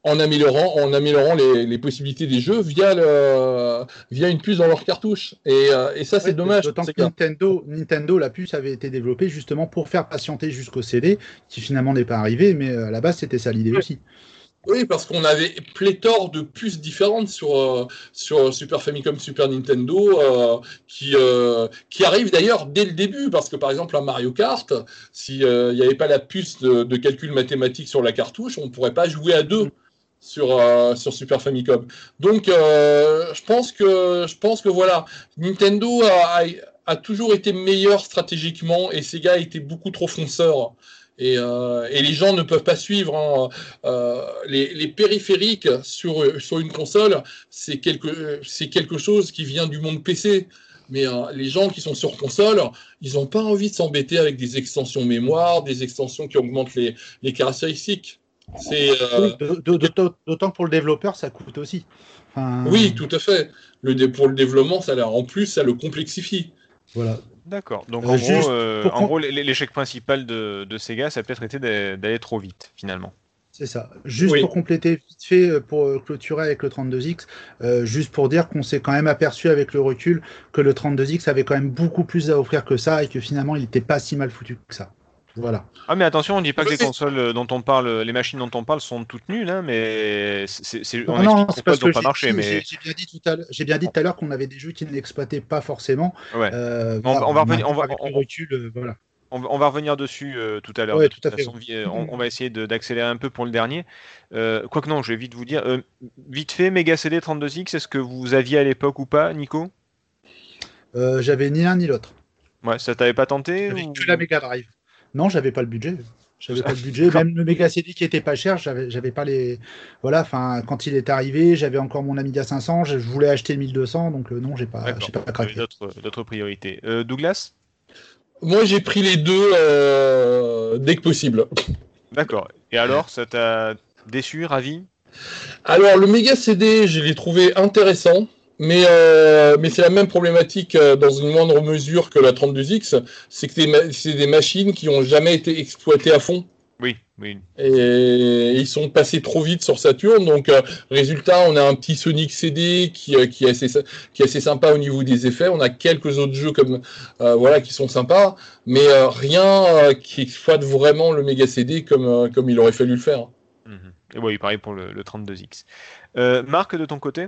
en améliorant, en améliorant les, les possibilités des jeux via, le, via une puce dans leur cartouche. Et, euh, et ça, c'est Ouais, dommage. D'autant que. Nintendo, Nintendo, la puce avait été développée justement pour faire patienter jusqu'au CD, qui finalement n'est pas arrivé, mais euh, à la base c'était ça l'idée Ouais. aussi. Oui, parce qu'on avait pléthore de puces différentes sur, euh, sur Super Famicom, Super Nintendo, euh, qui, euh, qui arrivent d'ailleurs dès le début, parce que par exemple, un Mario Kart, s'il n'y avait pas la puce de, de calcul mathématique sur la cartouche, on ne pourrait pas jouer à deux sur, euh, sur Super Famicom. Donc, euh, je, pense que, voilà, Nintendo a, toujours été meilleur stratégiquement et Sega a été beaucoup trop fonceur. Et, euh, les gens ne peuvent pas suivre. hein. Les, périphériques sur, une console, c'est quelque, chose qui vient du monde PC. Mais les gens qui sont sur console, ils n'ont pas envie de s'embêter avec des extensions mémoire, des extensions qui augmentent les caractéristiques. C'est, euh, Oui, D'autant que pour le développeur ça coûte aussi. Enfin, oui, tout à fait. Le, dé- pour le développement, ça, l'a- en plus, ça le complexifie. Voilà. D'accord. Donc Euh, en, gros, euh, pour en qu'on- gros, l'é- l'échec principal de, de Sega, ça a peut-être été d'a- d'aller trop vite, finalement. C'est ça. Juste Oui. pour compléter vite fait, pour clôturer avec le 32X, euh, juste pour dire qu'on s'est quand même aperçu avec le recul que le 32X avait quand même beaucoup plus à offrir que ça et que finalement il n'était pas si mal foutu que ça. Voilà. Ah mais attention, on dit pas que les consoles euh, dont on parle, les machines dont on parle sont toutes nulles, hein, mais c'est, c'est- on Non, pourquoi elles n'ont pas marché, mais j'ai bien dit tout à l'heure- j'ai bien dit tout à l'heure qu'on avait des jeux qui ne l'exploitaient pas forcément. ouais. Euh, On va- voilà, on va revenir- on va- avec le on- recul, euh, voilà. On, va- on va revenir dessus euh, tout à l'heure. Ouais, de toute tout à fait, façon, vi- euh, on, on va essayer de- d'accélérer un peu pour le dernier. Euh, Quoique non, je vais vite vous dire. euh, vite fait, Mega CD 32X, est-ce que vous aviez à l'époque ou pas, Nico? Euh, J'avais ni l'un ni l'autre. Ouais, ça t'avait pas tenté J'avais ou- que la Mega Drive. Non, j'avais pas le budget. J'avais pas le budget. Même le Mega CD qui était pas cher, j'avais j'avais pas les. Voilà, enfin, quand il est arrivé, j'avais encore mon Amiga 500, je je voulais acheter le 1200, donc euh, non, j'ai pas, j'ai pas craqué. d'autres d'autres priorités. Euh, Douglas? Moi, j'ai pris les deux euh, dès que possible. D'accord. Et alors, ça t'a déçu, ravi? Alors, le méga CD, je l'ai trouvé intéressant, mais, euh, mais c'est la même problématique euh, dans une moindre mesure que la 32X, c'est que c'est des machines qui ont jamais été exploitées à fond. Oui, oui. Et ils sont passés trop vite sur Saturn, donc euh, résultat, on a un petit Sonic CD qui, euh, qui, est assez, qui est assez sympa au niveau des effets. On a quelques autres jeux comme euh, voilà qui sont sympas, mais euh, rien qui exploite vraiment le méga CD comme, euh, comme il aurait fallu le faire. Mhm. Et oui, pareil pour le, le 32X. Euh, Marc, de ton côté?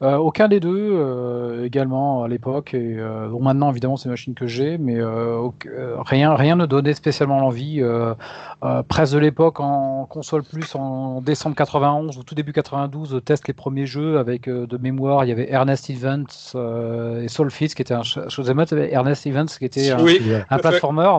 Euh, aucun des deux euh, également à l'époque. Et euh, bon, maintenant, évidemment, c'est une machine que j'ai, mais rien, rien ne donnait spécialement l'envie. Presse de l'époque en console plus en décembre 91 ou tout début 92 teste les premiers jeux avec de mémoire. Il y avait Ernest Events euh, et Solfits qui était un shoot'em Ernest Events qui était un, Oui, un platformer.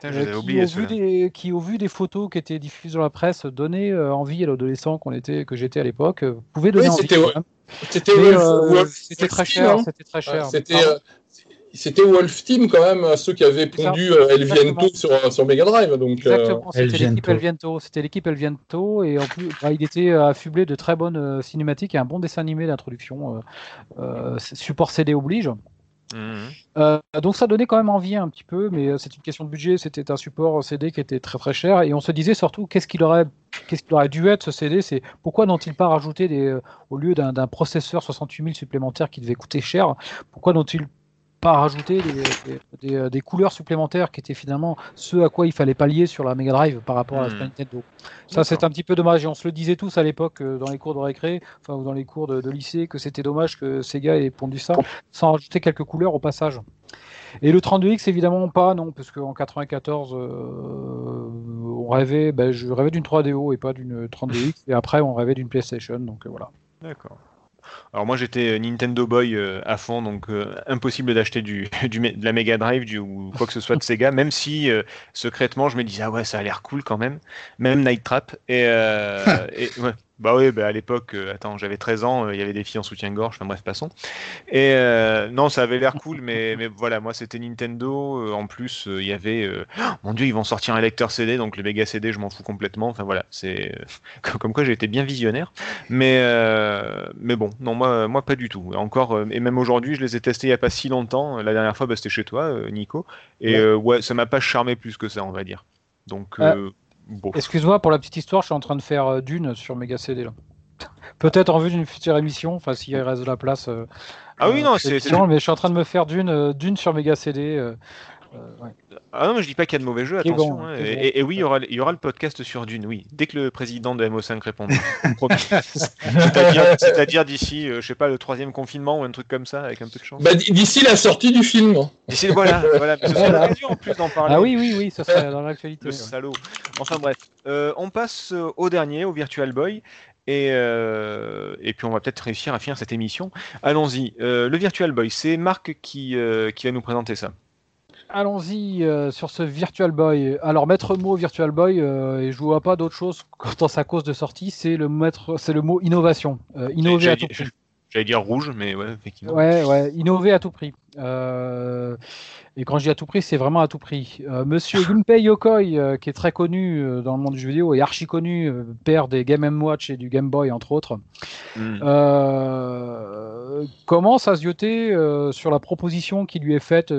Putain, Euh, qui, oublié au vu des, qui, au vu des photos qui étaient diffusées dans la presse, donnait euh, envie à l'adolescent qu'on était, que j'étais à l'époque, euh, pouvait donner Oui, envie. c'était- euh, très cher, Team, c'était très cher. C'était euh, c'était Wolf Team quand même, ceux qui avaient pondu El Viento sur, sur Mega Drive. Donc, Exactement, c'était l'équipe. El Viento. C'était l'équipe El Viento et en plus, bah, il était affublé de très bonnes cinématiques et un bon dessin animé d'introduction. euh, euh, support CD oblige. Mhm. Euh, donc ça donnait quand même envie un petit peu, mais euh, c'est une question de budget. C'était un support CD qui était très très cher, et on se disait surtout qu'est-ce qu'il aurait, qu'est-ce qu'il aurait dû être ce CD. C'est pourquoi n'ont-ils pas rajouté euh, au lieu d'un, processeur 68 000 supplémentaire qui devait coûter cher, pourquoi n'ont-ils pas rajouté des, des- des, des couleurs supplémentaires qui étaient finalement ce à quoi il fallait pallier sur la Mega Drive par rapport à la Hmm. Super Nintendo. Ça, c'est un petit peu dommage. Et on se le disait tous à l'époque euh, dans les cours de récré, enfin ou dans les cours de, de lycée, que c'était dommage que Sega ait pondu ça sans rajouter quelques couleurs au passage. Et le 32X, évidemment pas, non, parce qu'en 94, euh, on rêvait, ben, je rêvais d'une 3DO et pas d'une 32X, et après on rêvait d'une PlayStation, donc euh, voilà. D'accord. Alors moi j'étais euh, Nintendo Boy euh, à fond, donc euh, impossible d'acheter du, de la Mega Drive du, ou quoi que ce soit de Sega, même si euh, secrètement je me disais ah ouais ça a l'air cool quand même, même Night Trap. Et, et- ouais. Bah oui, bah à l'époque, euh, attends, j'avais 13 ans, euh, il y avait des filles en soutien-gorge, enfin bref, passons. Et euh, non, ça avait l'air cool, mais, mais voilà, moi c'était Nintendo. en plus, il y avait, oh, mon dieu, ils vont sortir un lecteur CD, donc le Mega CD, je m'en fous complètement. Enfin voilà, c'est comme quoi j'ai été bien visionnaire. Mais, mais bon, non, moi, moi pas du tout. Encore, et même aujourd'hui, je les ai testés il n'y a pas si longtemps. La dernière fois, bah, c'était chez toi, Nico. Et Ouais. ça m'a pas charmé plus que ça, on va dire. Donc, bon. Excuse-moi pour la petite histoire, je suis en train de faire euh, Dune sur Mega CD là. Peut-être en vue d'une future émission, enfin s'il reste de la place. euh, Ah oui, euh, non, c'est- Mais je suis en train de me faire Dune, Dune sur Méga CD. ouais. Ah non, mais je dis pas qu'il y a de mauvais jeux, attention. bon, hein. est Et, bon. et- et oui, il y, aura, il y aura le podcast sur Dune, oui. Dès que le président de MO5 répondra. Promis. C'est-à-dire d'ici, euh, je sais pas, le troisième confinement ou un truc comme ça, avec un peu de chance. Bah, D'ici la sortie du film. D'ici, voilà, voilà. Mais ce sera Voilà. l'occasion en plus d'en parler. Ah oui, oui, oui, ça serait dans l'actualité. Le ouais. salaud. Enfin bref, Euh, on passe euh, au dernier, au Virtual Boy. Et, euh, et puis on va peut-être réussir à finir cette émission. Allons-y. Euh, le Virtual Boy, c'est Marc qui, euh, qui va nous présenter ça. Allons-y euh, sur ce Virtual Boy. Alors, maître mot Virtual Boy, euh, et je vois pas d'autre chose dans sa cause de sortie, c'est le maître, c'est le mot innovation. Euh, innover à tout prix. J'allais dire rouge, mais ouais, effectivement. Ouais, ouais, innover à tout prix. Euh, et quand je dis à tout prix, c'est vraiment à tout prix. Euh, Monsieur Gunpei Yokoi, euh, qui est très connu euh, dans le monde du jeu vidéo et archi connu, père des Game Watch et du Game Boy entre autres, Hmm. commence à se yoter sur la proposition qui lui est faite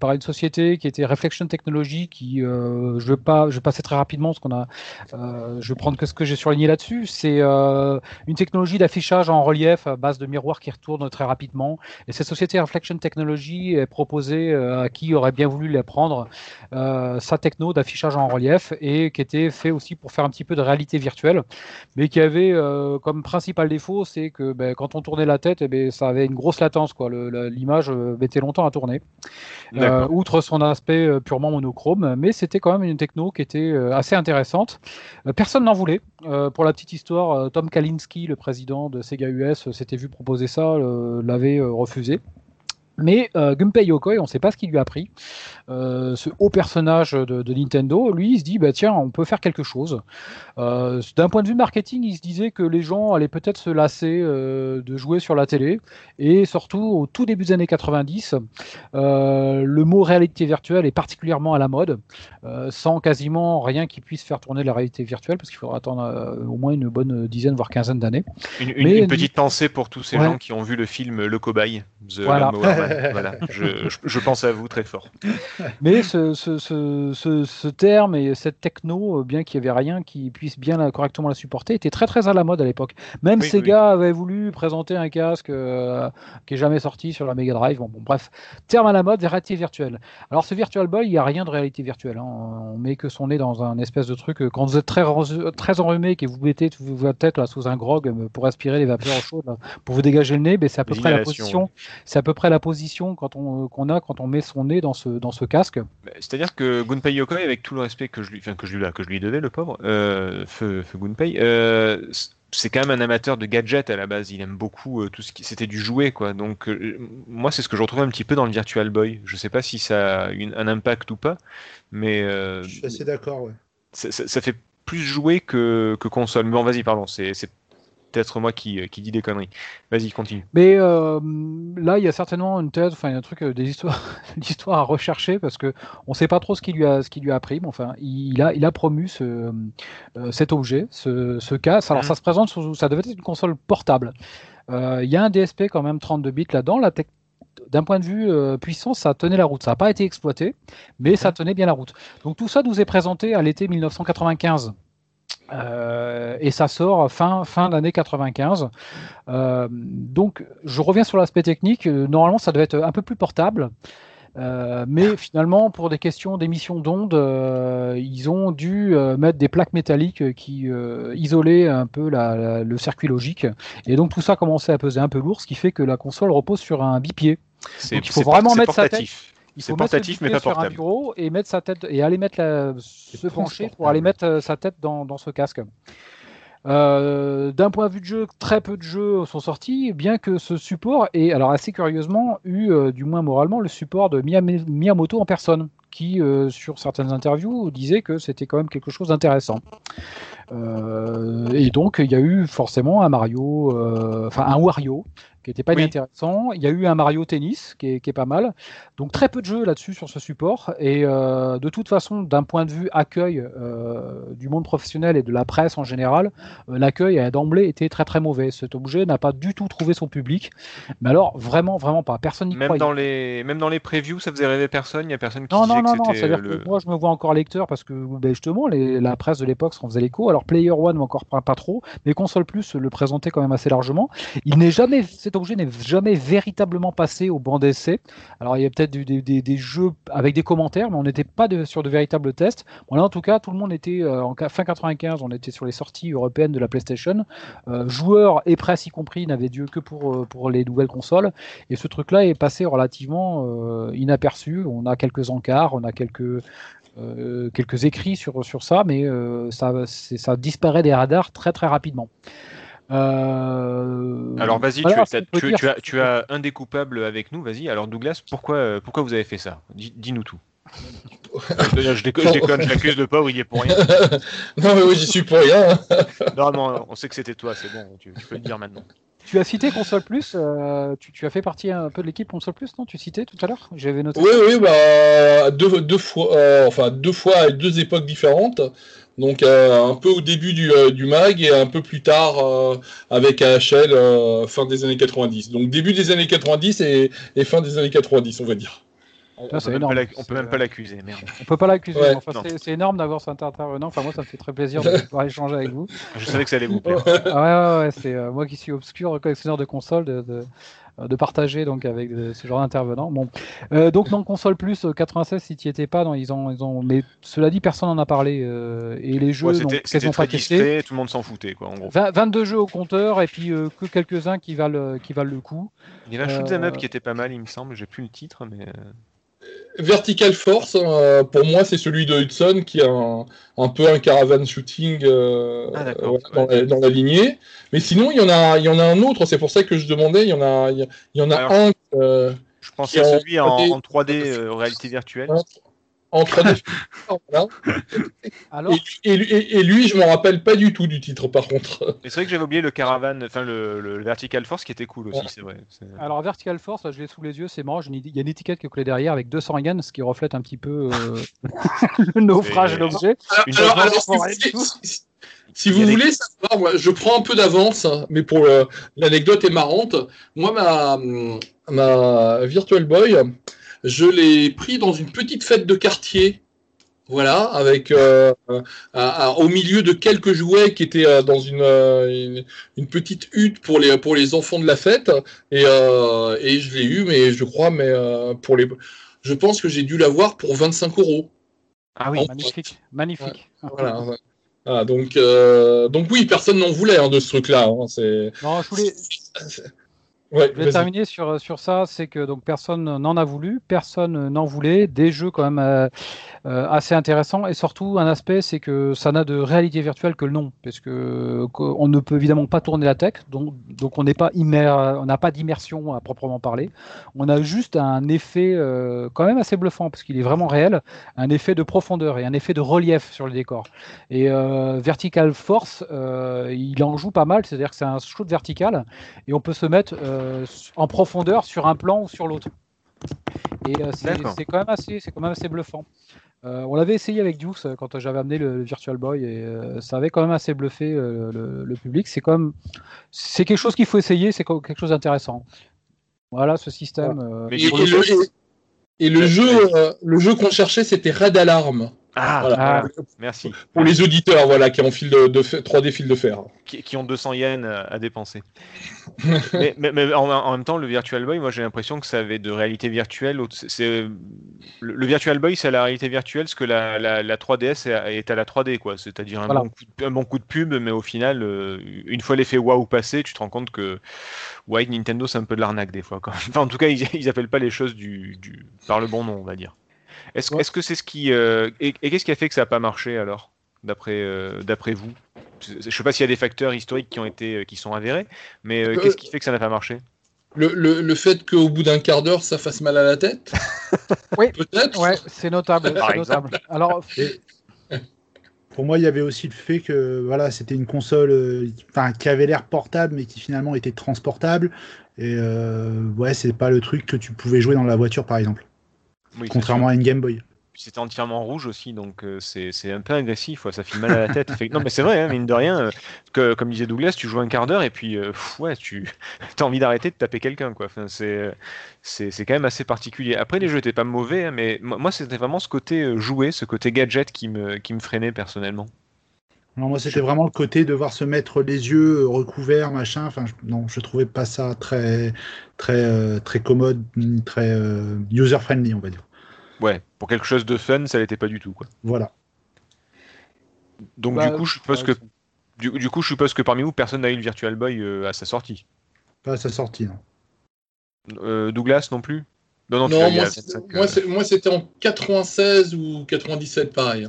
par une société qui était Reflection Technology, qui je vais pas, je vais passer très rapidement parce qu'on a, je vais prendre que ce que j'ai surligné là-dessus. C'est une technologie d'affichage en relief à base de miroirs qui retournent très rapidement. Et cette société Reflection Technology est proposée qui aurait bien voulu la prendre euh, sa techno d'affichage en relief et qui était fait aussi pour faire un petit peu de réalité virtuelle, mais qui avait euh, comme principal défaut, c'est que ben, quand on tournait la tête, eh ben, ça avait une grosse latence, quoi. L'image euh, mettait longtemps à tourner. Euh, outre son aspect euh, purement monochrome, mais c'était quand même une techno qui était euh, assez intéressante. Euh, personne n'en voulait. Euh, pour la petite histoire, euh, Tom Kalinske, le président de Sega US, euh, s'était vu proposer ça, euh, l'avait euh, refusé. Mais euh, Gunpei Yokoi, on ne sait pas ce qu'il lui a pris. Euh, ce haut personnage de, de Nintendo, lui, il se dit bah tiens, on peut faire quelque chose. Euh, D'un point de vue marketing, il se disait que les gens allaient peut-être se lasser euh, de jouer sur la télé. Et surtout, au tout début des années 90, euh, le mot réalité virtuelle est particulièrement à la mode, sans quasiment rien qui puisse faire tourner la réalité virtuelle, parce qu'il faudra attendre au moins une bonne dizaine, voire quinzaine d'années. Une, une- Mais- une petite pensée pour tous ces Ouais. gens qui ont vu le film Le Cobaye, The Voilà. Lawnmower Man. voilà. Je, je- je pense à vous très fort. Mais ce, ce, ce, ce, ce terme et cette techno, euh, bien qu'il n'y avait rien qui puisse bien la- correctement la supporter, était très très à la mode à l'époque. Même Oui, Sega avait voulu présenter un casque euh, qui est jamais sorti sur la Mega Drive. Bon, bon, bref, terme à la mode, réalité virtuelle. Alors ce Virtual Boy, il n'y a rien de réalité virtuelle. hein. On met que son nez dans un espèce de truc. euh, Quand vous êtes très, très enrhumé et que vous mettez votre tête là, sous un grog pour aspirer les vapeurs chaudes, là, pour vous dégager le nez, ben, c'est à peu près la position. C'est à peu près la position quand on qu'on a quand on met son nez dans ce dans ce casque. Bah, C'est-à-dire que Gunpei Yokoi, avec tout le respect que je lui, enfin, que je lui, que je lui devais, le pauvre, euh, feu, feu Gunpei, euh, c'est quand même un amateur de gadgets à la base. Il aime beaucoup euh, tout ce qui c'était du jouet, quoi. Donc euh, moi, c'est ce que je retrouve un petit peu dans le Virtual Boy. Je sais pas si ça a une- un impact ou pas, mais euh, Je suis assez d'accord, ouais. ça, ça- ça fait plus jouer que, que console. Mais bon, vas-y, pardon, c'est c'est peut-être moi qui, qui dis des conneries. Vas-y, continue. Mais euh, là, il y a certainement une thèse, enfin, il y a un truc, euh, des histoires, l'histoire à rechercher parce que on sait pas trop ce qu'il lui a, ce qu'il lui a appris. Mais enfin, il a, il a promu ce, euh, cet objet, ce, ce casque. Alors, Mhm. ça se présente sous, ça devait être une console portable. Euh, Il y a un DSP quand même 32 bits là-dedans. La tech- d'un point de vue euh, puissance, ça tenait la route. Ça n'a pas été exploité, mais ça tenait bien la route. Donc tout ça nous est présenté à l'été 1995. Euh, et ça sort fin, fin d'année 95. Euh, donc, je reviens sur l'aspect technique. Euh, Normalement, ça devait être un peu plus portable. Euh, mais finalement, pour des questions d'émission d'ondes, euh, ils ont dû euh, mettre des plaques métalliques qui isolaient un peu la- la- le circuit logique. Et donc tout ça commençait à peser un peu lourd, ce qui fait que la console repose sur un bipied. Donc, il faut vraiment mettre sa portatif. Il faut portatif, mais pas sur un bureau et mettre sa tête et aller mettre la, se pencher pour aller mettre euh, sa tête dans, dans ce casque. Euh, D'un point de vue de jeu, très peu de jeux sont sortis, bien que ce support ait, alors assez curieusement, eu, euh, du moins moralement, le support de Miyamoto en personne, qui, euh, sur certaines interviews, disait que c'était quand même quelque chose d'intéressant. Et donc, il y a eu forcément un Mario, enfin un Wario, qui était pas Oui. inintéressant. Il y a eu un Mario Tennis, qui est, qui est pas mal. Donc, très peu de jeux là-dessus sur ce support. Et euh, de toute façon, d'un point de vue accueil euh, du monde professionnel et de la presse en général, euh, l'accueil a d'emblée été très très mauvais. Cet objet n'a pas du tout trouvé son public. Mais alors, vraiment, vraiment pas. Personne n'y croyait. dans les même dans les previews, ça faisait rêver personne. Il y a personne qui Non, disait non, non, que non. c'était C'est-à-dire le. que moi, je me vois encore lecteur parce que ben, justement, les- la presse de l'époque s'en faisait l'écho. Alors, Player One, encore pas, pas trop, mais Console Plus le présentait quand même assez largement. Il n'est jamais, objet n'est jamais véritablement passé au banc d'essai. Alors, il y a peut-être des, jeux avec des commentaires, mais on n'était pas sur de véritables tests. En tout cas, tout le monde était euh, en fin 95, on était sur les sorties européennes de la PlayStation. Euh, joueurs et presse y compris n'avaient Dieu que pour, euh, pour les nouvelles consoles. Et ce truc-là est passé relativement inaperçu. On a quelques encarts, on a quelques, quelques écrits sur, ça, mais ça disparaît des radars très très rapidement. Euh, Alors vas-y, voilà, tu, as, qu'on peut tu, dire. tu as, tu as un découpable avec nous, vas-y. Alors Douglas, pourquoi, euh, pourquoi vous avez fait ça? Dis- Dis-nous tout. je, je déconne, je déconne, je l'accuse de pauvre, il y est pour rien. Non, mais oui, j'y suis pour rien. Non, non, on sait que c'était toi, c'est bon, tu, tu peux le dire maintenant. Tu as cité Console Plus, euh, tu, tu as fait partie un peu de l'équipe Console Plus, non? Tu citais tout à l'heure? J'avais noté. Oui, oui, bah, deux, deux fois, euh, enfin, deux fois à deux époques différentes. Donc, euh, un peu au début du, euh, du mag et un peu plus tard euh, avec AHL, euh, fin des années 90. Donc, début des années 90 et, et fin des années 90, on va dire. On, Ça, on peut même énorme. pas l'ac- on peut même C'est- pas l'accuser, merde. On peut pas l'accuser. Ouais, enfin, c'est- énorme d'avoir cet intervenant. Enfin, moi, ça me fait très plaisir de pouvoir échanger avec vous. Je savais que ça allait vous plaire. Ah ouais, ouais, ouais, c'est euh, moi qui suis obscur collectionneur de consoles de, de, de partager donc avec euh, ce genre d'intervenants. Bon, Euh, donc dans console plus euh, 96, si tu étais pas, non, ils ont, ils ont, mais cela dit, personne n'en a parlé euh, et les jeux Ouais, c'était quasiment pas très testé. discret, tout le monde s'en foutait, quoi, en gros. 20 22 jeux au compteur et puis euh, que quelques-uns qui valent qui valent le coup. Il y avait un shoot'em up Euh, qui était pas mal, il me semble, j'ai plus le titre, mais... Vertical Force, euh, pour moi, c'est celui de Hudson qui a un, un peu un caravan shooting euh, Ah, dans, la, dans la lignée. Mais sinon, il y en a, il y en a un autre. C'est pour ça que je demandais. Il y en a, il y, en a Alors, un euh, Je pensais à celui en, 3D. en 3D euh, réalité virtuelle. Ouais. entre deux. voilà. Alors, et, et lui- et- et lui, je me rappelle pas du tout du titre, par contre. Mais c'est vrai que j'avais oublié le Caravan, enfin le, le Vertical Force qui était cool aussi, Ouais. c'est vrai. Alors Vertical Force, là, je l'ai sous les yeux, c'est marrant. Il y a une étiquette qui est collée derrière avec 200 yens, ce qui reflète un petit peu euh, le naufrage de l'objet. Alors, alors, si, vous voulez- savoir, moi, je prends un peu d'avance, hein, mais pour euh, l'anecdote est marrante. Moi, ma, ma Virtual Boy, je l'ai pris dans une petite fête de quartier. Voilà, avec euh, au milieu de quelques jouets qui étaient euh, dans une, euh, une, une petite hutte pour les, pour les enfants de la fête. Et, et je l'ai eu, mais je crois, mais pour les, je pense que j'ai dû l'avoir pour 25 euros. Ah oui. Magnifique, magnifique. Voilà. ouais. Ah, donc, donc oui, personne n'en voulait hein, de ce truc-là. hein, c'est... Je voulais, Ouais, Je vais terminer sur, sur ça, c'est que donc personne n'en a voulu, personne n'en voulait, des jeux quand même euh, euh, assez intéressants et surtout un aspect c'est que ça n'a de réalité virtuelle que le nom, parce que on ne peut évidemment pas tourner la tech, donc, donc on n'est pas immer, on n'a pas d'immersion à proprement parler, on a juste un effet euh, quand même assez bluffant parce qu'il est vraiment réel, un effet de profondeur et un effet de relief sur le décor. Et euh, Vertical Force, euh, il en joue pas mal, c'est-à-dire que c'est un shoot vertical et on peut se mettre euh, en profondeur sur un plan ou sur l'autre. Et euh, c'est quand même assez, c'est quand même assez bluffant. Euh, on l'avait essayé avec euh, quand j'avais amené le, le Virtual Boy et euh, ça avait quand même assez bluffé euh, le, le public. C'est comme, c'est quelque chose qu'il faut essayer, c'est quelque chose d'intéressant. Voilà ce système. euh, Mais Et, le et- le jeu, euh, le jeu qu'on cherchait, c'était Red Alarm. Ah, Voilà. Ah. merci. Pour les auditeurs, voilà, qui ont fil de, de fer- 3D fil de fer. Qui, qui ont 200 yens à, à dépenser. mais mais- mais en, en même temps, le Virtual Boy, moi j'ai l'impression que ça avait de réalité virtuelle. c'est- le, le Virtual Boy, c'est à la réalité virtuelle ce que la, la, la 3DS est à, est à la 3D, quoi. C'est-à-dire un, Voilà. bon coup de, un bon coup de pub, mais au final, euh, une fois l'effet waouh passé, tu te rends compte que ouais, Nintendo, c'est un peu de l'arnaque des fois. Quand même. Enfin, en tout cas, ils, ils appellent pas les choses du, du, par le bon nom, on va dire. Est-ce Ouais. que c'est ce qui. euh, et et qu'est-ce qui a fait que ça n'a pas marché alors, d'après euh, d'après vous? Je sais pas s'il y a des facteurs historiques qui ont été euh, qui sont avérés, mais euh, Euh, qu'est-ce qui fait que ça n'a pas marché? Le, le, le fait qu'au bout d'un quart d'heure, ça fasse mal à la tête? Oui. Peut-être? Ouais, c'est notable. Notable. Alors, Et pour moi, il y avait aussi le fait que voilà, c'était une console euh, enfin, qui avait l'air portable, mais qui finalement était transportable. Et euh, ouais, c'est pas le truc que tu pouvais jouer dans la voiture, par exemple, Oui, contrairement à une Game Boy. C'était entièrement rouge aussi, donc euh, c'est un peu agressif, ouais, ça fait mal à la tête. Non, mais c'est vrai, hein, mine de rien, euh, que, comme disait Douglas, tu joues un quart d'heure et puis euh, pff, ouais, tu as envie d'arrêter de taper quelqu'un, quoi. Enfin, c'est quand même assez particulier. Après, les jeux étaient pas mauvais, hein, mais moi, c'était vraiment ce côté euh, joué, ce côté gadget qui me qui me freinait personnellement. Non, moi, c'était vraiment le côté de devoir se mettre les yeux recouverts, machin. Enfin, je, non, je trouvais pas ça très, très, euh, très commode, très euh, user-friendly, on va dire. Ouais, pour quelque chose de fun, ça l'était pas du tout, quoi. Voilà. Donc bah, du coup, je suppose ouais, que du, du coup, je suppose que parmi vous, personne n'a eu le Virtual Boy euh, à sa sortie. Pas à sa sortie, non. Euh, Douglas non plus? Non, non, tu Non, l'as eu à moi, la c'est- 25, euh, moi, c'était en 96 ou 97, pareil.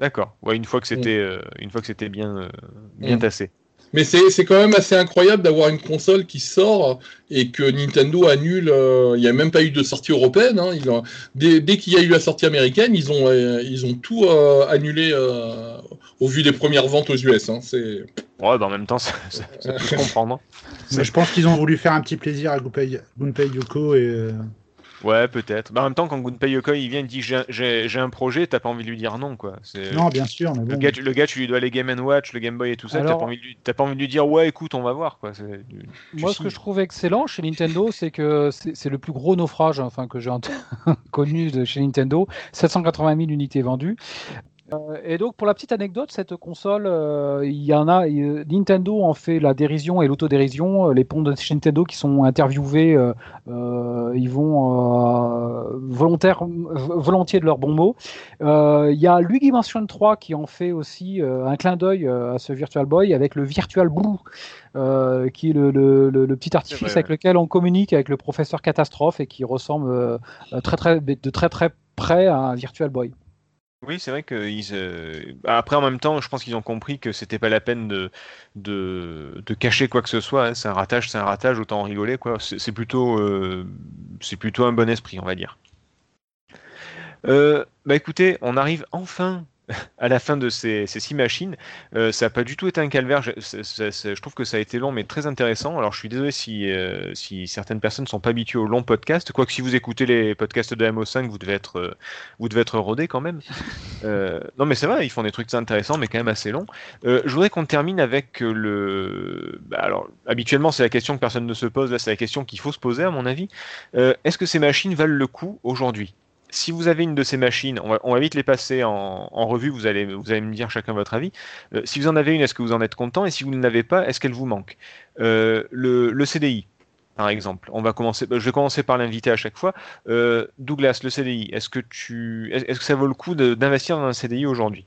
D'accord. Ouais, une fois que c'était, euh, une fois que c'était bien, bien tassé. Mais c'est c'est quand même assez incroyable d'avoir une console qui sort et que Nintendo annule. euh, Il n'y a même pas eu de sortie européenne. hein, ils ont- dès dès qu'il y a eu la sortie américaine, ils ont, euh, ils ont tout euh, annulé euh, au vu des premières ventes aux US. hein, c'est- Ouais, bah en même temps, ça, ça- ça peut se comprendre. hein. Mais je pense qu'ils ont voulu faire un petit plaisir à Gunpei, Gunpei Yoko et euh, Ouais, peut-être. Bah en même temps, quand Gunpei Yokoi il vient, il dit j'ai, un projet, t'as pas envie de lui dire non, quoi. Non, bien sûr, mais Le gars, tu, le gars, tu lui dois les Game Watch, le Game Boy et tout ça. T'as Alors- pas, envie de lui, t'as pas envie de lui dire ouais, écoute, on va voir, quoi. Tu Moi, ce que je trouve excellent chez Nintendo, c'est que c'est le plus gros naufrage enfin, que j'ai connu de chez Nintendo. 780 000 unités vendues. Euh, et donc, pour la petite anecdote, cette console, euh, il y en a. Nintendo en fait la dérision et l'autodérision. Euh, Les ponts de chez Nintendo qui sont interviewés, euh, ils vont volontaire, volontiers de leur bon mot. Euh, Il y a Luigi Mansion 3 qui en fait aussi un clin d'œil à ce Virtual Boy avec le Virtual Blue, qui est le, le- le- le petit artifice vrai, avec ouais. lequel on communique avec le professeur Catastrophe et qui ressemble très, très, de très très près à un Virtual Boy. Oui, c'est vrai que euh, après en même temps, je pense qu'ils ont compris que c'était pas la peine de, de, cacher quoi que ce soit. hein. C'est un ratage, c'est un ratage, autant en rigoler quoi. C'est c'est plutôt, euh, c'est plutôt un bon esprit, on va dire. Euh, bah écoutez, on arrive enfin à la fin de ces, ces six machines. Euh, ça n'a pas du tout été un calvaire. Je, trouve que ça a été long, mais très intéressant. Alors, je suis désolé si, euh, si certaines personnes ne sont pas habituées aux longs podcasts. Quoique, si vous écoutez les podcasts de MO5, vous devez être, euh, vous devez être rodé quand même. Euh, non, mais c'est vrai, ils font des trucs intéressants, mais quand même assez longs. Je voudrais qu'on termine avec le. Bah, alors, habituellement, c'est la question que personne ne se pose. Là, c'est la question qu'il faut se poser, à mon avis. Est-ce que ces machines valent le coup aujourd'hui? Si vous avez une de ces machines, on va, vite les passer en, revue, vous allez, vous me dire chacun votre avis. Euh, si vous en avez une, est-ce que vous en êtes content? Et si vous ne l'avez pas, est-ce qu'elle vous manque? Euh, le, le CDI, par exemple. On va commencer, bah, je vais commencer par l'invité à chaque fois. Euh, Douglas, le CDI, est-ce que, tu, est- est-ce que ça vaut le coup d'investir dans un CDI aujourd'hui?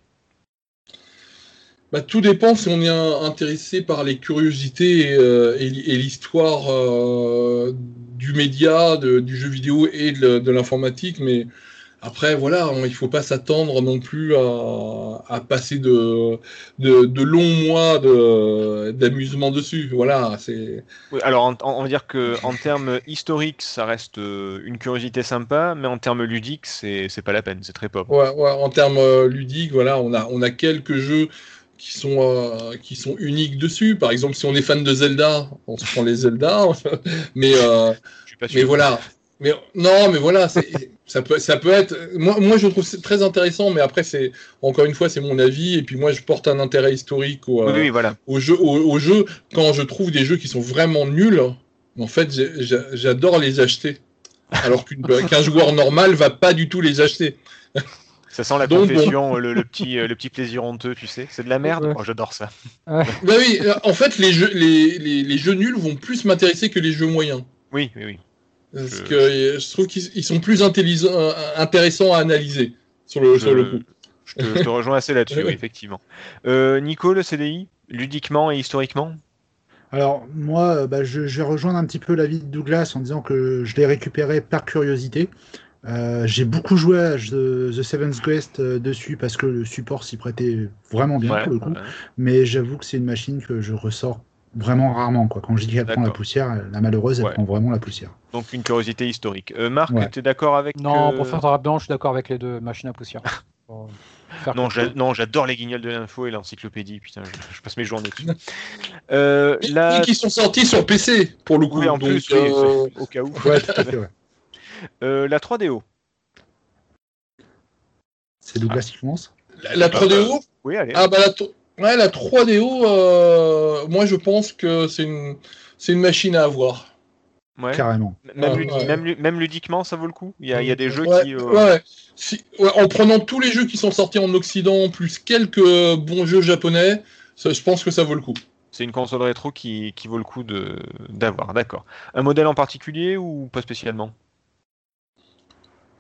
Bah, tout dépend si on est intéressé par les curiosités et, euh, et l'histoire euh, du média, de- du jeu vidéo et de, de l'informatique, mais après, voilà, on- il faut pas s'attendre non plus à, à passer de, de, de longs mois de, d'amusement dessus. Voilà, c'est. Oui, alors, en- en- on va dire que en termes historiques, ça reste euh, une curiosité sympa, mais en termes ludiques, c'est c'est pas la peine, c'est très pauvre. Ouais, ouais, en termes euh, ludiques, voilà, on a, on a quelques jeux qui sont, euh, qui sont uniques dessus. Par exemple, si on est fan de Zelda, on se prend les Zelda. mais, euh, Je suis pas sûr. mais voilà. Mais non, mais voilà, ça peut, ça peut être. Moi, moi, je trouve c'est très intéressant, mais après, c'est encore une fois, c'est mon avis. Et puis moi, je porte un intérêt historique au, Oui, euh, oui, voilà. au jeu, au, au jeu. Quand je trouve des jeux qui sont vraiment nuls, En fait, j'adore les acheter. Alors qu'un joueur normal va pas du tout les acheter. Ça sent la Donc, confession, le, le petit, euh, le petit plaisir honteux, tu sais. C'est de la merde. Ouais. Oh, J'adore ça. Bah oui, euh, en fait, les jeux, les, les, les jeux nuls vont plus m'intéresser que les jeux moyens. Oui, oui, oui. Parce Je- que euh, je trouve qu'ils ils sont plus euh, intéressants à analyser sur le, sur le coup. Je te, je te rejoins assez là-dessus, oui, effectivement. Euh, Nico, le CDI, ludiquement et historiquement Alors moi, euh, bah, je, je vais rejoindre un petit peu l'avis de Douglas en disant que je l'ai récupéré par curiosité. Euh, j'ai beaucoup joué à The, The Seventh Quest euh, dessus parce que le support s'y prêtait vraiment bien Ouais, pour le coup. ouais. Mais j'avoue que c'est une machine que je ressors vraiment rarement. Quoi. Quand je dis qu'elle prend la D'accord. poussière, elle- la malheureuse, elle Ouais. prend vraiment la poussière. Donc une curiosité historique. Euh, Marc, Ouais. tu es d'accord avec Non, euh, pour faire rapidement, je suis d'accord avec les deux machines à poussière. Non, j'adore les guignols de l'info et l'encyclopédie. Putain, je, je passe mes journées dessus. Euh, la... qui sont sortis sur PC, pour le coup. Oui, en Donc, plus, oui, euh, au cas où. Ouais, tout à fait, ouais. Euh, la 3DO. C'est Douglas qui commence la, la 3DO, Oui, allez. ah bah la, tro- ouais, la 3DO, euh, moi je pense que c'est une, c'est une machine à avoir. Ouais. Carrément. Même, Ouais, ludi- ouais. même lu- même ludiquement, ça vaut le coup? Il y a, il y a des jeux Ouais, qui. euh, ouais. Si- ouais, en prenant tous les jeux qui sont sortis en Occident, plus quelques bons jeux japonais, ça, je pense que ça vaut le coup. C'est une console rétro qui, qui vaut le coup de d'avoir. D'accord. Un modèle en particulier ou pas spécialement?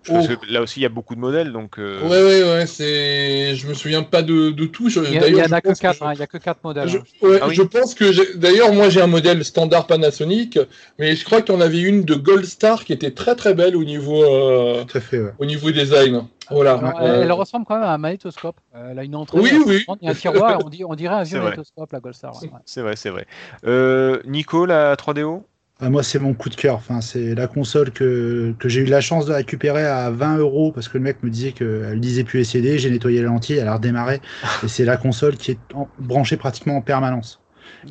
Parce Oh. que là aussi, il y a beaucoup de modèles, donc. euh, Ouais, ouais, ouais, c'est. Je me souviens pas de, de tout. Je- Il y, a- il d'ailleurs, y en je a que pense 4, que- il y a que quatre modèles. Je, hein. ouais, Ah oui. je pense que j'ai- d'ailleurs moi j'ai un modèle standard Panasonic, mais je crois qu'il y en avait une de Gold Star qui était très très belle au niveau euh, Tout à fait, ouais. au niveau design. Voilà. Alors, Euh, elle, ressemble quand même à un magnétoscope. Elle a une entrée. Oui, oui. Il y a un tiroir, on, dit- on dirait un vieux magnétoscope, la Gold Star. ouais. C'est vrai, c'est vrai. Euh, Nico, la 3DO Ah, moi, c'est mon coup de cœur. Enfin, c'est la console que, que j'ai eu la chance de récupérer à 20 euros parce que le mec me disait qu'elle lisait plus CD. J'ai nettoyé la lentille, elle a redémarré. et c'est la console qui est en- branchée pratiquement en permanence.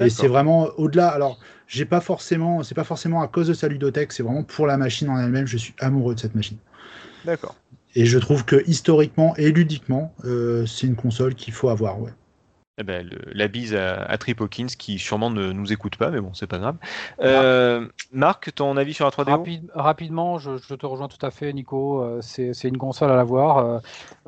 Et c'est vraiment au-delà. Alors, j'ai pas forcément, c'est pas forcément à cause de sa ludothèque, c'est vraiment pour la machine en elle-même. Je suis amoureux de cette machine. D'accord. Et je trouve que historiquement et ludiquement, euh, c'est une console qu'il faut avoir. Ouais. Eh ben, le- la bise à, à Trip Hawkins qui sûrement ne nous écoute pas, mais bon, c'est pas grave. Euh, Marc, ton avis sur la 3DO Rapide- rapidement, je, je te rejoins tout à fait, Nico. euh, c'est une console à l'avoir. Euh,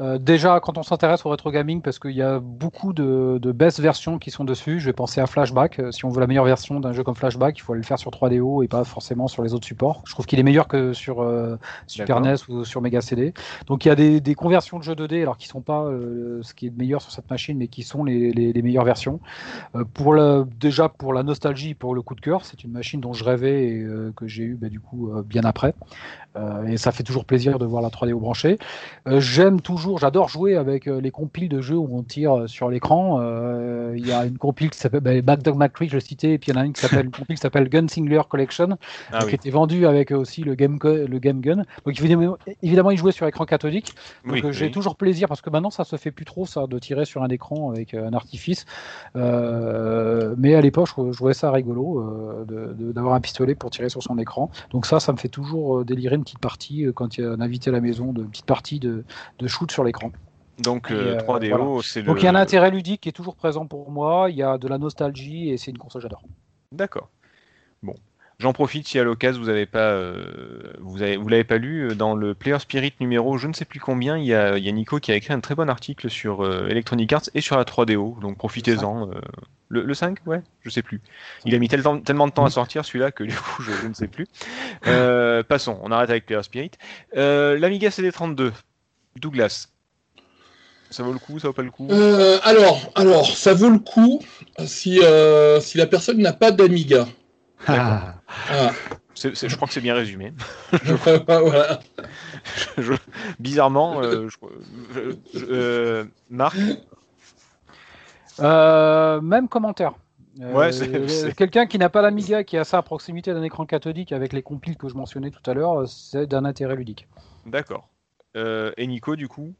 euh, déjà, quand on s'intéresse au rétro gaming, parce qu'il y a beaucoup de, de best versions qui sont dessus, je vais penser à Flashback. Si on veut la meilleure version d'un jeu comme Flashback, il faut aller le faire sur 3DO et pas forcément sur les autres supports. Je trouve qu'il est meilleur que sur Super. NES ou sur Mega CD. Donc il y a des, des conversions de jeux 2D, alors qui sont pas ce qui est meilleur sur cette machine, mais qui sont les, les- les meilleures versions. Euh, pour le, déjà pour la nostalgie, pour le coup de cœur, c'est une machine dont je rêvais et euh, que j'ai eu bah, du coup euh, bien après. Et ça fait toujours plaisir de voir la 3DO branchée. J'aime toujours, j'adore jouer avec les compiles de jeux où on tire sur l'écran. Il y a une compile qui s'appelle bah, MacDog McCree, je le citais, et puis il y en a une qui s'appelle compile qui s'appelle Gunslinger Collection, Ah qui oui. était vendue avec aussi le Game, le Game Gun. Donc évidemment, évidemment il jouait sur écran cathodique. Donc Oui, j'ai oui. toujours plaisir parce que maintenant ça se fait plus trop ça de tirer sur un écran avec un artifice. Euh, mais à l'époque je, je trouvais ça rigolo euh, d'avoir un pistolet pour tirer sur son écran. Donc ça ça me fait toujours euh, délirer une petite partie quand il y a un invité à la maison, de une petite partie de, de shoot sur l'écran. Donc euh, euh, 3DO, voilà. c'est le. Donc il y a un intérêt ludique qui est toujours présent pour moi. Il y a de la nostalgie et c'est une console que j'adore. D'accord. Bon. J'en profite si à l'occasion vous avez pas, euh, vous avez, vous l'avez pas lu euh, dans le Player Spirit numéro, je ne sais plus combien, il y a, il y a Nico qui a écrit un très bon article sur euh, Electronic Arts et sur la 3DO, donc profitez-en. le, le 5, ouais, je sais plus. Il a mis tel temps- tellement de temps à sortir celui-là que du coup je, je ne sais plus. Euh, passons, on arrête avec Player Spirit. Euh, L'Amiga CD32, Douglas. Ça vaut le coup, ça vaut pas le coup? Euh, alors, alors, ça vaut le coup si, euh, si la personne n'a pas d'Amiga. Ah, Ah. Je crois que c'est bien résumé. voilà. Je- bizarrement, euh, je- je- je- euh, Marc, Euh, même commentaire. Euh, Ouais, euh, Quelqu'un qui n'a pas l'Amiga, qui a ça à proximité d'un écran cathodique avec les compiles que je mentionnais tout à l'heure, euh, c'est d'un intérêt ludique. d'accord. Euh, et Nico, du coup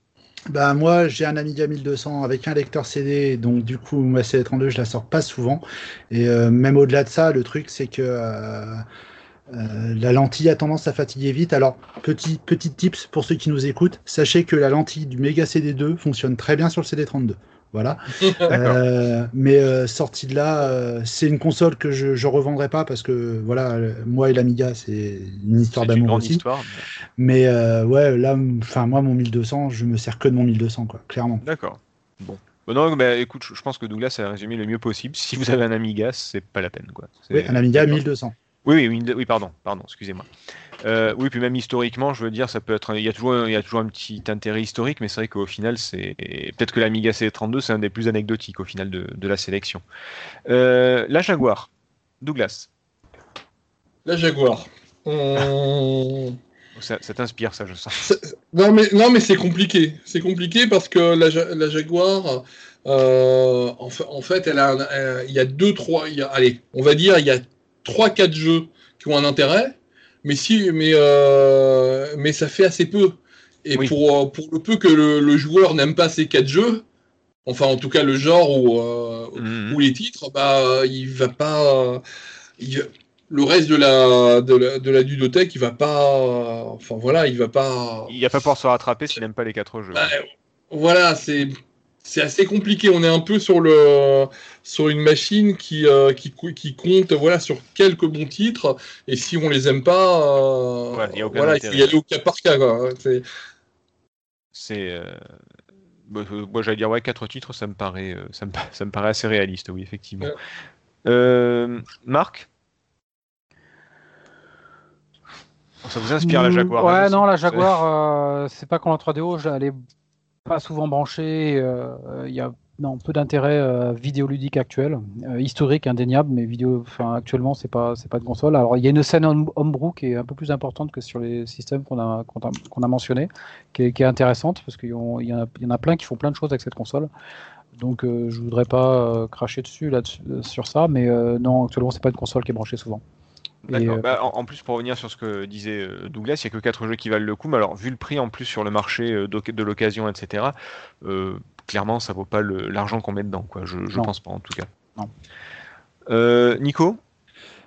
Bah moi j'ai un Amiga 1200 avec un lecteur CD donc du coup ma CD32 je la sors pas souvent. Et euh, même au-delà de ça le truc c'est que euh, euh, la lentille a tendance à fatiguer vite. Alors petit petit tips pour ceux qui nous écoutent. Sachez que la lentille du Mega CD2 fonctionne très bien sur le CD32 Voilà. Euh, mais euh, sorti de là, euh, c'est une console que je, je revendrai pas parce que voilà, moi et l'Amiga, c'est une histoire C'est une d'amour grande aussi. histoire. Mais ouais, là, enfin moi, mon 1200, je me sers que de mon 1200, quoi, clairement. D'accord. Bon. Bon, non, bah, écoute, je pense que Douglas a résumé le mieux possible. Si vous avez un Amiga, c'est pas la peine. Quoi. Oui, un Amiga 1200. Oui, oui, oui, oui, pardon, pardon, excusez-moi. Euh, oui, puis même historiquement, je veux dire, ça peut être, il y a toujours, il y a toujours un petit intérêt historique, mais c'est vrai qu'au final, c'est peut-être que l'Amiga C32, c'est un des plus anecdotiques au final de, de la sélection. Euh, la Jaguar, Douglas, La Jaguar. Hum, ça, ça t'inspire, ça, je sens. Non mais non mais c'est compliqué. C'est compliqué parce que la, la Jaguar, euh, en, fa- en fait, elle a, un- euh, il y a deux trois, il y a, allez, on va dire il y a trois quatre jeux qui ont un intérêt, mais si, mais euh, mais ça fait assez peu. Et Oui. pour euh, pour le peu que le, le joueur n'aime pas ces quatre jeux, enfin en tout cas le genre ou euh, Mhm. les titres, bah il va pas, il va- le reste de la de la, de la ludothèque, il va pas, enfin voilà, il va pas. Il n'y a pas pouvoir se rattraper s'il n'aime pas les quatre jeux. Bah, voilà, c'est c'est assez compliqué. On est un peu sur le sur une machine qui euh, qui, qui compte voilà sur quelques bons titres et si on les aime pas, euh, Ouais, y a aucun voilà, il faut y aller au cas par cas. Quoi. C'est- C'est, euh, euh, moi j'allais dire ouais, quatre titres, ça me paraît, ça me, ça me paraît assez réaliste, oui, effectivement. Ouais. Euh, Marc, ça vous inspire la Mm, Jaguar Ouais, hein, je non, la Jaguar, euh, c'est pas qu'en 3DO, je- elle est pas souvent branchée. euh, Il y a non, peu d'intérêt euh, vidéoludique actuel, Euh, historique indéniable, mais vidéo, enfin actuellement c'est pas c'est pas de console. Alors il y a une scène home- homebrew qui est un peu plus importante que sur les systèmes qu'on a qu'on a, mentionnés, qui est, intéressante parce qu'il y, y en a- plein qui font plein de choses avec cette console. Donc je voudrais pas cracher dessus là sur ça, mais non actuellement c'est pas une console qui est branchée souvent. D'accord. euh, Bah, en, en plus, pour revenir sur ce que disait euh, Douglas, il n'y a que 4 jeux qui valent le coup. Mais alors, vu le prix en plus sur le marché euh, de l'occasion, etc., euh, clairement, ça vaut pas l'argent qu'on met dedans. Quoi. Je, Non. pense pas, en tout cas. Non. Euh, Nico?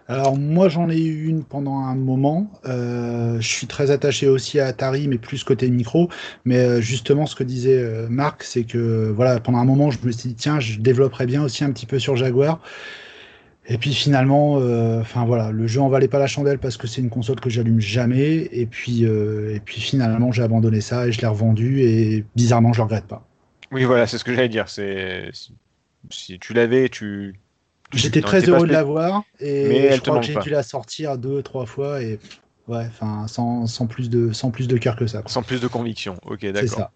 Alors moi j'en ai eu une pendant un moment. Euh, je suis très attaché aussi à Atari, mais plus côté micro. Mais justement ce que disait euh, Marc, c'est que voilà pendant un moment je me suis dit tiens je développerais bien aussi un petit peu sur Jaguar. Et puis finalement, euh, enfin voilà, le jeu en valait pas la chandelle parce que c'est une console que j'allume jamais. Et puis euh, et puis finalement j'ai abandonné ça et je l'ai revendu et bizarrement je le regrette pas. Oui, voilà, c'est ce que j'allais dire. C'est si, tu l'avais, tu. J'étais très heureux de l'avoir et Mais je crois que j'ai dû la sortir deux, trois fois et ouais, enfin sans, sans plus de sans plus de cœur que ça. quoi. Sans plus de conviction. Ok, C'est d'accord. ça.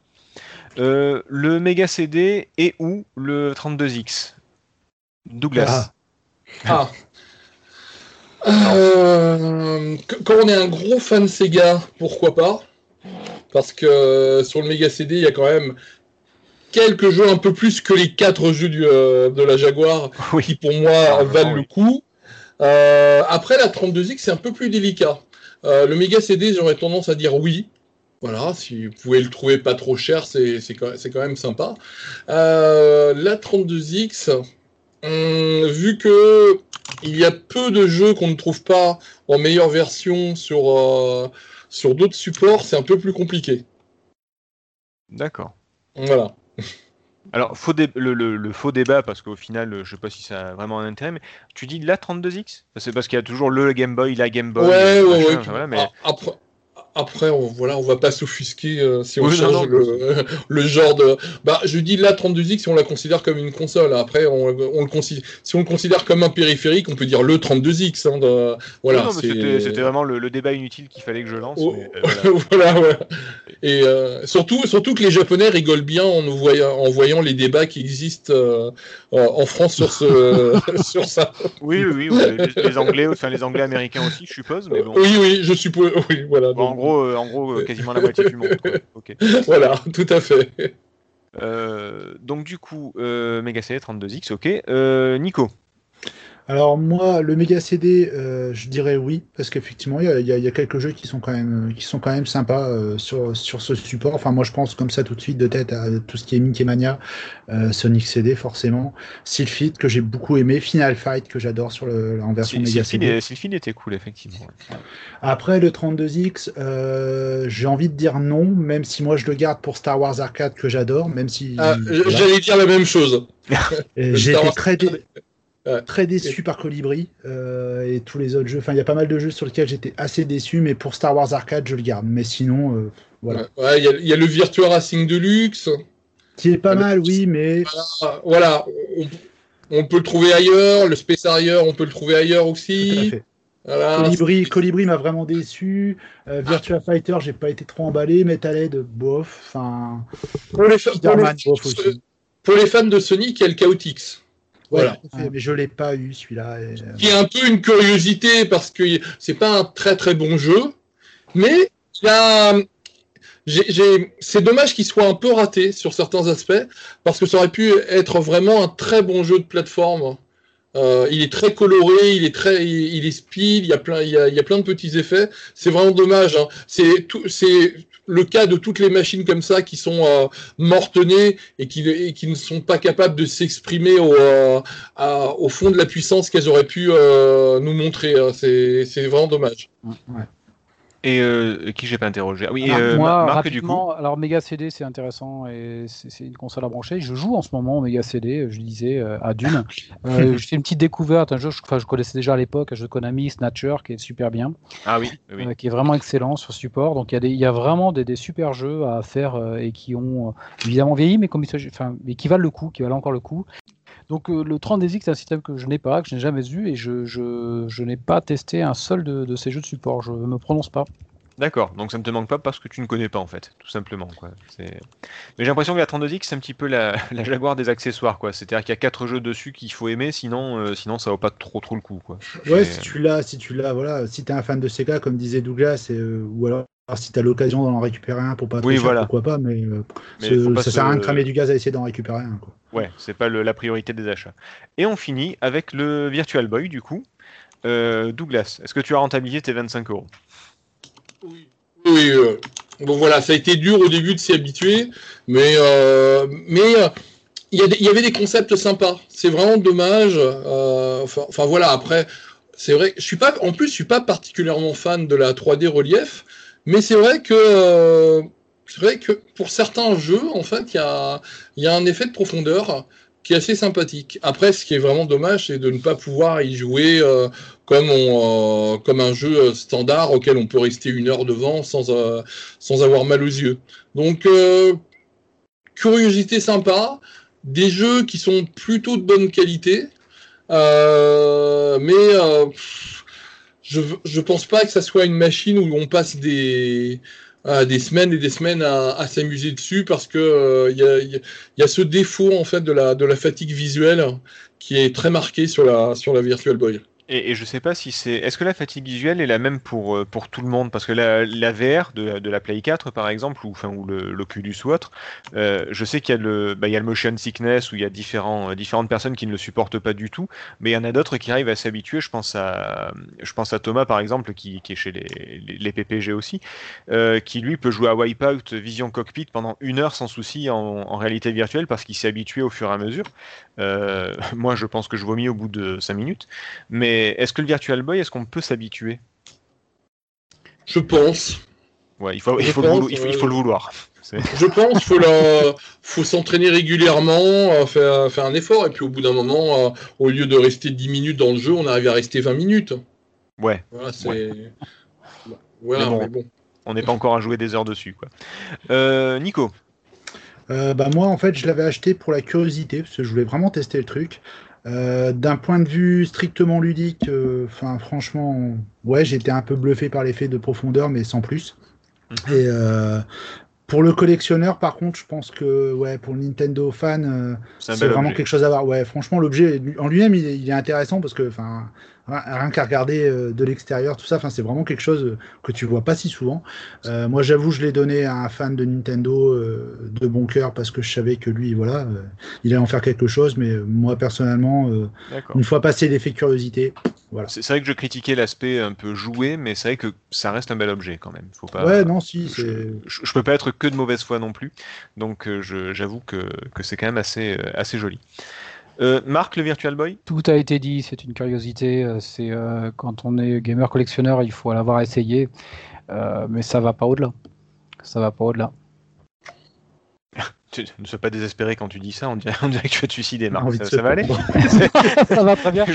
Euh, le Mega CD et ou le 32X Douglas. Ah. Euh, qu- quand on est un gros fan Sega, pourquoi pas? Parce que euh, sur le Mega CD, il y a quand même quelques jeux un peu plus que les quatre jeux du, euh, de la Jaguar Oui. qui pour moi Ah, valent le coup. Euh, après la 32X, c'est un peu plus délicat. Euh, le Mega CD, j'aurais tendance à dire oui. Voilà, si vous pouvez le trouver pas trop cher, c'est quand, c'est quand même sympa. Euh, la 32X, hum, vu que il y a peu de jeux qu'on ne trouve pas en meilleure version sur, euh, sur d'autres supports, c'est un peu plus compliqué. D'accord. Voilà. Alors, faux dé- le, le- le faux débat, parce qu'au final, euh, je sais pas si ça a vraiment un intérêt, mais tu dis la 32X C'est parce qu'il y a toujours le Game Boy, la Game Boy. ouais, ouais, ouais. enfin, voilà, mais Ah, Après, après on, voilà, on va pas s'offusquer euh, si on Oui, change non, le, le genre de. Bah, je dis la 32X si on la considère comme une console. Après, on, on le considère, si on le considère comme un périphérique, on peut dire le 32X. Hein, de- voilà. c'était vraiment le, le débat inutile qu'il fallait que je lance. Oh, mais, euh, voilà. voilà, ouais. Et euh, surtout, surtout que les Japonais rigolent bien en, nous voyant, en voyant les débats qui existent en France sur, ce, sur ça. Oui, oui, oui, les, les Anglais, enfin les Anglais américains aussi, je suppose, mais bon. Oui, oui, je suppose. Oui, voilà. Bon, en donc, gros, euh, en gros, euh, quasiment la moitié du monde. quoi. Ok. voilà, tout à fait. Euh, donc du coup, euh, Mega CD 32X, ok. Euh, Nico. Alors moi, le méga CD, euh, je dirais oui, parce qu'effectivement, il y a, il y a- il y a quelques jeux qui sont quand même, qui sont quand même sympas euh, sur, sur ce support. Enfin, moi, je pense comme ça tout de suite de tête à tout ce qui est Mickey Mania, euh, Sonic CD forcément, Sylphid que j'ai beaucoup aimé, Final Fight que j'adore sur le, en version méga CD. Sylphid était cool, effectivement. Après le 32X, euh, j'ai envie de dire non, même si moi je le garde pour Star Wars Arcade que j'adore, même si Ah, voilà. J'allais dire la même chose. Wars très, dé- Ouais. très déçu par Colibri euh, et tous les autres jeux. Enfin, il y a pas mal de jeux sur lesquels j'étais assez déçu, mais pour Star Wars Arcade, je le garde. Mais sinon, euh, voilà. Ouais, ouais, Il y, a- il y a le Virtua Racing Deluxe. Qui est pas Ouais, mal, oui, mais Voilà, on, on peut le trouver ailleurs. Le Space Harrier, on peut le trouver ailleurs tout à aussi. fait. Voilà. Colibri, Colibri m'a vraiment déçu. Euh, Virtua Fighter, j'ai pas été trop emballé. Metal Head, bof. Enfin, Pour pour les fans de Sonic, il y a le Chaotix? Ouais, Voilà. fait, mais je l'ai pas eu celui-là. et, euh, Qui est un peu une curiosité parce que c'est pas un très très bon jeu. Mais j'ai- c'est dommage qu'il soit un peu raté sur certains aspects parce que ça aurait pu être vraiment un très bon jeu de plateforme. Euh, il est très coloré, il est très, il, il est speed, il y a plein, il y a, il y a plein de petits effets. C'est vraiment dommage. hein. C'est tout, c'est le cas de toutes les machines comme ça qui sont euh, mortenées et qui, qui ne sont pas capables de s'exprimer au, euh, au fond de la puissance qu'elles auraient pu euh, nous montrer. hein. C'est, c'est vraiment dommage. Et euh, qui j'ai pas interrogé Ah oui, Alors, euh, moi, Marc, du coup. rapidement, alors Mega CD, c'est intéressant et c'est une console à brancher. Je joue en ce moment au Mega CD, je disais, euh, à Dune. Euh, je fais une petite découverte, un jeu que je, je connaissais déjà à l'époque, un jeu de Konami, Snatcher, qui est super bien, Ah oui, oui. qui est vraiment excellent sur support. Donc il y, y a vraiment des, des super jeux à faire et qui ont évidemment vieilli, mais, comme enfin, mais qui valent le coup, qui valent encore le coup. Donc euh, le 30DX, c'est un système que je n'ai pas, que je n'ai jamais vu et je, je, je n'ai pas testé un seul de, de ces jeux de support. Je ne me prononce pas. D'accord, donc ça ne te manque pas parce que tu ne connais pas en fait, tout simplement. Quoi. Mais j'ai l'impression que la 32X c'est un petit peu la, la Jaguar des accessoires, quoi. C'est-à-dire qu'il y a quatre jeux dessus qu'il faut aimer, sinon, euh, sinon ça vaut pas trop trop le coup. Quoi. Ouais, si tu l'as, si tu l'as, voilà, si t'es un fan de Sega, comme disait Douglas, et, euh, ou alors si t'as l'occasion d'en récupérer un pour pas trop Oui, cher, voilà. pourquoi pas, mais, euh, Mais ce- faut pas ça se- sert à rien de cramer du gaz à essayer d'en récupérer un. Quoi. Ouais, c'est pas le- la priorité des achats. Et on finit avec le Virtual Boy du coup. Euh, Douglas, est-ce que tu as rentabilisé tes 25 euros? Oui. Oui, euh, bon voilà, ça a été dur au début de s'y habituer, mais euh, mais euh, il y, y avait des concepts sympas. C'est vraiment dommage. Enfin, enfin, voilà, après, c'est vrai, je suis pas, en plus, je suis pas particulièrement fan de la 3D relief, mais c'est vrai que euh, c'est vrai que pour certains jeux, en fait, il y a y a un effet de profondeur qui est assez sympathique. Après, ce qui est vraiment dommage, c'est de ne pas pouvoir y jouer euh, comme, on, euh, comme un jeu standard auquel on peut rester une heure devant sans, sans avoir mal aux yeux. Donc, curiosité sympa, des jeux qui sont plutôt de bonne qualité, mais je je pense pas que ça soit une machine où on passe des euh, des semaines et des semaines à, s'amuser dessus parce que euh, y a ce défaut en fait de la de la fatigue visuelle qui est très marqué sur la sur la Virtual Boy. Et, et je sais pas si c'est. Est-ce que la fatigue visuelle est la même pour, euh, pour tout le monde? Parce que la, la VR de, de la Play 4, par exemple, ou, enfin, ou l'Oculus ou autre, euh, je sais qu'il y, a le- bah, y a le motion sickness, où il y a différents, euh, différentes personnes qui ne le supportent pas du tout, mais il y en a d'autres qui arrivent à s'habituer. Je, pense à- je pense à Thomas, par exemple, qui, qui est chez les, les, PPG aussi, qui lui peut jouer à Wipeout Vision Cockpit pendant une heure sans souci en, en réalité virtuelle parce qu'il s'est habitué au fur et à mesure. Euh, moi, je pense que je vomis au bout de 5 minutes. Mais est-ce que le Virtual Boy, est-ce qu'on peut s'habituer? Je pense. Ouais, il faut, il Je faut, le, pense, vouloir, il faut, il ouais. faut le vouloir. C'est- Je pense faut la, faut s'entraîner régulièrement, euh, faire, faire un effort et puis au bout d'un moment, euh, au lieu de rester 10 minutes dans le jeu, on arrive à rester 20 minutes. Ouais, Voilà, c'est. Voilà, Mais bon. mais bon. on n'est pas encore à jouer des heures dessus. Quoi. Euh, Nico, Euh, bah moi en fait je l'avais acheté pour la curiosité parce que je voulais vraiment tester le truc. Euh, D'un point de vue strictement ludique, euh, enfin franchement, ouais j'étais un peu bluffé par l'effet de profondeur mais sans plus. Mhm. Et euh, pour le collectionneur par contre je pense que ouais pour le Nintendo fan euh, c'est vraiment objet. quelque chose à voir. Ouais franchement l'objet en lui-même il, est- il est intéressant parce que enfin rien qu'à regarder euh, de l'extérieur, tout ça. Enfin, c'est vraiment quelque chose que tu vois pas si souvent. Euh, moi, j'avoue, je l'ai donné à un fan de Nintendo euh, de bon cœur parce que je savais que lui, voilà, euh, il allait en faire quelque chose. Mais euh, moi, personnellement, euh, une fois passé l'effet curiosité, voilà. C'est vrai que je critiquais l'aspect un peu joué, mais c'est vrai que ça reste un bel objet quand même. Faut pas. ouais, non, si, je, je, je peux pas être que de mauvaise foi non plus, donc euh, je- j'avoue que, que c'est quand même assez, euh, assez joli. Euh, Marc, le Virtual Boy? Tout a été dit, c'est une curiosité. euh, C'est euh, quand on est gamer collectionneur, il faut l'avoir essayé, mais ça va pas au-delà. Ça va pas au-delà. Tu, Ne sois pas désespéré quand tu dis ça, on dirait, on dirait que tu vas te suicider, Marc. Ça, va aller ça va très bien.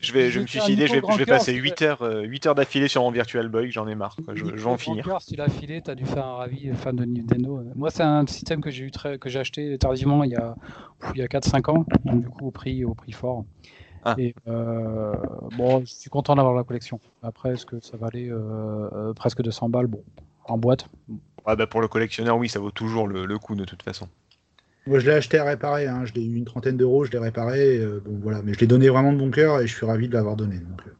je vais, je vais me Je vais faire suicider, je vais, je passer Cœur, 8 heures, euh, 8 heures d'affilée sur mon Virtual Boy, j'en ai marre. quoi. Je, je vais en finir. Encore, si tu l'as filé, tu as dû faire un ravi fan de Nintendo. Moi, c'est un système que j'ai eu très, que j'ai acheté tardivement il y a, il y a 4-5 ans, donc du coup au prix, au prix fort. Ah. Et euh, bon, je suis content d'avoir la collection. Après, est-ce que ça valait euh, euh, presque 200 balles? Bon, en boîte. Ah bah pour le collectionneur, oui, ça vaut toujours le, le coup de toute façon. Moi, je l'ai acheté à réparer. Hein. Je l'ai eu une trentaine d'euros, je l'ai réparé. euh, bon, voilà. Mais je l'ai donné vraiment de bon cœur et je suis ravi de l'avoir donné. Donc, euh.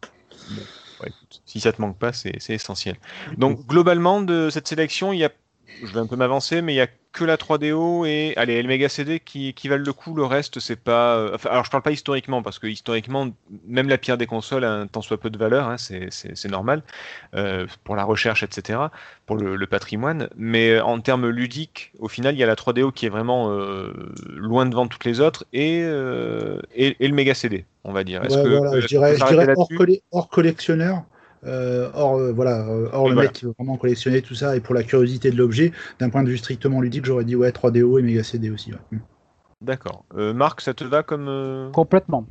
Si ça te manque pas, c'est essentiel. Donc globalement de cette sélection, il y a, je vais un peu m'avancer, mais il y a que la 3DO et allez, le Mega CD qui, qui valent le coup. Le reste, c'est pas. euh, enfin, alors je parle pas historiquement parce que historiquement, même la pire des consoles a un tant soit peu de valeur, hein, c'est normal euh, pour la recherche, etc., pour le, le patrimoine. Mais en termes ludiques, au final, il y a la 3DO qui est vraiment euh, loin devant toutes les autres et, euh, et, et le Mega CD, on va dire. Est-ce Ouais, que voilà, je dirais, je dirais hors collectionneur, euh, hors, euh, voilà, euh, Oui, le voilà. mec qui veut vraiment collectionner tout ça et pour la curiosité de l'objet, d'un point de vue strictement ludique, j'aurais dit ouais 3DO et Mega CD aussi. ouais. Mm. D'accord. Euh, Marc, ça te va comme. euh, Complètement.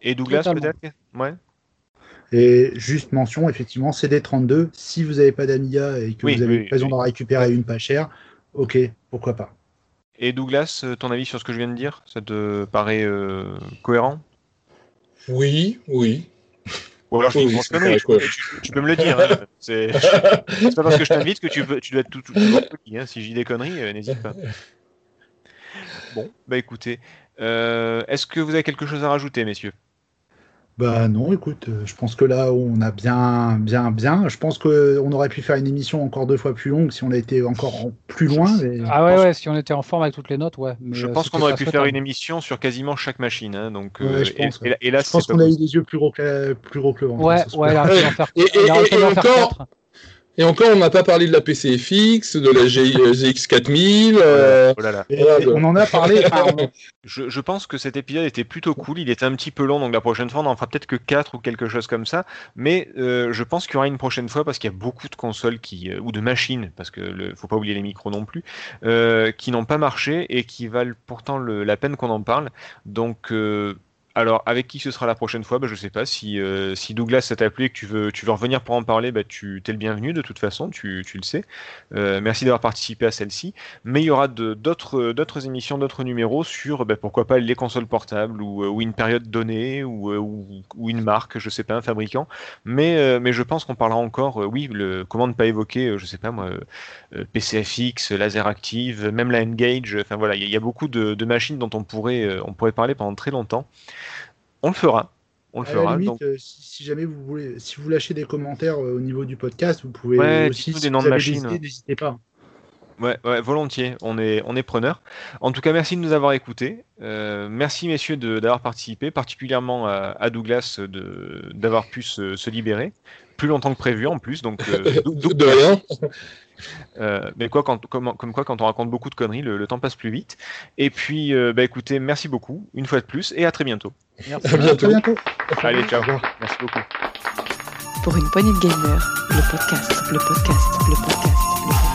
Et Douglas, peut-être? Ouais. Et juste mention, effectivement, CD32, si vous n'avez pas d'Amiga et que Oui, vous avez oui, l'occasion oui. d'en récupérer une pas chère, ok, pourquoi pas. Et Douglas, ton avis sur ce que je viens de dire? Ça te paraît euh, cohérent? Oui, oui. Ou alors je dis une tu, peux me le dire. hein. C'est pas parce que je t'invite que tu, dois être tout, tout, toujours petit, hein. Si dis des conneries, euh, n'hésite pas. Bon, bah écoutez. euh, Est-ce que vous avez quelque chose à rajouter, messieurs? Bah non, écoute, euh, je pense que là, on a bien, bien, bien. Je pense qu'on aurait pu faire une émission encore deux fois plus longue si on a été encore en- plus loin. mais- Ah ouais, ouais, si on était en forme avec toutes les notes, ouais. mais, Je euh, pense qu'on aurait pu faire une émission sur quasiment chaque machine. hein, donc, Ouais, euh, je pense, et, là- et là, je pense c'est qu'on a eu des yeux plus gros que, la- plus gros que le ventre. Ouais, se ouais, il peut. a réussi à en faire, Et- et- et en faire encore- quatre. Et encore, on n'a pas parlé de la PCFX, de la GX 4000. euh, Oh là là. Et Voilà, on en a parlé. enfin, on- Je, je pense que cet épisode était plutôt cool. Il était un petit peu long, donc la prochaine fois, on en fera peut-être que 4 ou quelque chose comme ça. Mais euh, je pense qu'il y aura une prochaine fois parce qu'il y a beaucoup de consoles qui, euh, ou de machines, parce que le, faut pas oublier les micros non plus, euh, qui n'ont pas marché et qui valent pourtant le- la peine qu'on en parle. Donc, euh, alors, avec qui ce sera la prochaine fois bah, Je sais pas. Si, euh, si Douglas s'est appelé et que tu veux, tu veux revenir pour en parler, bah, tu es le bienvenu de toute façon, tu, tu le sais. Euh, merci d'avoir participé à celle-ci mais il y aura de- d'autres émissions, d'autres numéros sur ben, pourquoi pas les consoles portables ou, euh, ou une période donnée ou, euh, ou, une marque, je sais pas, un fabricant. Mais, euh, mais je pense qu'on parlera encore, euh, oui, le, comment ne pas évoquer, euh, je sais pas moi, euh, euh, PCFX, Laser Active, même la N-Gage. Enfin voilà, il y, a- beaucoup de, de machines dont on pourrait, euh, on pourrait parler pendant très longtemps. On le fera. On le à la fera. limite, donc- euh, si, si jamais vous voulez, si vous lâchez des commentaires euh, au niveau du podcast, vous pouvez Ouais, aussi, si des noms vous de avez machines. idées, n'hésitez pas. Ouais, ouais, volontiers. On est, on est preneur. En tout cas, merci de nous avoir écoutés. Euh, merci, messieurs, de- d'avoir participé, particulièrement à, à Douglas de- d'avoir pu se, se libérer. Plus longtemps que prévu, en plus. Donc, euh, de rien. euh, mais quoi, quand, comme, comme quoi, quand on raconte beaucoup de conneries, le, le temps passe plus vite. Et puis, euh, bah, écoutez, merci beaucoup, une fois de plus, et à très bientôt. Merci. À bientôt. À bientôt. Allez, ciao. Merci beaucoup. Pour une poignée de le podcast, le podcast, le podcast, le podcast.